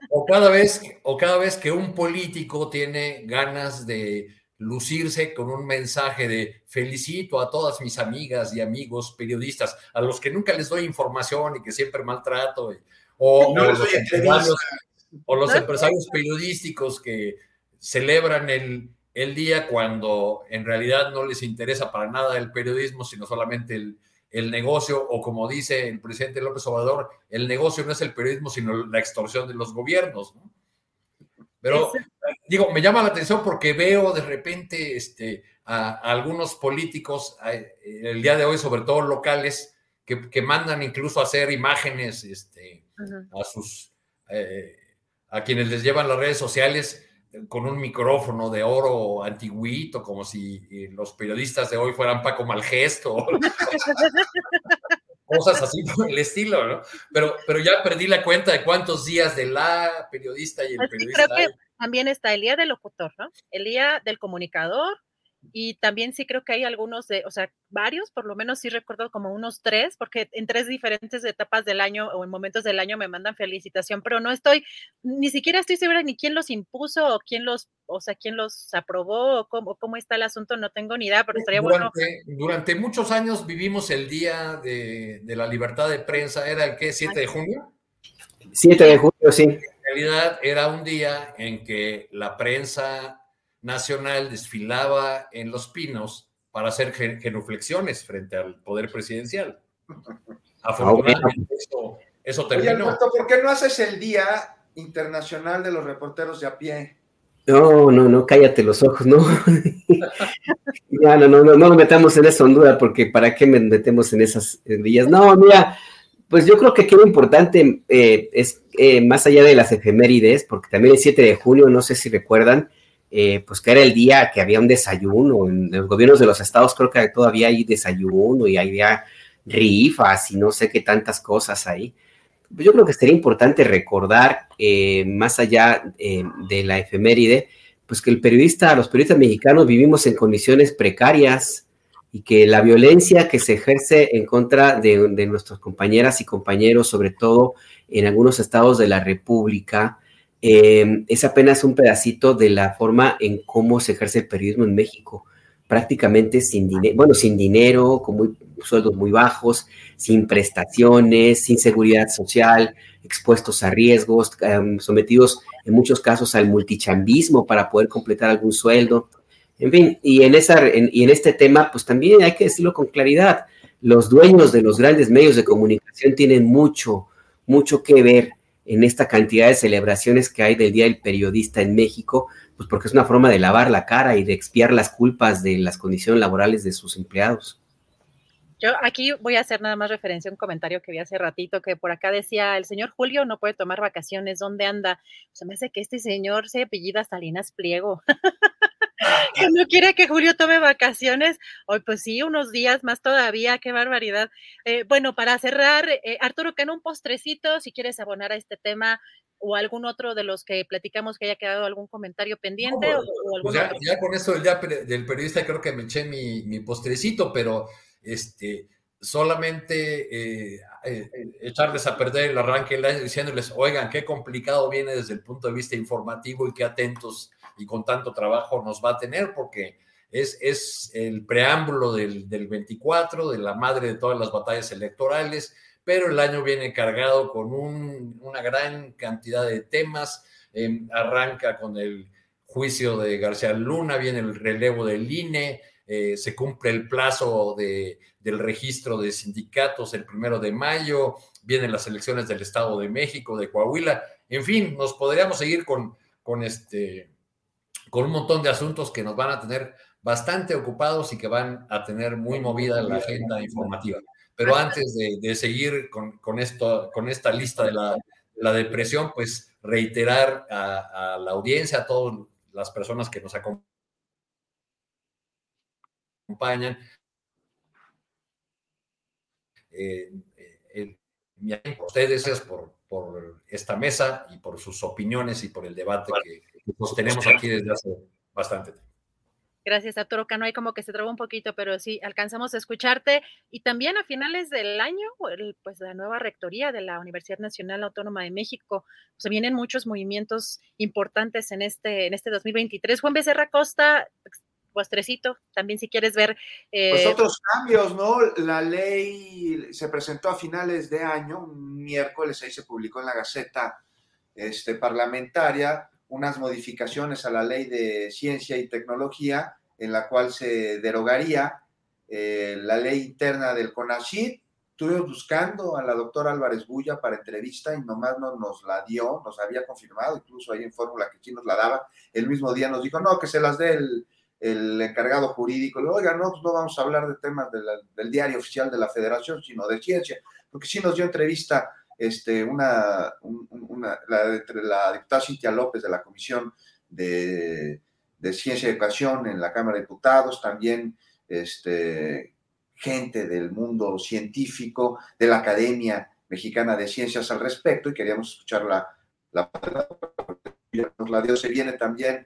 L: O cada, vez, o cada vez que un político tiene ganas de lucirse con un mensaje de felicito a todas mis amigas y amigos periodistas, a los que nunca les doy información y que siempre maltrato, o, los, empresarios, o los empresarios periodísticos que celebran el, el día cuando en realidad no les interesa para nada el periodismo, sino solamente el, el negocio, o como dice el presidente López Obrador, el negocio no es el periodismo, sino la extorsión de los gobiernos. Pero, digo, me llama la atención porque veo de repente este, a, algunos políticos el día de hoy, sobre todo locales, que, mandan incluso a hacer imágenes este, a sus... Eh, a quienes les llevan las redes sociales con un micrófono de oro antiguito, como si eh, los periodistas de hoy fueran Paco Malgesto, cosas así por el estilo, ¿no? Pero, pero ya perdí la cuenta de cuántos días de la periodista y el periodista.
C: Creo que también está el día del locutor, ¿no? El día del comunicador, y también sí creo que hay algunos de, o sea, varios, por lo menos sí recuerdo como unos tres, porque en tres diferentes etapas del año o en momentos del año me mandan felicitación, pero no estoy, ni siquiera estoy segura ni quién los impuso o quién los, o sea, quién los aprobó o cómo, cómo está el asunto, no tengo ni idea, pero estaría
L: durante,
C: bueno.
L: Durante muchos años vivimos el día de, de la libertad de prensa, ¿era el qué? ¿7 de junio?
N: 7 de junio, sí. En
L: realidad era un día en que la prensa nacional desfilaba en Los Pinos para hacer genuflexiones frente al poder presidencial. Afortunadamente eso, terminó.
M: ¿por qué no haces el Día Internacional de los Reporteros de a pie?
N: No, no, no, cállate los ojos, no. no, no, no, no, nos metamos en esa hondura porque ¿para qué me metemos en esas días? No, mira, pues yo creo que aquí lo importante eh, es, eh, más allá de las efemérides, porque también el 7 de junio, no sé si recuerdan, eh, pues que era el día que había un desayuno. En los gobiernos de los estados creo que todavía hay desayuno y había rifas y no sé qué tantas cosas ahí. Pues yo creo que sería importante recordar, eh, más allá eh, de la efeméride, pues que el periodista, los periodistas mexicanos vivimos en condiciones precarias y que la violencia que se ejerce en contra de, de nuestras compañeras y compañeros, sobre todo en algunos estados de la República, eh, es apenas un pedacito de la forma en cómo se ejerce el periodismo en México. Prácticamente sin dinero, bueno, sin dinero, con muy, sueldos muy bajos, sin prestaciones, sin seguridad social, expuestos a riesgos, em, sometidos en muchos casos al multichambismo para poder completar algún sueldo. En fin, y en, esa, y en este tema, pues también hay que decirlo con claridad, los dueños de los grandes medios de comunicación tienen mucho, mucho que ver en esta cantidad de celebraciones que hay del Día del Periodista en México, pues porque es una forma de lavar la cara y de expiar las culpas de las condiciones laborales de sus empleados.
C: Yo aquí voy a hacer nada más referencia a un comentario que vi hace ratito que por acá decía, el señor Julio no puede tomar vacaciones, ¿dónde anda? Se me hace que este señor se apellida Salinas Pliego. que no quiere que Julio tome vacaciones. Hoy, pues sí, unos días más todavía, qué barbaridad. Eh, bueno, para cerrar, eh, Arturo, que en un postrecito, si quieres abonar a este tema o algún otro de los que platicamos que haya quedado algún comentario pendiente. o,
L: pues ya, ya, con esto del periodista creo que me eché mi, mi postrecito, pero este, solamente eh, eh, echarles a perder el arranque del año diciéndoles, oigan, qué complicado viene desde el punto de vista informativo y qué atentos y con tanto trabajo nos va a tener, porque es, es el preámbulo del, del 24, de la madre de todas las batallas electorales, pero el año viene cargado con un, una gran cantidad de temas, em, arranca con el juicio de García Luna, viene el relevo del INE, eh, se cumple el plazo de, del registro de sindicatos el primero de mayo, vienen las elecciones del Estado de México, de Coahuila, en fin, nos podríamos seguir con, con, este, con un montón de asuntos que nos van a tener bastante ocupados y que van a tener muy movida la agenda informativa. Pero antes de, seguir con, esto, con esta lista de la, depresión, pues reiterar a, a la audiencia, a todas las personas que nos acompañan, Eh, eh, ustedes por, por esta mesa y por sus opiniones y por el debate que, tenemos aquí desde hace bastante tiempo.
C: Gracias, Arturo Cano. Hay como que se trabó un poquito, pero sí, alcanzamos a escucharte. Y también a finales del año, pues la nueva rectoría de la Universidad Nacional Autónoma de México. Se vienen muchos movimientos importantes en este, en este 2023. Juan Becerra Costa, postrecito, también si quieres ver.
M: pues eh, otros cambios, ¿no? La ley se presentó a finales de año, un miércoles, ahí se publicó en la Gaceta este, Parlamentaria, unas modificaciones a la ley de ciencia y tecnología, en la cual se derogaría eh, la ley interna del CONACYT. Estuvimos buscando a la doctora Álvarez Bulla para entrevista y nomás no nos la dio, nos había confirmado, incluso ahí en fórmula que quien nos la daba, el mismo día nos dijo, no, que se las dé el, el encargado jurídico, le oiga, no, pues no vamos a hablar de temas del diario oficial de la federación, sino de ciencia, porque sí nos dio entrevista este, una, la, la, diputada Cintia López de la Comisión de, Ciencia y Educación en la Cámara de Diputados, también este, gente del mundo científico, de la Academia Mexicana de Ciencias al respecto, y queríamos escuchar la, la, la dio, se viene también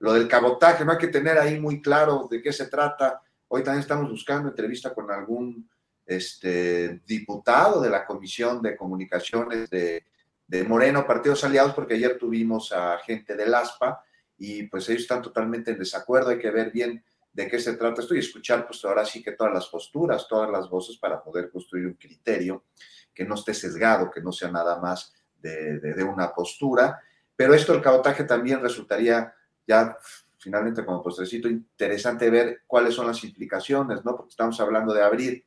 M: lo del cabotaje, no hay que tener ahí muy claro de qué se trata. Hoy también estamos buscando entrevista con algún este, diputado de la Comisión de Comunicaciones de, Moreno, Partidos Aliados, porque ayer tuvimos a gente del ASPA y pues ellos están totalmente en desacuerdo, hay que ver bien de qué se trata esto y escuchar pues ahora sí que todas las posturas, todas las voces para poder construir un criterio que no esté sesgado, que no sea nada más de, de una postura. Pero esto, el cabotaje también resultaría ya finalmente como postrecito interesante ver cuáles son las implicaciones, ¿no? Porque estamos hablando de abrir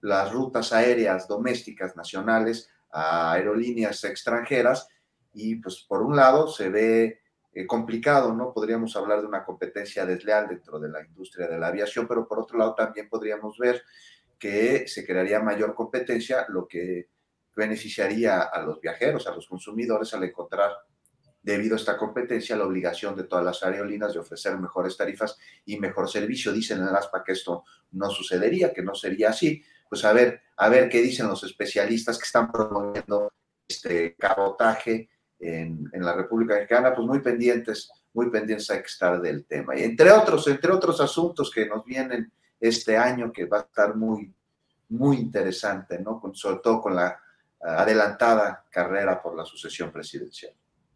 M: las rutas aéreas domésticas nacionales a aerolíneas extranjeras y pues por un lado se ve eh, complicado, ¿no? Podríamos hablar de una competencia desleal dentro de la industria de la aviación, pero por otro lado también podríamos ver que se crearía mayor competencia, lo que beneficiaría a los viajeros, a los consumidores al encontrar debido a esta competencia, la obligación de todas las aerolíneas de ofrecer mejores tarifas y mejor servicio. Dicen en el ASPA que esto no sucedería, que no sería así. Pues a ver, a ver qué dicen los especialistas que están promoviendo este cabotaje en, en la República Mexicana, pues muy pendientes, muy pendientes hay que estar del tema. Y entre otros, entre otros asuntos que nos vienen este año, que va a estar muy, muy interesante, ¿no? Sobre todo con la adelantada carrera por la sucesión presidencial.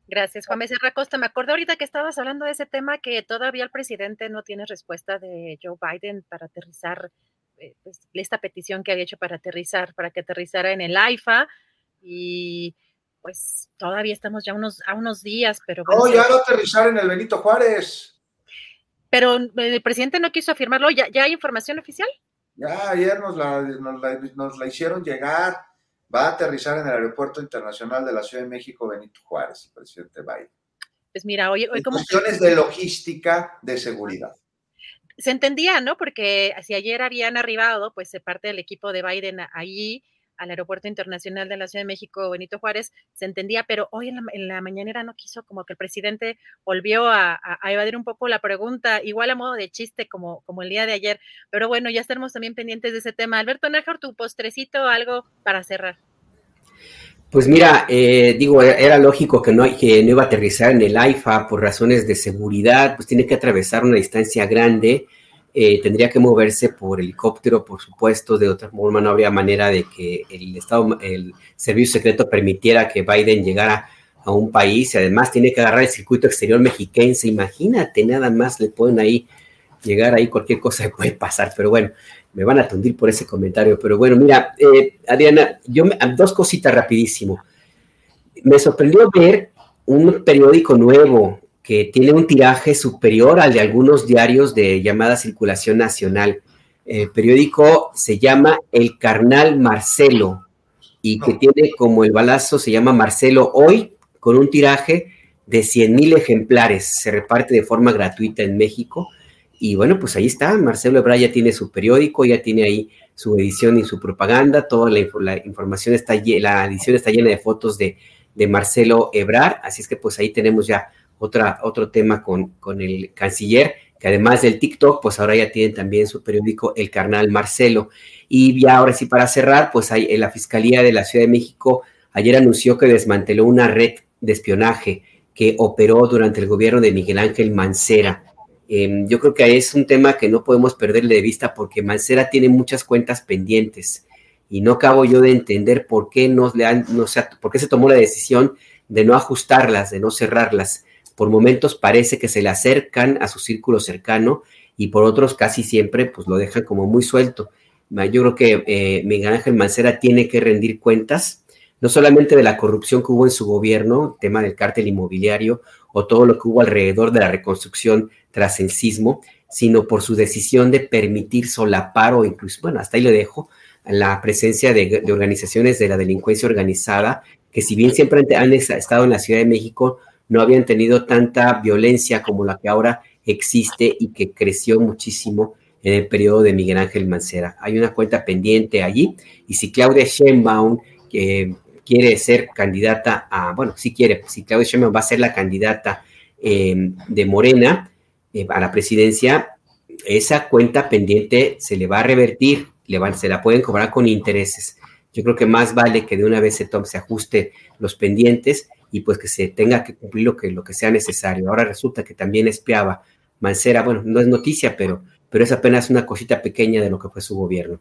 C: Gracias, Juan Becerra Costa. Me acuerdo ahorita que estabas hablando de ese tema que todavía el presidente no tiene respuesta de Joe Biden para aterrizar eh, pues, esta petición que había hecho para aterrizar, para que aterrizara en el AIFA y pues todavía estamos ya unos, a unos días, pero...
M: No, ya va a aterrizar en el Benito Juárez.
C: Pero el presidente no quiso afirmarlo, ¿ya, ya hay información oficial?
M: Ya ayer nos la, nos la hicieron llegar va a aterrizar en el Aeropuerto Internacional de la Ciudad de México Benito Juárez, el presidente Biden.
C: Pues mira, hoy, hoy como...
M: Cuestiones de logística, de seguridad.
C: Se entendía, ¿no? Porque si ayer habían arribado, pues parte del equipo de Biden allí, al Aeropuerto Internacional de la Ciudad de México, Benito Juárez, se entendía, pero hoy en la, en mañanera no quiso, como que el presidente volvió a, evadir un poco la pregunta, igual a modo de chiste como, como el día de ayer, pero bueno, ya estaremos también pendientes de ese tema. Alberto Nájar, tu postrecito, algo para cerrar.
N: Pues mira, eh, digo, era lógico que no, que no iba a aterrizar en el AIFA por razones de seguridad, pues tiene que atravesar una distancia grande eh, tendría que moverse por helicóptero, por supuesto, de otra forma no habría manera de que el Estado, el servicio secreto permitiera que Biden llegara a un país y además tiene que agarrar el circuito exterior mexiquense, imagínate, nada más le pueden ahí llegar ahí, cualquier cosa puede pasar, pero bueno, me van a tundir por ese comentario, pero bueno, mira, eh, Adriana, yo dos cositas rapidísimo. Me sorprendió ver un periódico nuevo que tiene un tiraje superior al de algunos diarios de llamada circulación nacional. El periódico se llama El Carnal Marcelo y que tiene como el balazo, se llama Marcelo Hoy, con un tiraje de 100 mil ejemplares. Se reparte de forma gratuita en México. Y bueno, pues ahí está, Marcelo Ebrard ya tiene su periódico, ya tiene ahí su edición y su propaganda, toda la, información está, la edición está llena de fotos de, de Marcelo Ebrard, así es que pues ahí tenemos ya otra, otro tema con, con el canciller, que además del TikTok, pues ahora ya tienen también su periódico El Carnal Marcelo. Y ya ahora sí, para cerrar, pues hay, en la Fiscalía de la Ciudad de México ayer anunció que desmanteló una red de espionaje que operó durante el gobierno de Miguel Ángel Mancera. Em, yo creo que es un tema que no podemos perderle de vista porque Mancera tiene muchas cuentas pendientes y no acabo yo de entender por qué, no le han, no, por qué se tomó la decisión de no ajustarlas, de no cerrarlas por momentos parece que se le acercan a su círculo cercano y por otros casi siempre pues lo dejan como muy suelto. Yo creo que eh, Miguel Ángel Mancera tiene que rendir cuentas, no solamente de la corrupción que hubo en su gobierno, tema del cártel inmobiliario o todo lo que hubo alrededor de la reconstrucción tras el sismo, sino por su decisión de permitir solapar o incluso, bueno, hasta ahí le dejo, la presencia de organizaciones de la delincuencia organizada, que si bien siempre han estado en la Ciudad de México, no habían tenido tanta violencia como la que ahora existe y que creció muchísimo en el periodo de Miguel Ángel Mancera. Hay una cuenta pendiente allí y si Claudia Sheinbaum que quiere ser candidata a, bueno, si quiere, si Claudia Sheinbaum va a ser la candidata em, de Morena eh, a la presidencia, esa cuenta pendiente se le va a revertir, le se la pueden cobrar con intereses. Yo creo que más vale que de una vez se, tome, se ajuste los pendientes y pues que se tenga que cumplir lo que, lo que sea necesario. Ahora resulta que también espiaba Mancera, bueno, no es noticia, pero, pero es apenas una cosita pequeña de lo que fue su gobierno.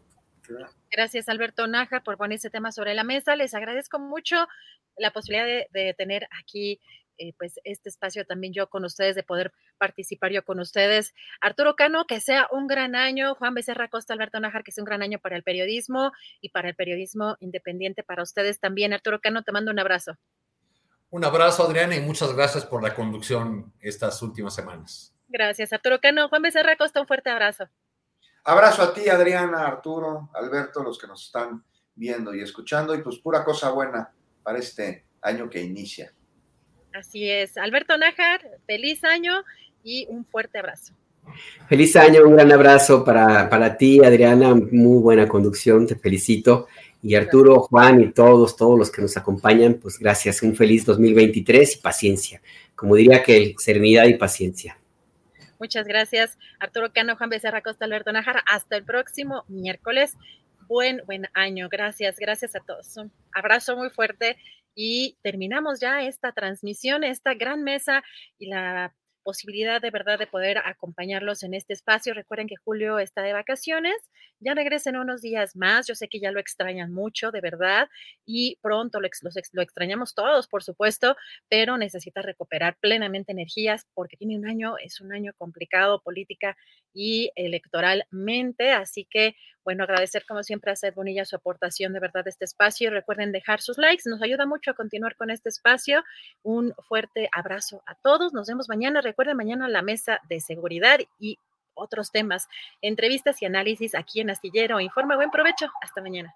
C: Gracias, Alberto Naja, por poner ese tema sobre la mesa. Les agradezco mucho la posibilidad de, tener aquí eh, pues este espacio también yo con ustedes, de poder participar yo con ustedes. Arturo Cano, que sea un gran año. Juan Becerra Costa, Alberto Najar, que sea un gran año para el periodismo y para el periodismo independiente para ustedes también. Arturo Cano, te mando un abrazo.
L: Un abrazo, Adriana, y muchas gracias por la conducción estas últimas semanas.
C: Gracias, Arturo Cano. Juan Becerra Costa, un fuerte abrazo.
M: Abrazo a ti, Adriana, Arturo, Alberto, los que nos están viendo y escuchando, y pues pura cosa buena para este año que inicia.
C: Así es. Alberto Nájar, feliz año y un fuerte abrazo.
N: Feliz año, un gran abrazo para, para ti, Adriana, muy buena conducción, te felicito. Y Arturo, Juan y todos, todos los que nos acompañan, pues gracias, un feliz 2023 y paciencia. Como diría que serenidad y paciencia.
C: Muchas gracias, Arturo Cano, Juan Becerra Costa, Alberto Nájara. Hasta el próximo miércoles. Buen, buen año. Gracias, gracias a todos. Un abrazo muy fuerte y terminamos ya esta transmisión, esta gran mesa y la posibilidad de verdad de poder acompañarlos en este espacio. Recuerden que Julio está de vacaciones, ya regresen unos días más. Yo sé que ya lo extrañan mucho, de verdad, y pronto lo, lo extrañamos todos, por supuesto, pero necesita recuperar plenamente energías porque tiene un año, es un año complicado política y electoralmente. Así que, bueno, agradecer como siempre a Seth Bonilla su aportación de verdad a este espacio. Recuerden dejar sus likes, nos ayuda mucho a continuar con este espacio. Un fuerte abrazo a todos. Nos vemos mañana. Recuerden mañana la mesa de seguridad y otros temas, entrevistas y análisis aquí en Astillero Informa. Buen provecho. Hasta mañana.